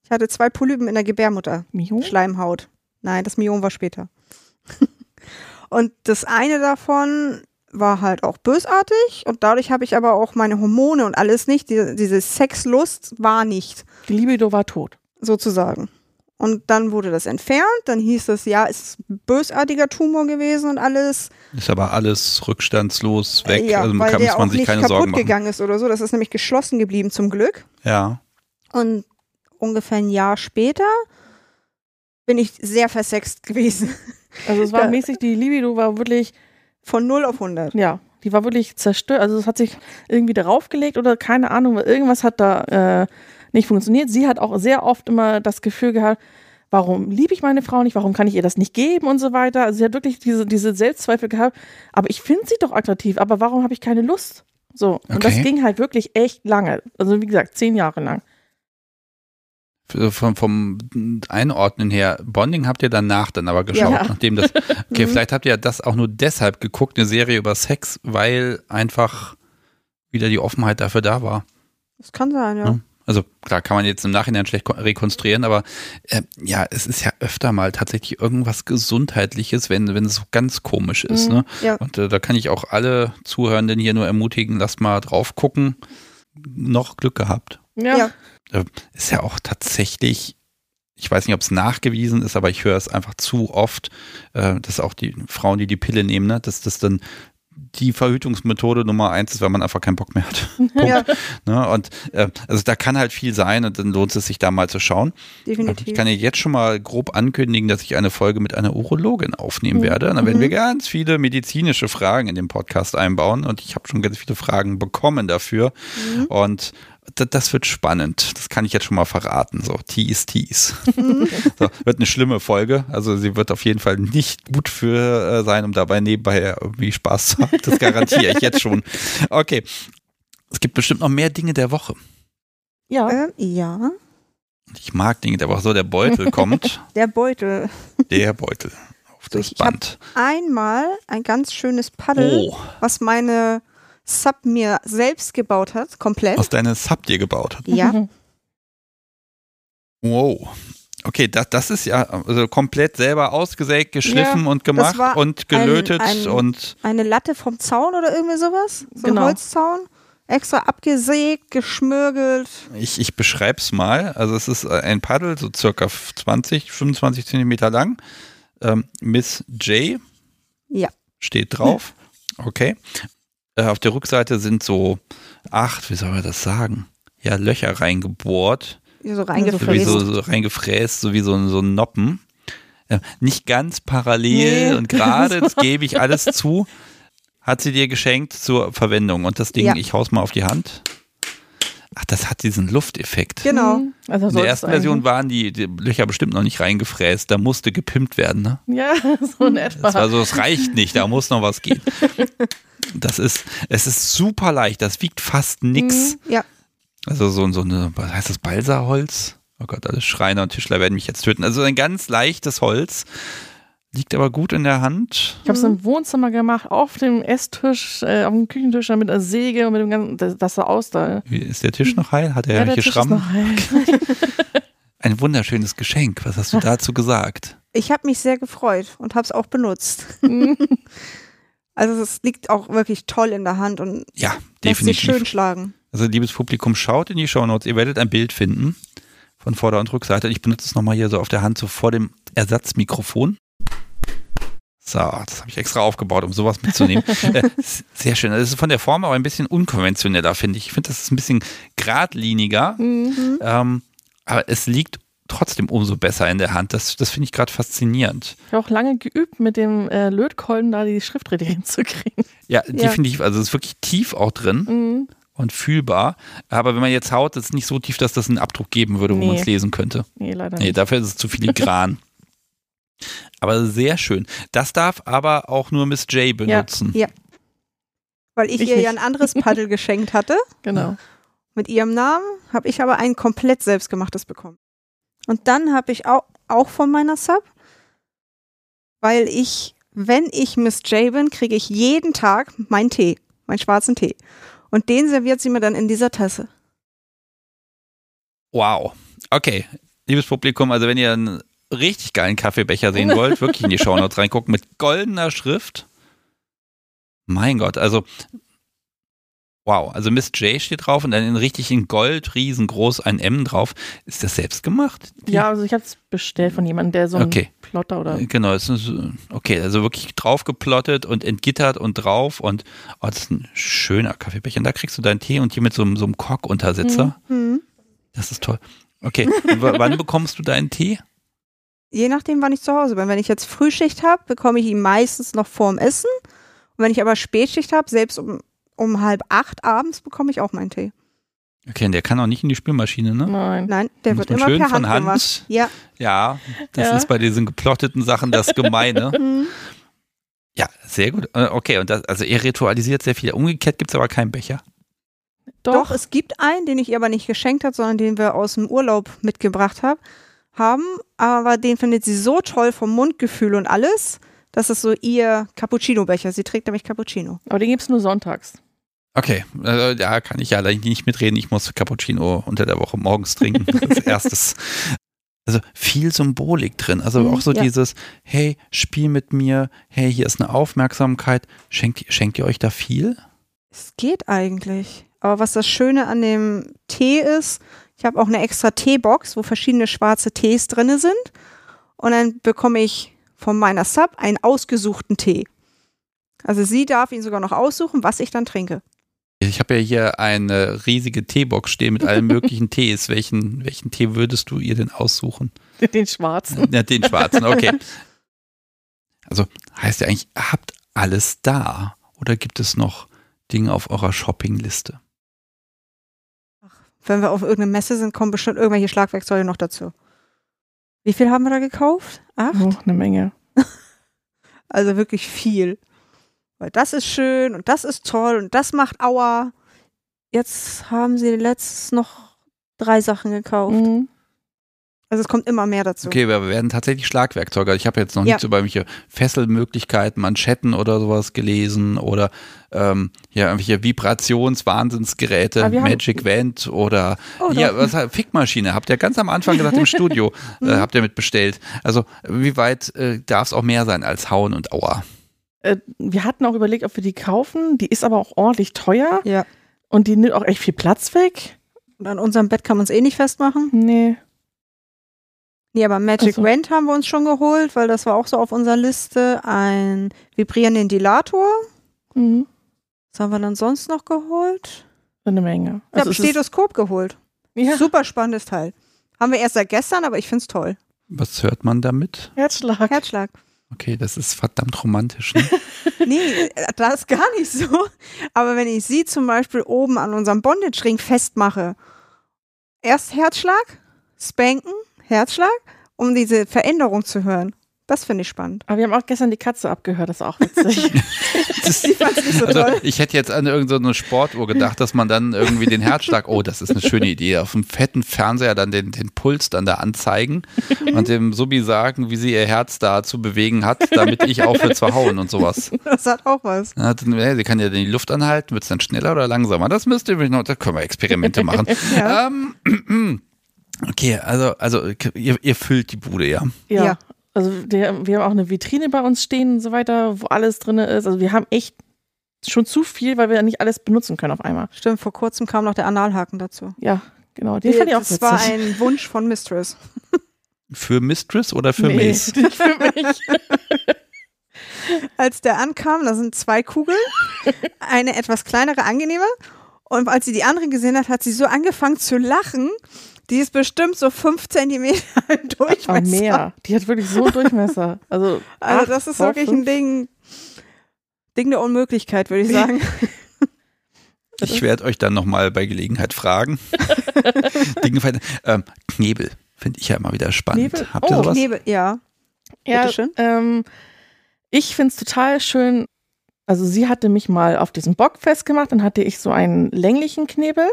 Ich hatte zwei Polypen in der Gebärmutter. Myom? Schleimhaut. Nein, das Myom war später. und das eine davon war halt auch bösartig und dadurch habe ich aber auch meine Hormone und alles nicht. Diese, diese Sexlust war nicht. Die Libido war tot. Sozusagen. Und dann wurde das entfernt. Dann hieß es, ja, ist bösartiger Tumor gewesen und alles. Ist aber alles rückstandslos weg. Ja, also weil kann der man auch sich nicht keine kaputt Sorgen machen. gegangen ist oder so. Das ist nämlich geschlossen geblieben zum Glück. Ja. Und ungefähr ein Jahr später bin ich sehr versext gewesen. Also es war Ja. mäßig, die Libido war wirklich, Von 0 auf 100. ja, die war wirklich zerstört. Also es hat sich irgendwie darauf gelegt oder keine Ahnung, weil irgendwas hat da äh, nicht funktioniert. Sie hat auch sehr oft immer das Gefühl gehabt, warum liebe ich meine Frau nicht, warum kann ich ihr das nicht geben und so weiter. Also sie hat wirklich diese, diese Selbstzweifel gehabt, aber ich finde sie doch attraktiv, aber warum habe ich keine Lust? So, und das Okay. ging halt wirklich echt lange. Also wie gesagt, zehn Jahre lang. F- Vom, vom Einordnen her, Bonding habt ihr danach dann aber geschaut, Ja. nachdem das. Okay, Mhm. vielleicht habt ihr das auch nur deshalb geguckt, eine Serie über Sex, weil einfach wieder die Offenheit dafür da war. Das kann sein, ja. Ja. Also klar, kann man jetzt im Nachhinein schlecht ko- rekonstruieren, aber äh, ja, es ist ja öfter mal tatsächlich irgendwas Gesundheitliches, wenn, wenn es so ganz komisch ist. Mhm. Ne? Ja. Und äh, da kann ich auch alle Zuhörenden hier nur ermutigen, lasst mal drauf gucken. Noch Glück gehabt. Ja. Äh, Ist ja auch tatsächlich, ich weiß nicht, ob es nachgewiesen ist, aber ich höre es einfach zu oft, äh, dass auch die Frauen, die die Pille nehmen, ne, dass das dann die Verhütungsmethode Nummer eins ist, weil man einfach keinen Bock mehr hat. Ja, Ne? Und äh, also da kann halt viel sein und dann lohnt es sich da mal zu schauen. Ich definitiv. kann ja jetzt schon mal grob ankündigen, dass ich eine Folge mit einer Urologin aufnehmen werde. Und dann werden wir ganz viele medizinische Fragen in den Podcast einbauen und ich habe schon ganz viele Fragen bekommen dafür. Und da- das wird spannend. Das kann ich jetzt schon mal verraten. So, Tease, Tease. so, wird eine schlimme Folge. Also sie wird auf jeden Fall nicht gut für äh, sein, um dabei nebenbei irgendwie Spaß zu haben. Das garantiere ich jetzt schon. Okay. Es gibt bestimmt noch mehr Dinge der Woche. Ja. Ähm, ja, Ich mag Dinge der Woche. So, der Beutel kommt. der Beutel. Der Beutel auf das Ich Band. Einmal ein ganz schönes Paddel, Oh, was meine Sub mir selbst gebaut hat, komplett. was deine Sub dir gebaut hat. Ja, Wow. Okay, das, das ist ja also komplett selber ausgesägt, geschliffen und gemacht war und gelötet ein- ein- und eine Latte vom Zaun oder irgendwie sowas. So Genau. ein Holzzaun. Extra abgesägt, geschmürgelt. ich, ich beschreibe es mal. Also es ist ein Paddel, so circa 20, 25 Zentimeter lang. Ähm, Miss J Ja. steht drauf. Okay. Äh, auf der Rückseite sind so acht, wie soll man das sagen? Ja, Löcher reingebohrt. So So wie reingefräst. so, so reingefräst, so wie so, ein- so ein Noppen. Äh, Nicht ganz parallel Nee. und gerade, das gebe ich alles zu, hat sie dir geschenkt zur Verwendung. Und das Ding, Ja. ich hau's mal auf die Hand. Ach, das hat diesen Lufteffekt. Genau. Also In der ersten Version waren die, die Löcher bestimmt noch nicht reingefräst. Da musste gepimpt werden. Ne? Ja, so in etwa. Das war so, es reicht nicht, da muss noch was gehen. Das ist, es ist super leicht, das wiegt fast nix. Ja, Also so, so eine, was heißt das, Balsaholz? Oh Gott, alle Schreiner und Tischler werden mich jetzt töten. Also ein ganz leichtes Holz, liegt aber gut in der Hand. Ich habe es im Wohnzimmer gemacht, auf dem Esstisch, äh, auf dem Küchentisch mit einer Säge und mit dem ganzen, das, das sah aus da. Wie, Ist der Tisch noch heil? Hat er Ja, der welche Tisch ist Schrammen? noch heil. Ein wunderschönes Geschenk. Was hast du dazu gesagt? ich habe mich sehr gefreut und habe es auch benutzt. also es liegt auch wirklich toll in der Hand und Ja, lässt sich schön definitiv. schlagen. Also liebes Publikum, schaut in die Shownotes. Ihr werdet ein Bild finden von Vorder- und Rückseite. Ich benutze es nochmal hier so auf der Hand, so vor dem Ersatzmikrofon. So, das habe ich extra aufgebaut, um sowas mitzunehmen. Äh, Sehr schön. Das ist von der Form aber ein bisschen unkonventioneller, finde ich. Ich finde, das ist ein bisschen geradliniger. Mhm. Ähm, aber es liegt trotzdem umso besser in der Hand. Das, das finde ich gerade faszinierend. Ich habe auch lange geübt, mit dem äh, Lötkolben da die Schrifträder hinzukriegen. Ja, Ja. definitiv. Also es ist wirklich tief auch drin Mhm. und fühlbar. Aber wenn man jetzt haut, ist es nicht so tief, dass das einen Abdruck geben würde, wo Nee. man es lesen könnte. Nee, leider Nee, nicht. dafür ist es zu filigran. aber sehr schön. Das darf aber auch nur Miss J benutzen. Ja. Weil ich, Ich ihr ja ein anderes Paddel geschenkt hatte. Genau. Mit ihrem Namen habe ich aber ein komplett selbstgemachtes bekommen. Und dann habe ich auch, auch von meiner Sub, weil ich, wenn ich Miss J bin, kriege ich jeden Tag meinen Tee, meinen schwarzen Tee. Und den serviert sie mir dann in dieser Tasse. Wow. Okay, liebes Publikum, also wenn ihr einen richtig geilen Kaffeebecher sehen wollt, wirklich in die Shownotes reingucken mit goldener Schrift. Mein Gott, also wow, also Miss J steht drauf und dann in richtig in Gold riesengroß ein M drauf. Ist das selbst gemacht? Ja, also ich habe es bestellt von jemandem, der so ein Okay. Plotter oder. Genau, es ist, okay, also wirklich draufgeplottet und entgittert und drauf und oh, das ist ein schöner Kaffeebecher. Und da kriegst du deinen Tee und hier mit so, einem- so einem Korkuntersitzer. Hm. Das ist toll. Okay, wann bekommst du deinen Tee? Je nachdem, wann ich zu Hause bin. Wenn ich jetzt Frühschicht habe, bekomme ich ihn meistens noch vorm Essen. Und wenn ich aber Spätschicht habe, selbst um, um halb acht abends, bekomme ich auch meinen Tee. Okay, und der kann auch nicht in die Spülmaschine, ne? Nein. Nein, der Muss wird immer schön per von Hand, Hand. gemacht. Ja. Ja, das Ja. ist bei diesen geplotteten Sachen das Gemeine. Hm. ja, sehr gut. Äh, Okay, und das, also ihr ritualisiert sehr viel. Umgekehrt gibt es aber keinen Becher. Doch. es gibt einen, den ich ihr aber nicht geschenkt habe, sondern den wir aus dem Urlaub mitgebracht hab, haben. Aber den findet sie so toll vom Mundgefühl und alles. Das ist so ihr Cappuccino-Becher. Sie trägt nämlich Cappuccino. Aber den gibt es nur sonntags. Okay, äh, da kann ich ja leider nicht mitreden. Ich muss Cappuccino unter der Woche morgens trinken. Als erstes. Also viel Symbolik drin. Also Mhm, auch so ja. dieses, hey, spiel mit mir, hey, hier ist eine Aufmerksamkeit. Schenkt, schenkt ihr euch da viel? Es geht eigentlich. Aber was das Schöne an dem Tee ist, ich habe auch eine extra Teebox, wo verschiedene schwarze Tees drin sind. Und dann bekomme ich von meiner Sub einen ausgesuchten Tee. Also sie darf ihn sogar noch aussuchen, was ich dann trinke. Ich habe ja hier eine riesige Teebox stehen mit allen möglichen Tees. Welchen, welchen Tee würdest du ihr denn aussuchen? Den schwarzen. Ja, den schwarzen, okay. Also heißt ja eigentlich, ihr habt alles da. Oder gibt es noch Dinge auf eurer Shoppingliste? Wenn wir auf irgendeine Messe sind, kommen bestimmt irgendwelche Schlagwerkzeuge noch dazu. Wie viel haben wir da gekauft? Acht? Oh, eine Menge. Also wirklich viel. Weil das ist schön und das ist toll und das macht Aua. Jetzt haben sie letztens noch drei Sachen gekauft. Mhm. Also es kommt immer mehr dazu. Okay, wir werden tatsächlich Schlagwerkzeuge. Ich habe jetzt noch Ja. nichts über irgendwelche Fesselmöglichkeiten, Manschetten oder sowas gelesen oder ähm, ja, irgendwelche Vibrationswahnsinnsgeräte, wir haben- Magic Vent oder Oh, ja, was halt, Fickmaschine, habt ihr ganz am Anfang gesagt im Studio, äh, Mhm. habt ihr mitbestellt. Also wie weit äh, darf es auch mehr sein als Hauen und Aua? Äh, wir hatten auch überlegt, ob wir die kaufen. Die ist aber auch ordentlich teuer Ja. und die nimmt auch echt viel Platz weg. Und an unserem Bett kann man es eh nicht festmachen. Nee. Nee, aber Magic so. Vent haben wir uns schon geholt, weil das war auch so auf unserer Liste. Ein vibrierenden Dilator. Mhm. Was haben wir dann sonst noch geholt? Eine Menge. Ich habe es ist- Stethoskop geholt. ja, Super spannendes Teil. Haben wir erst seit gestern, aber ich finde es toll. Was hört man damit? Herzschlag. Herzschlag. Okay, das ist verdammt romantisch. Ne? Nee, das ist gar nicht so. Aber wenn ich sie zum Beispiel oben an unserem Bondage-Ring festmache, erst Herzschlag, spanken, Herzschlag, um diese Veränderung zu hören. Das finde ich spannend. Aber wir haben auch gestern die Katze abgehört, das ist auch witzig. Das, Die fand's nicht so also, toll. ich hätte jetzt an irgendeine Sportuhr gedacht, dass man dann irgendwie den Herzschlag, oh, das ist eine schöne Idee, auf dem fetten Fernseher dann den, den Puls dann da anzeigen und dem Subi sagen, wie sie ihr Herz da zu bewegen hat, damit ich aufhöre zu hauen und sowas. Das hat auch was. Ja, dann, ja, sie kann ja die Luft anhalten, wird es dann schneller oder langsamer? Das müsst ihr noch, da können wir Experimente machen. Ja. Ähm, okay, also, also ihr, ihr füllt die Bude, ja. ja. Ja. Also der, wir haben auch eine Vitrine bei uns stehen und so weiter, wo alles drin ist. Also wir haben echt schon zu viel, weil wir ja nicht alles benutzen können auf einmal. Stimmt, vor kurzem kam noch der Analhaken dazu. Ja, genau. Den fand ich auch das witzig. war ein Wunsch von Mistress. Für Mistress oder für nee, Mace? für mich. als der ankam, da sind zwei Kugeln, eine etwas kleinere, angenehme. Und als sie die andere gesehen hat, hat sie so angefangen zu lachen. Die ist bestimmt so fünf Zentimeter im Durchmesser. Aber mehr. Die hat wirklich so einen Durchmesser. Also, Also acht das ist wirklich ein fünf. Ding, Ding der Unmöglichkeit, würde ich sagen. Ich werde euch dann nochmal bei Gelegenheit fragen. Dinge ähm, Knebel finde ich ja immer wieder spannend. Knebel? Habt ihr Oh, sowas? Knebel, ja. Ja, Bitteschön. ähm, ich finde es total schön. Also sie hatte mich mal auf diesem Bock festgemacht, dann hatte ich so einen länglichen Knebel,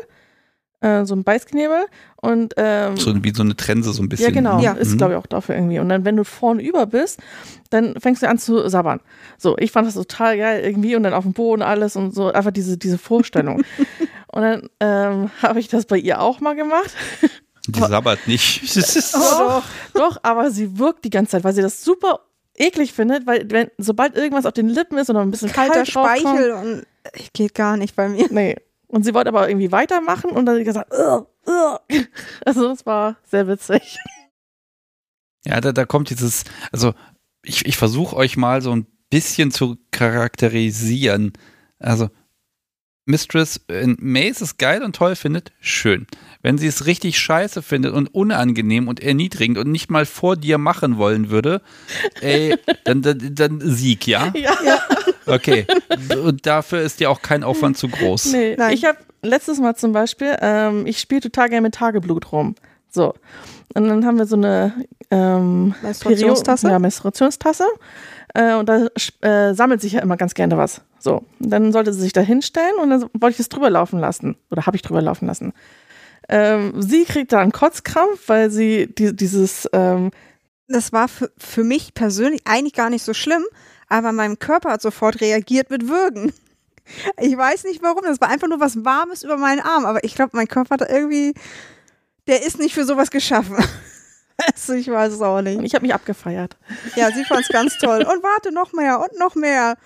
äh, so einen Beißknebel und ähm, So wie so eine Trense so ein bisschen. ja genau, Ja. ist Mhm. glaube ich auch dafür irgendwie. Und dann wenn du vorne über bist, dann fängst du an zu sabbern. So, ich fand das total geil irgendwie und dann auf dem Boden alles und so einfach diese diese Vorstellung. und dann ähm, habe ich das bei ihr auch mal gemacht. Die sabbert nicht. doch, doch, aber sie wirkt die ganze Zeit, weil sie das super eklig findet, weil wenn, sobald irgendwas auf den Lippen ist oder ein bisschen Kalter kalt draufkommt, Speichel und ich geht gar nicht bei mir. Nee. Und sie wollte aber irgendwie weitermachen und dann hat sie gesagt, "Ugh, ugh." also das war sehr witzig. Ja, da, da kommt dieses, also ich, ich versuche euch mal so ein bisschen zu charakterisieren. Also Mistress, wenn Mace es geil und toll findet, schön. Wenn sie es richtig scheiße findet und unangenehm und erniedrigend und nicht mal vor dir machen wollen würde, ey, dann, dann, dann Sieg, ja? Ja. Okay. Und dafür ist dir auch kein Aufwand zu groß. Nee, Nein. ich habe letztes Mal zum Beispiel, ähm, ich spiele total gerne mit Tageblut rum. So. Und dann haben wir so eine ähm, Menstruationstasse? Perio- Ja, Menstruationstasse. Äh, und da äh, sammelt sich ja immer ganz gerne was. So. Und dann sollte sie sich da hinstellen und dann wollte ich es drüber laufen lassen. Oder habe ich drüber laufen lassen. Ähm, sie kriegt da einen Kotzkrampf, weil sie die, dieses ähm, Das war für, für mich persönlich eigentlich gar nicht so schlimm, aber mein Körper hat sofort reagiert mit Würgen. Ich weiß nicht warum, das war einfach nur was Warmes über meinen Arm, aber ich glaube, mein Körper hat irgendwie, der ist nicht für sowas geschaffen. Also ich weiß es auch nicht. ich habe mich abgefeiert. Ja, sie fand es ganz toll. Und warte, noch mehr und noch mehr.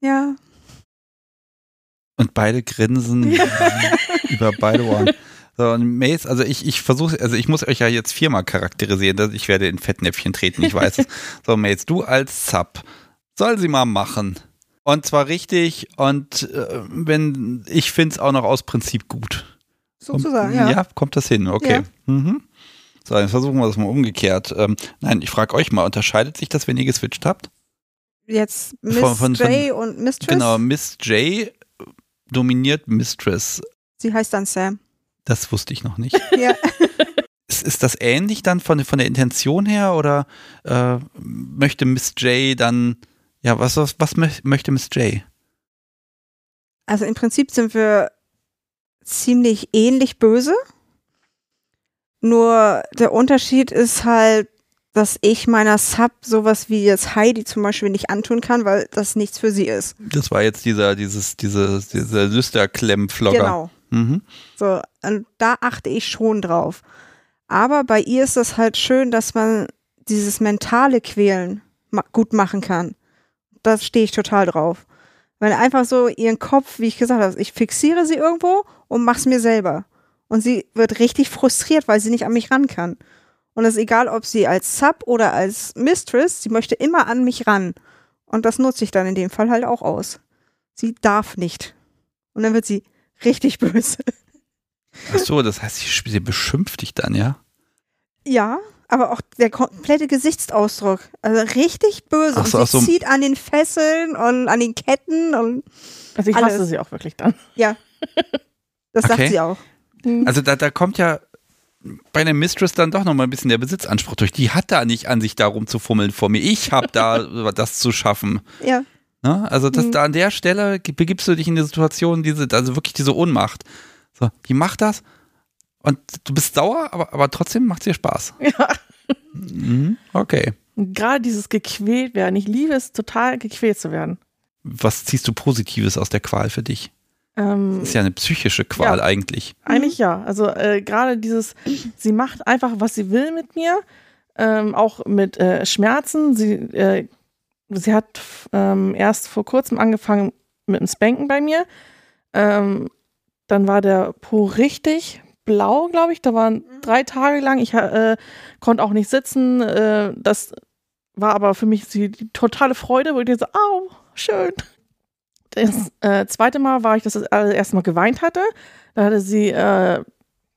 Ja, Und beide grinsen über beide Ohren. So, und Mace, also ich, ich versuche, also ich muss euch ja jetzt viermal charakterisieren, dass ich werde in Fettnäpfchen treten, ich weiß es. So, Mace, du als Sub, soll sie mal machen. Und zwar richtig und äh, wenn, ich finde es auch noch aus Prinzip gut. sozusagen, Kommt- ja. Ja, kommt das hin, okay. Ja. Mhm. So, jetzt versuchen wir das mal umgekehrt. Ähm, nein, ich frage euch mal, unterscheidet sich das, wenn ihr geswitcht habt? Jetzt Miss Von- von- von- J und Mistress. Genau, Miss J dominiert Mistress. Sie heißt dann Sam. Das wusste ich noch nicht. Ja. Ist, ist das ähnlich dann von, von der Intention her oder äh, möchte Miss J dann, ja, was, was, was mö- möchte Miss J? Also im Prinzip sind wir ziemlich ähnlich böse. Nur der Unterschied ist halt, dass ich meiner Sub sowas wie jetzt Heidi zum Beispiel nicht antun kann, weil das nichts für sie ist. Das war jetzt dieser, dieses, dieses, dieser Lüsterklemm-Flogger. Genau. Mhm. So, und da achte ich schon drauf. Aber bei ihr ist es halt schön, dass man dieses mentale Quälen ma gut machen kann. Da stehe ich total drauf. Weil einfach so ihren Kopf, wie ich gesagt habe, ich fixiere sie irgendwo und mach's mir selber. Und sie wird richtig frustriert, weil sie nicht an mich ran kann. Und es ist egal, ob sie als Sub oder als Mistress, sie möchte immer an mich ran. Und das nutze ich dann in dem Fall halt auch aus. Sie darf nicht. Und dann wird sie richtig böse. Ach so, das heißt, sie, beschimpft dich dann, ja? Ja, aber auch der komplette Gesichtsausdruck. Also richtig böse. Ach so, und sie so. zieht an den Fesseln und an den Ketten und Also ich Alles. hasse sie auch wirklich dann. ja. Das Okay. sagt sie auch. Also da, da kommt ja bei einer Mistress dann doch nochmal ein bisschen der Besitzanspruch durch. Die hat da nicht an sich darum zu fummeln vor mir. Ich habe da das zu schaffen. Ja. Ne? Also das, Mhm. da an der Stelle begibst du dich in die Situation, diese, also wirklich diese Ohnmacht. So, die macht das und du bist sauer, aber, aber trotzdem macht es dir Spaß. Ja. Mhm. Okay. Gerade dieses gequält werden. Ich liebe es total, gequält zu werden. Was ziehst du Positives aus der Qual für dich? Ähm, Das ist ja eine psychische Qual Ja. eigentlich. Eigentlich ja. Also äh, gerade dieses, sie macht einfach, was sie will mit mir, ähm, auch mit äh, Schmerzen. Sie, äh, sie hat ähm, erst vor kurzem angefangen mit dem Spanken bei mir. Ähm, dann war der Po richtig blau, glaube ich. Da waren drei Tage lang. Ich äh, konnte auch nicht sitzen. Äh, das war aber für mich die, die totale Freude, wo ich so, au, schön. Das äh, zweite Mal war ich, dass das erste Mal geweint hatte. Da hatte sie, äh,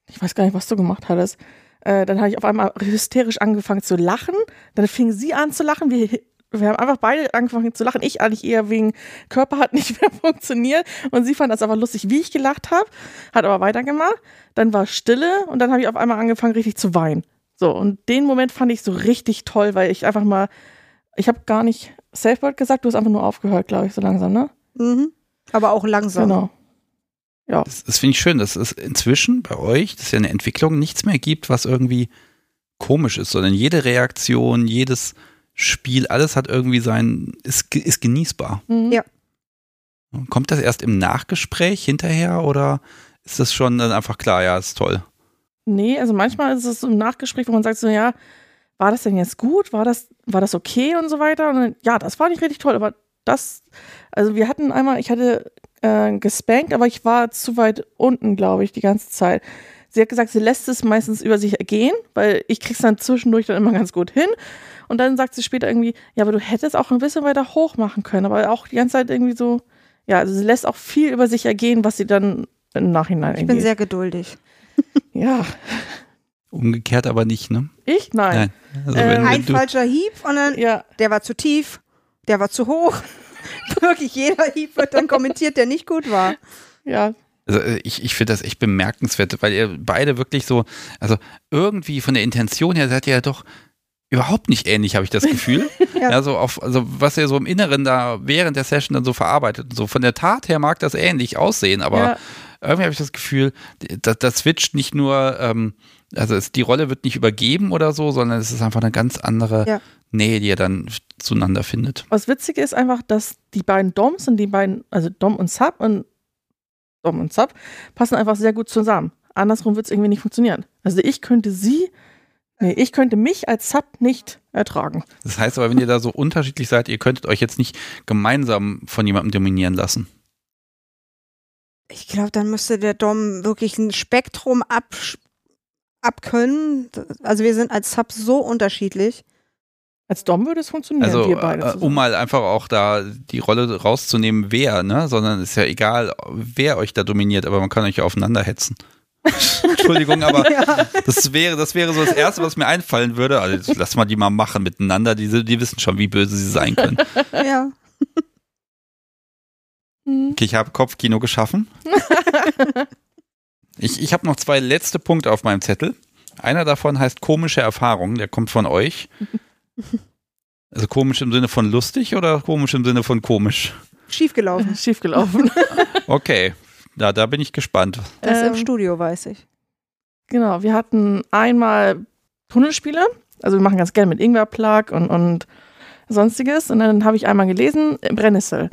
ich weiß gar nicht, was du gemacht hattest. Äh, dann habe ich auf einmal hysterisch angefangen zu lachen. Dann fing sie an zu lachen. Wir, wir haben einfach beide angefangen zu lachen. Ich eigentlich eher wegen Körper hat nicht mehr funktioniert. Und sie fand das aber lustig, wie ich gelacht habe. Hat aber weitergemacht. Dann war Stille und dann habe ich auf einmal angefangen, richtig zu weinen. So, und den Moment fand ich so richtig toll, weil ich einfach mal, ich habe gar nicht Safeword gesagt, du hast einfach nur aufgehört, glaube ich, so langsam, ne? Mhm. Aber auch langsam. Genau. Ja. Das, das finde ich schön, dass es inzwischen bei euch, das ist ja eine Entwicklung, nichts mehr gibt, was irgendwie komisch ist, sondern jede Reaktion, jedes Spiel, alles hat irgendwie sein, ist, ist genießbar. Mhm. Ja. Kommt das erst im Nachgespräch hinterher oder ist das schon dann einfach klar, ja, ist toll? Nee, also manchmal ist es so im Nachgespräch, wo man sagt so, ja, war das denn jetzt gut? War das, war das okay und so weiter? Und dann, ja, das war nicht richtig toll, aber das, also wir hatten einmal, ich hatte äh, gespankt, aber ich war zu weit unten, glaube ich, die ganze Zeit. Sie hat gesagt, sie lässt es meistens über sich ergehen, weil ich krieg's dann zwischendurch dann immer ganz gut hin. Und dann sagt sie später irgendwie, ja, aber du hättest auch ein bisschen weiter hoch machen können, aber auch die ganze Zeit irgendwie so, ja, also sie lässt auch viel über sich ergehen, was sie dann im Nachhinein Ich bin sehr geduldig. ja, Umgekehrt aber nicht, ne? ich? Nein. Also Ähm, wenn, Ein falscher Hieb und dann, Ja, der war zu tief, der war zu hoch. Wirklich jeder Hieb wird dann kommentiert, der nicht gut war. ja, also äh, ich, ich finde das echt bemerkenswert, weil ihr beide wirklich so, also irgendwie von der Intention her seid ihr ja doch überhaupt nicht ähnlich, habe ich das Gefühl. Ja. ja. so auf, also was ihr so im Inneren da während der Session dann so verarbeitet und so. Von der Tat her mag das ähnlich aussehen, aber ja. irgendwie habe ich das Gefühl, das, das switcht nicht nur, ähm, also es, die Rolle wird nicht übergeben oder so, sondern es ist einfach eine ganz andere Ja. Nähe, die ihr dann zueinander findet. Was Witzige ist einfach, dass die beiden Doms und die beiden, also Dom und Sub und Dom und Sub, passen einfach sehr gut zusammen. Andersrum wird es irgendwie nicht funktionieren. Also ich könnte sie, nee, ich könnte mich als Sub nicht ertragen. Das heißt aber, wenn ihr da so unterschiedlich seid, ihr könntet euch jetzt nicht gemeinsam von jemandem dominieren lassen. Ich glaube, dann müsste der Dom wirklich ein Spektrum ab, abkönnen. Also wir sind als Sub so unterschiedlich. Als Dom würde es funktionieren, Also, wir beide äh, um zusammen. mal einfach auch da die Rolle rauszunehmen, wer, ne? Sondern ist ja egal, wer euch da dominiert, aber man kann euch ja aufeinander hetzen. Entschuldigung, aber Ja. das wäre, das wäre so das Erste, was mir einfallen würde. Also lass mal die mal machen miteinander. Die, die wissen schon, wie böse sie sein können. ja. Hm. Okay, ich habe Kopfkino geschaffen. Ich, ich habe noch zwei letzte Punkte auf meinem Zettel. Einer davon heißt komische Erfahrungen, der kommt von euch. Also komisch im Sinne von lustig oder komisch im Sinne von komisch? Schiefgelaufen. Schiefgelaufen. Okay, ja, da bin ich gespannt. Das im Ähm, Studio, weiß ich. Genau, wir hatten einmal Tunnelspiele. Also wir machen ganz gerne mit Ingwer-Plug und, und sonstiges. Und dann habe ich einmal gelesen, äh, Brennnessel.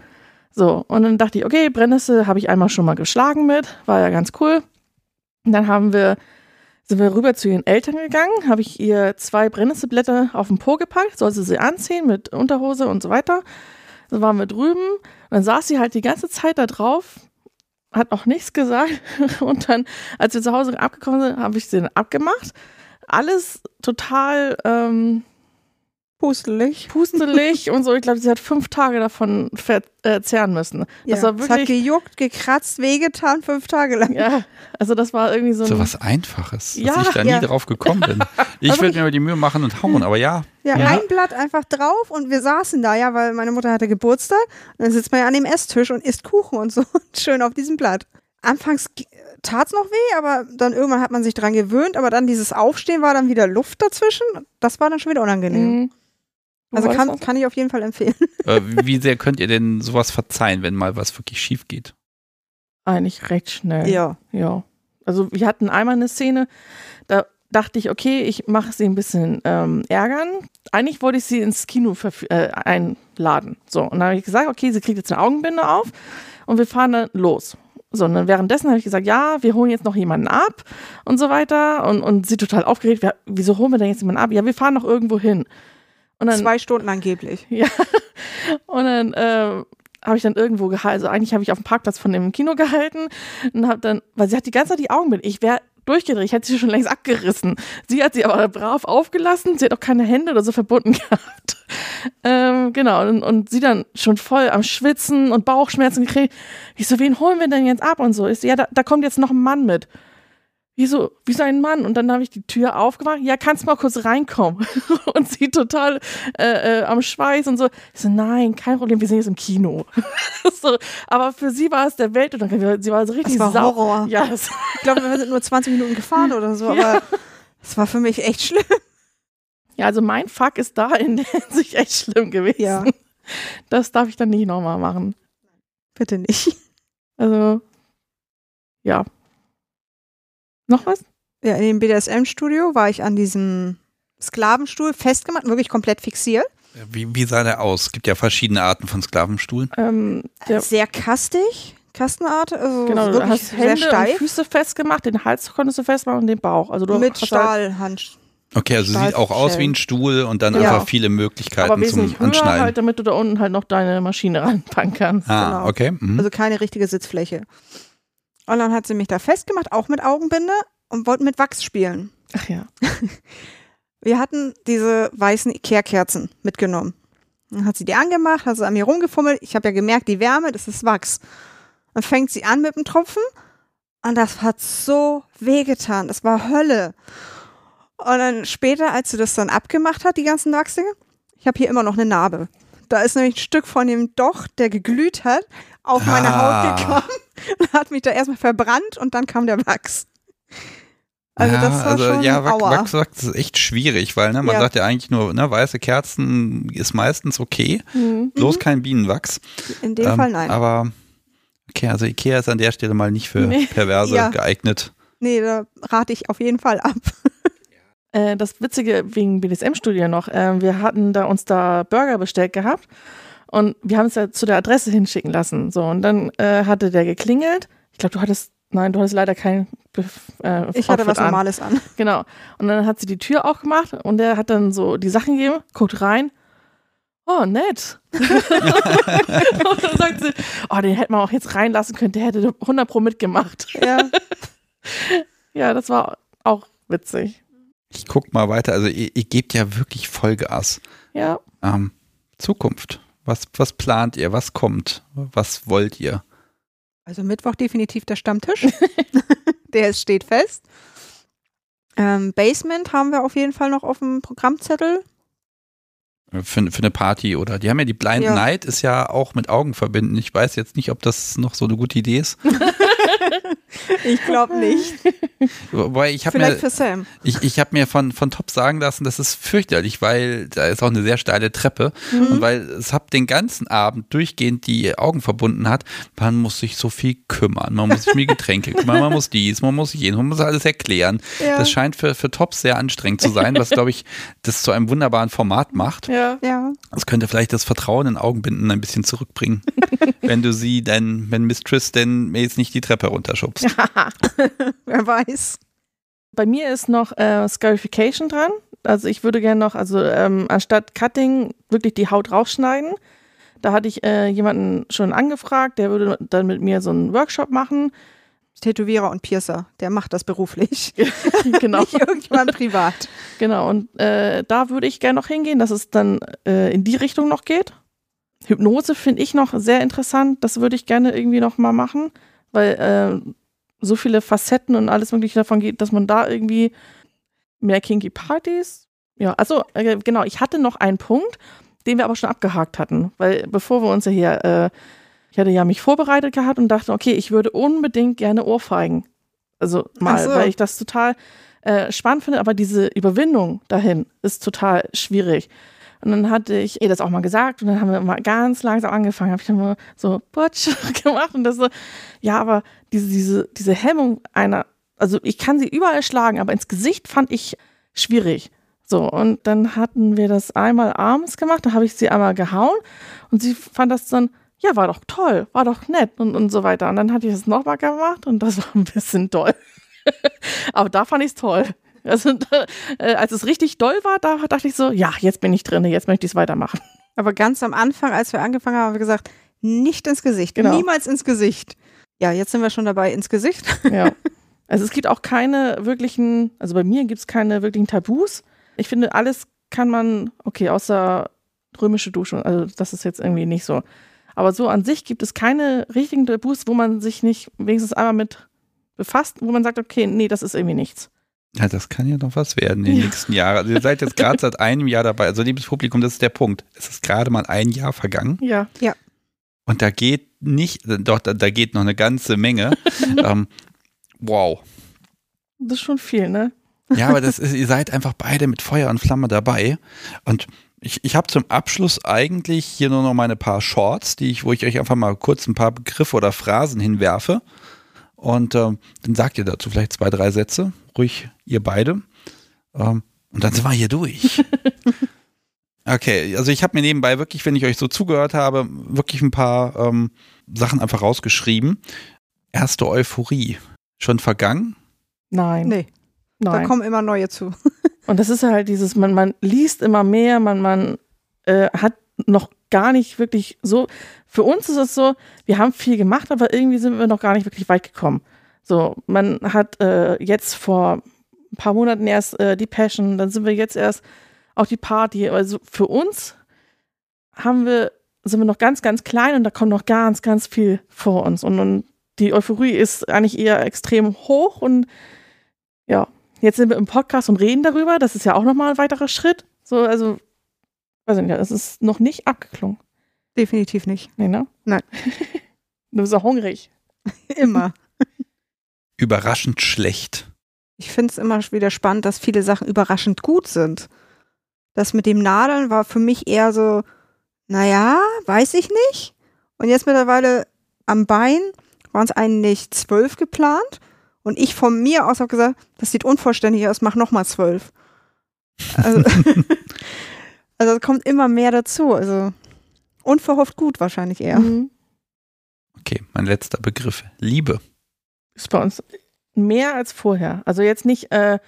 So, und dann dachte ich, okay, Brennnessel habe ich einmal schon mal geschlagen mit, war ja ganz cool. Und dann haben wir, sind wir rüber zu ihren Eltern gegangen, habe ich ihr zwei Brennnesselblätter auf den Po gepackt, sollte sie anziehen mit Unterhose und so weiter. So waren wir drüben und dann saß sie halt die ganze Zeit da drauf, hat auch nichts gesagt. Und dann, als wir zu Hause abgekommen sind, habe ich sie dann abgemacht. Alles total ähm, Pustelig. pustelig und so. Ich glaube, sie hat fünf Tage davon verzehren müssen. Das war es hat wirklich. gejuckt, gekratzt, wehgetan, fünf Tage lang. Ja, also das war irgendwie so. So ein- was Einfaches, Ja, dass ich da ja. nie drauf gekommen bin. Ich würde mir aber die Mühe machen und hauen, aber ja. Ja, Ja. ein Blatt einfach drauf und wir saßen da ja, weil meine Mutter hatte Geburtstag. Und dann sitzt man ja an dem Esstisch und isst Kuchen und so schön auf diesem Blatt. Anfangs tat es noch weh, aber dann irgendwann hat man sich dran gewöhnt. Aber dann dieses Aufstehen war dann wieder Luft dazwischen. Das war dann schon wieder unangenehm. Mhm. Also kann, kann ich auf jeden Fall empfehlen. Äh, wie sehr könnt ihr denn sowas verzeihen, wenn mal was wirklich schief geht? Eigentlich recht schnell. Ja. Ja. Also wir hatten einmal eine Szene, da dachte ich, okay, ich mache sie ein bisschen ähm, ärgern. Eigentlich wollte ich sie ins Kino äh, einladen. So, und dann habe ich gesagt, okay, sie kriegt jetzt eine Augenbinde auf und wir fahren dann los. So, und dann währenddessen habe ich gesagt, ja, wir holen jetzt noch jemanden ab und so weiter. Und, und sie total aufgeregt, "Ja, wieso holen wir denn jetzt jemanden ab? Ja, wir fahren noch irgendwo hin. Und dann, Zwei Stunden angeblich. ja. Und dann äh, habe ich dann irgendwo gehalten. Also eigentlich habe ich auf dem Parkplatz von dem Kino gehalten und habe dann, weil sie hat die ganze Zeit die Augenbinde. Ich wäre durchgedreht. Ich hätte sie schon längst abgerissen. Sie hat sie aber brav aufgelassen. Sie hat auch keine Hände oder so verbunden gehabt. Ähm, genau. Und, und sie dann schon voll am Schwitzen und Bauchschmerzen gekriegt. Ich so, wen holen wir denn jetzt ab und so? Ist ja, da, da kommt jetzt noch ein Mann mit wieso, wieso ein Mann? Und dann habe ich die Tür aufgemacht. Ja, kannst mal kurz reinkommen? und sie total äh, äh, am Schweiß und so. Ich so, nein, kein Problem, wir sind jetzt im Kino. so, aber für sie war es der Welt und sie war so richtig Das war sau- Horror. Ja, das, Ich glaube, wir sind nur 20 Minuten gefahren oder so, Ja. aber es war für mich echt schlimm. ja, also mein Fuck ist da in der Hinsicht echt schlimm gewesen. Ja. Das darf ich dann nicht nochmal machen. Bitte nicht. Also, ja. Noch was? Ja, in dem BDSM-Studio war ich an diesem Sklavenstuhl festgemacht, wirklich komplett fixiert. Wie, wie sah der aus? Es gibt ja verschiedene Arten von Sklavenstuhlen. Ähm, der, Sehr kastig, Kastenart, also genau, du wirklich hast sehr Hände und steif. Füße festgemacht, den Hals konntest du festmachen und den Bauch. Also du Mit hast halt- Stahlhand. Okay, also sieht auch aus wie ein Stuhl und dann Ja. einfach viele Möglichkeiten aber zum wesentlich höher Anschneiden. halt, damit du da unten halt noch deine Maschine ranpacken kannst. ah, genau. okay. Mhm. Also keine richtige Sitzfläche. Und dann hat sie mich da festgemacht, auch mit Augenbinde und wollten mit Wachs spielen. Ach ja. Wir hatten diese weißen Ikea-Kerzen mitgenommen. Dann hat sie die angemacht, hat sie an mir rumgefummelt. Ich habe ja gemerkt, die Wärme, das ist Wachs. Dann fängt sie an mit dem Tropfen und das hat so wehgetan. Das war Hölle. Und dann später, als sie das dann abgemacht hat, die ganzen Wachsdinge, ich habe hier immer noch eine Narbe. Da ist nämlich ein Stück von dem Docht, der geglüht hat, auf meine Ah. Haut gekommen und hat mich da erstmal verbrannt und dann kam der Wachs. Also ja, das war also, schon ja, Wachs, Aua. Wachs, Wachs ist echt schwierig, weil ne, man Ja. sagt ja eigentlich nur, ne, weiße Kerzen ist meistens okay, Mhm. bloß kein Bienenwachs. In dem Ähm, Fall nein. Aber okay, also Ikea ist an der Stelle mal nicht für Nee. Perverse Ja. geeignet. Nee, da rate ich auf jeden Fall ab. Äh, das Witzige wegen BDSM-Studio noch, äh, wir hatten da uns da Burger bestellt gehabt und wir haben es ja zu der Adresse hinschicken lassen. So, und dann äh, hatte der geklingelt. Ich glaube, du hattest, nein, du hattest leider kein äh, Ich hatte Outfit was an. Normales an. Genau. Und dann hat sie die Tür aufgemacht und der hat dann so die Sachen gegeben, guckt rein. Oh, nett. und dann sagt sie, oh, den hätte man auch jetzt reinlassen können, der hätte 100 Pro mitgemacht. Ja. Ja, das war auch witzig. Ich guck mal weiter. Also ihr, ihr gebt ja wirklich Vollgas. Ja. Ähm, Zukunft. Was, was plant ihr? Was kommt? Was wollt ihr? Also Mittwoch definitiv der Stammtisch. der ist, steht fest. Ähm, Basement haben wir auf jeden Fall noch auf dem Programmzettel. Für, für eine Party oder die haben ja die Blind Ja. Night ist ja auch mit Augen verbinden. Ich weiß jetzt nicht, ob das noch so eine gute Idee ist. Ich glaube nicht. Wobei ich habe Vielleicht mir für Sam. ich, ich habe mir von von Top sagen lassen, das ist fürchterlich, weil da ist auch eine sehr steile Treppe und weil es hab den ganzen Abend durchgehend die Augen verbunden hat, man muss sich so viel kümmern, man muss sich um die Getränke kümmern, man muss dies, man muss jenes, man muss alles erklären. Ja. Das scheint für für Tops sehr anstrengend zu sein, was glaube ich das zu einem wunderbaren Format macht. Ja. Ja. Das könnte vielleicht das Vertrauen in Augenbinden ein bisschen zurückbringen, wenn du sie denn, wenn Mistress denn jetzt nicht die Treppe runterschubst. Wer weiß. Bei mir ist noch äh, Scarification dran. Also ich würde gerne noch, also ähm, anstatt Cutting wirklich die Haut rausschneiden. Da hatte ich äh, jemanden schon angefragt, der würde dann mit mir so einen Workshop machen. Tätowierer und Piercer, der macht das beruflich. genau. Nicht irgendjemand privat. Genau, und äh, da würde ich gerne noch hingehen, dass es dann äh, in die Richtung noch geht. Hypnose finde ich noch sehr interessant. Das würde ich gerne irgendwie noch mal machen, weil äh, so viele Facetten und alles Mögliche davon geht, dass man da irgendwie mehr kinky Partys. Ja, also äh, genau, ich hatte noch einen Punkt, den wir aber schon abgehakt hatten, weil bevor wir uns ja hier, äh, ich hatte ja mich vorbereitet gehabt und dachte, okay, ich würde unbedingt gerne Ohrfeigen. Also mal, so. weil ich das total äh, spannend finde, aber diese Überwindung dahin ist total schwierig. Und dann hatte ich ihr das auch mal gesagt und dann haben wir mal ganz langsam angefangen, habe ich dann mal so Butch gemacht und das so, ja, aber diese, diese, diese Hemmung einer, also ich kann sie überall schlagen, aber ins Gesicht fand ich schwierig. So, und dann hatten wir das einmal abends gemacht, da habe ich sie einmal gehauen und sie fand das dann, ja, war doch toll, war doch nett und, und so weiter. Und dann hatte ich es nochmal gemacht und das war ein bisschen doll. aber da fand ich es toll. Also, äh, als es richtig doll war, da dachte ich so, ja, jetzt bin ich drin, jetzt möchte ich es weitermachen. Aber ganz am Anfang, als wir angefangen haben, haben wir gesagt, nicht ins Gesicht. Genau. Niemals ins Gesicht. Ja, jetzt sind wir schon dabei ins Gesicht. Ja. Also es gibt auch keine wirklichen, also bei mir gibt es keine wirklichen Tabus. Ich finde, alles kann man, okay, außer römische Dusche, also das ist jetzt irgendwie nicht so. Aber so an sich gibt es keine richtigen Tabus, wo man sich nicht wenigstens einmal mit befasst, wo man sagt, okay, nee, das ist irgendwie nichts. Ja, das kann ja noch was werden in den Ja. nächsten Jahren. Also ihr seid jetzt gerade seit einem Jahr dabei. Also liebes Publikum, das ist der Punkt. Es ist gerade mal ein Jahr vergangen Ja. und da geht nicht, doch, da, da geht noch eine ganze Menge. ähm, wow. Das ist schon viel, ne? Ja, aber das ist, ihr seid einfach beide mit Feuer und Flamme dabei. Und ich, ich habe zum Abschluss eigentlich hier nur noch meine paar Shorts, die ich, wo ich euch einfach mal kurz ein paar Begriffe oder Phrasen hinwerfe. Und ähm, dann sagt ihr dazu vielleicht zwei, drei Sätze, ruhig ihr beide. Ähm, und dann sind wir hier durch. Okay, also ich habe mir nebenbei wirklich, wenn ich euch so zugehört habe, wirklich ein paar ähm, Sachen einfach rausgeschrieben. Erste Euphorie. Schon vergangen? Nein. Nee, da Nein. kommen immer neue zu. Und das ist ja halt dieses, man, man liest immer mehr, man, man äh, hat noch gar nicht wirklich so. Für uns ist es so, wir haben viel gemacht, aber irgendwie sind wir noch gar nicht wirklich weit gekommen. So, man hat äh, jetzt vor ein paar Monaten erst äh, die Passion, dann sind wir jetzt erst auf die Party. Also für uns haben wir, sind wir noch ganz, ganz klein und da kommt noch ganz, ganz viel vor uns. Und, und die Euphorie ist eigentlich eher extrem hoch und ja, Jetzt sind wir im Podcast und reden darüber. Das ist ja auch nochmal ein weiterer Schritt. So, also, weiß ich nicht, es ist noch nicht abgeklungen. Definitiv nicht. Nee, ne? Nein. du bist ja hungrig. Immer. Überraschend schlecht. Ich finde es immer wieder spannend, dass viele Sachen überraschend gut sind. Das mit dem Nadeln war für mich eher so, naja, weiß ich nicht. Und jetzt mittlerweile am Bein waren es eigentlich zwölf geplant. Und ich von mir aus habe gesagt, das sieht unvollständig aus, mach nochmal zwölf. Also, also es kommt immer mehr dazu. Also unverhofft gut wahrscheinlich eher. Mhm. Okay, mein letzter Begriff. Liebe. Ist bei uns mehr als vorher. Also jetzt nicht, äh,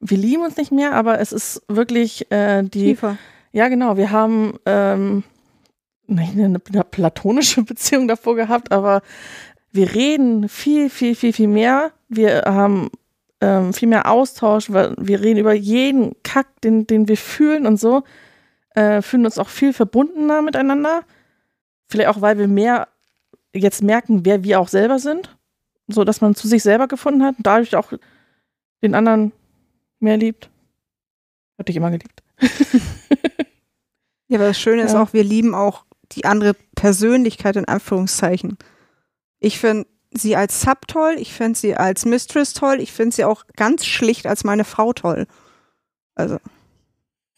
wir lieben uns nicht mehr, aber es ist wirklich äh, die, Tiefer. ja genau, wir haben ähm, nicht eine, eine platonische Beziehung davor gehabt, aber wir reden viel, viel, viel, viel mehr. Wir haben ähm, viel mehr Austausch, wir reden über jeden Kack, den, den wir fühlen und so. Äh, fühlen uns auch viel verbundener miteinander. Vielleicht auch, weil wir mehr jetzt merken, wer wir auch selber sind. So dass man zu sich selber gefunden hat und dadurch auch den anderen mehr liebt. Hat dich immer geliebt. Ja, aber das Schöne ist Ja. auch, wir lieben auch die andere Persönlichkeit in Anführungszeichen. Ich finde sie als Sub toll, ich finde sie als Mistress toll, ich finde sie auch ganz schlicht als meine Frau toll. Also,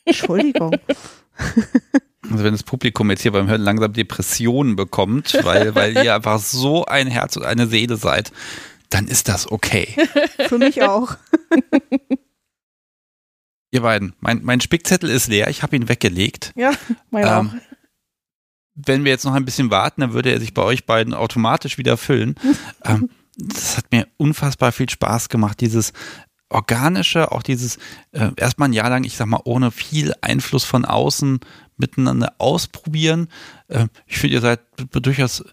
Entschuldigung. Also wenn das Publikum jetzt hier beim Hören langsam Depressionen bekommt, weil, weil ihr einfach so ein Herz und eine Seele seid, dann ist das okay. Für mich auch. Ihr beiden, mein, mein Spickzettel ist leer, ich habe ihn weggelegt. Ja, meine Ähm, auch. Wenn wir jetzt noch ein bisschen warten, dann würde er sich bei euch beiden automatisch wieder füllen. ähm, das hat mir unfassbar viel Spaß gemacht, dieses organische, auch dieses äh, erstmal ein Jahr lang, ich sag mal, ohne viel Einfluss von außen miteinander ausprobieren. Äh, ich finde, ihr seid durchaus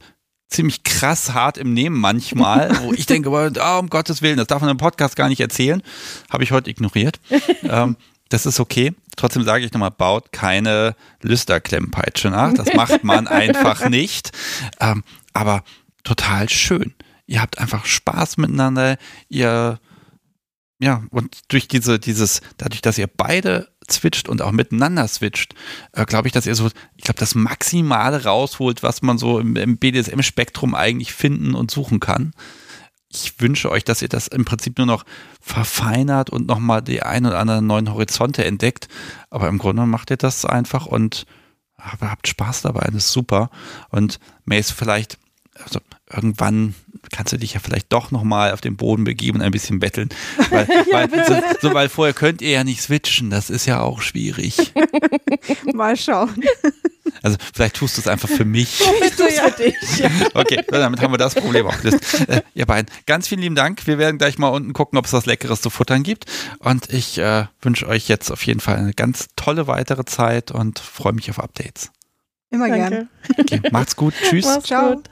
ziemlich krass hart im Nehmen manchmal, wo ich denke, ah, um Gottes Willen, das darf man im Podcast gar nicht erzählen. Habe ich heute ignoriert. ähm, das ist okay. Trotzdem sage ich nochmal, baut keine Lüsterklemmpeitsche nach. Das macht man einfach nicht. Ähm, aber total schön. Ihr habt einfach Spaß miteinander. Ihr, ja, und durch diese, dieses, dadurch, dass ihr beide switcht und auch miteinander switcht, äh, glaube ich, dass ihr so, ich glaube, das Maximale rausholt, was man so im, im BDSM-Spektrum eigentlich finden und suchen kann. Ich wünsche euch, dass ihr das im Prinzip nur noch verfeinert und nochmal die ein oder anderen neuen Horizonte entdeckt. Aber im Grunde macht ihr das einfach und habt Spaß dabei. Das ist super. Und Mace, vielleicht, also irgendwann kannst du dich ja vielleicht doch nochmal auf den Boden begeben und ein bisschen betteln. Weil, weil, so, so, weil vorher könnt ihr ja nicht switchen. Das ist ja auch schwierig. Mal schauen. Also vielleicht tust du es einfach für mich. Ich tu's für dich. Okay, damit haben wir das Problem auch gelöst. Äh, ihr beiden, ganz vielen lieben Dank. Wir werden gleich mal unten gucken, ob es was Leckeres zu futtern gibt. Und ich äh, wünsche euch jetzt auf jeden Fall eine ganz tolle weitere Zeit und freue mich auf Updates. Immer Danke. gern. Okay, macht's gut. Tschüss. Mach's Ciao. gut.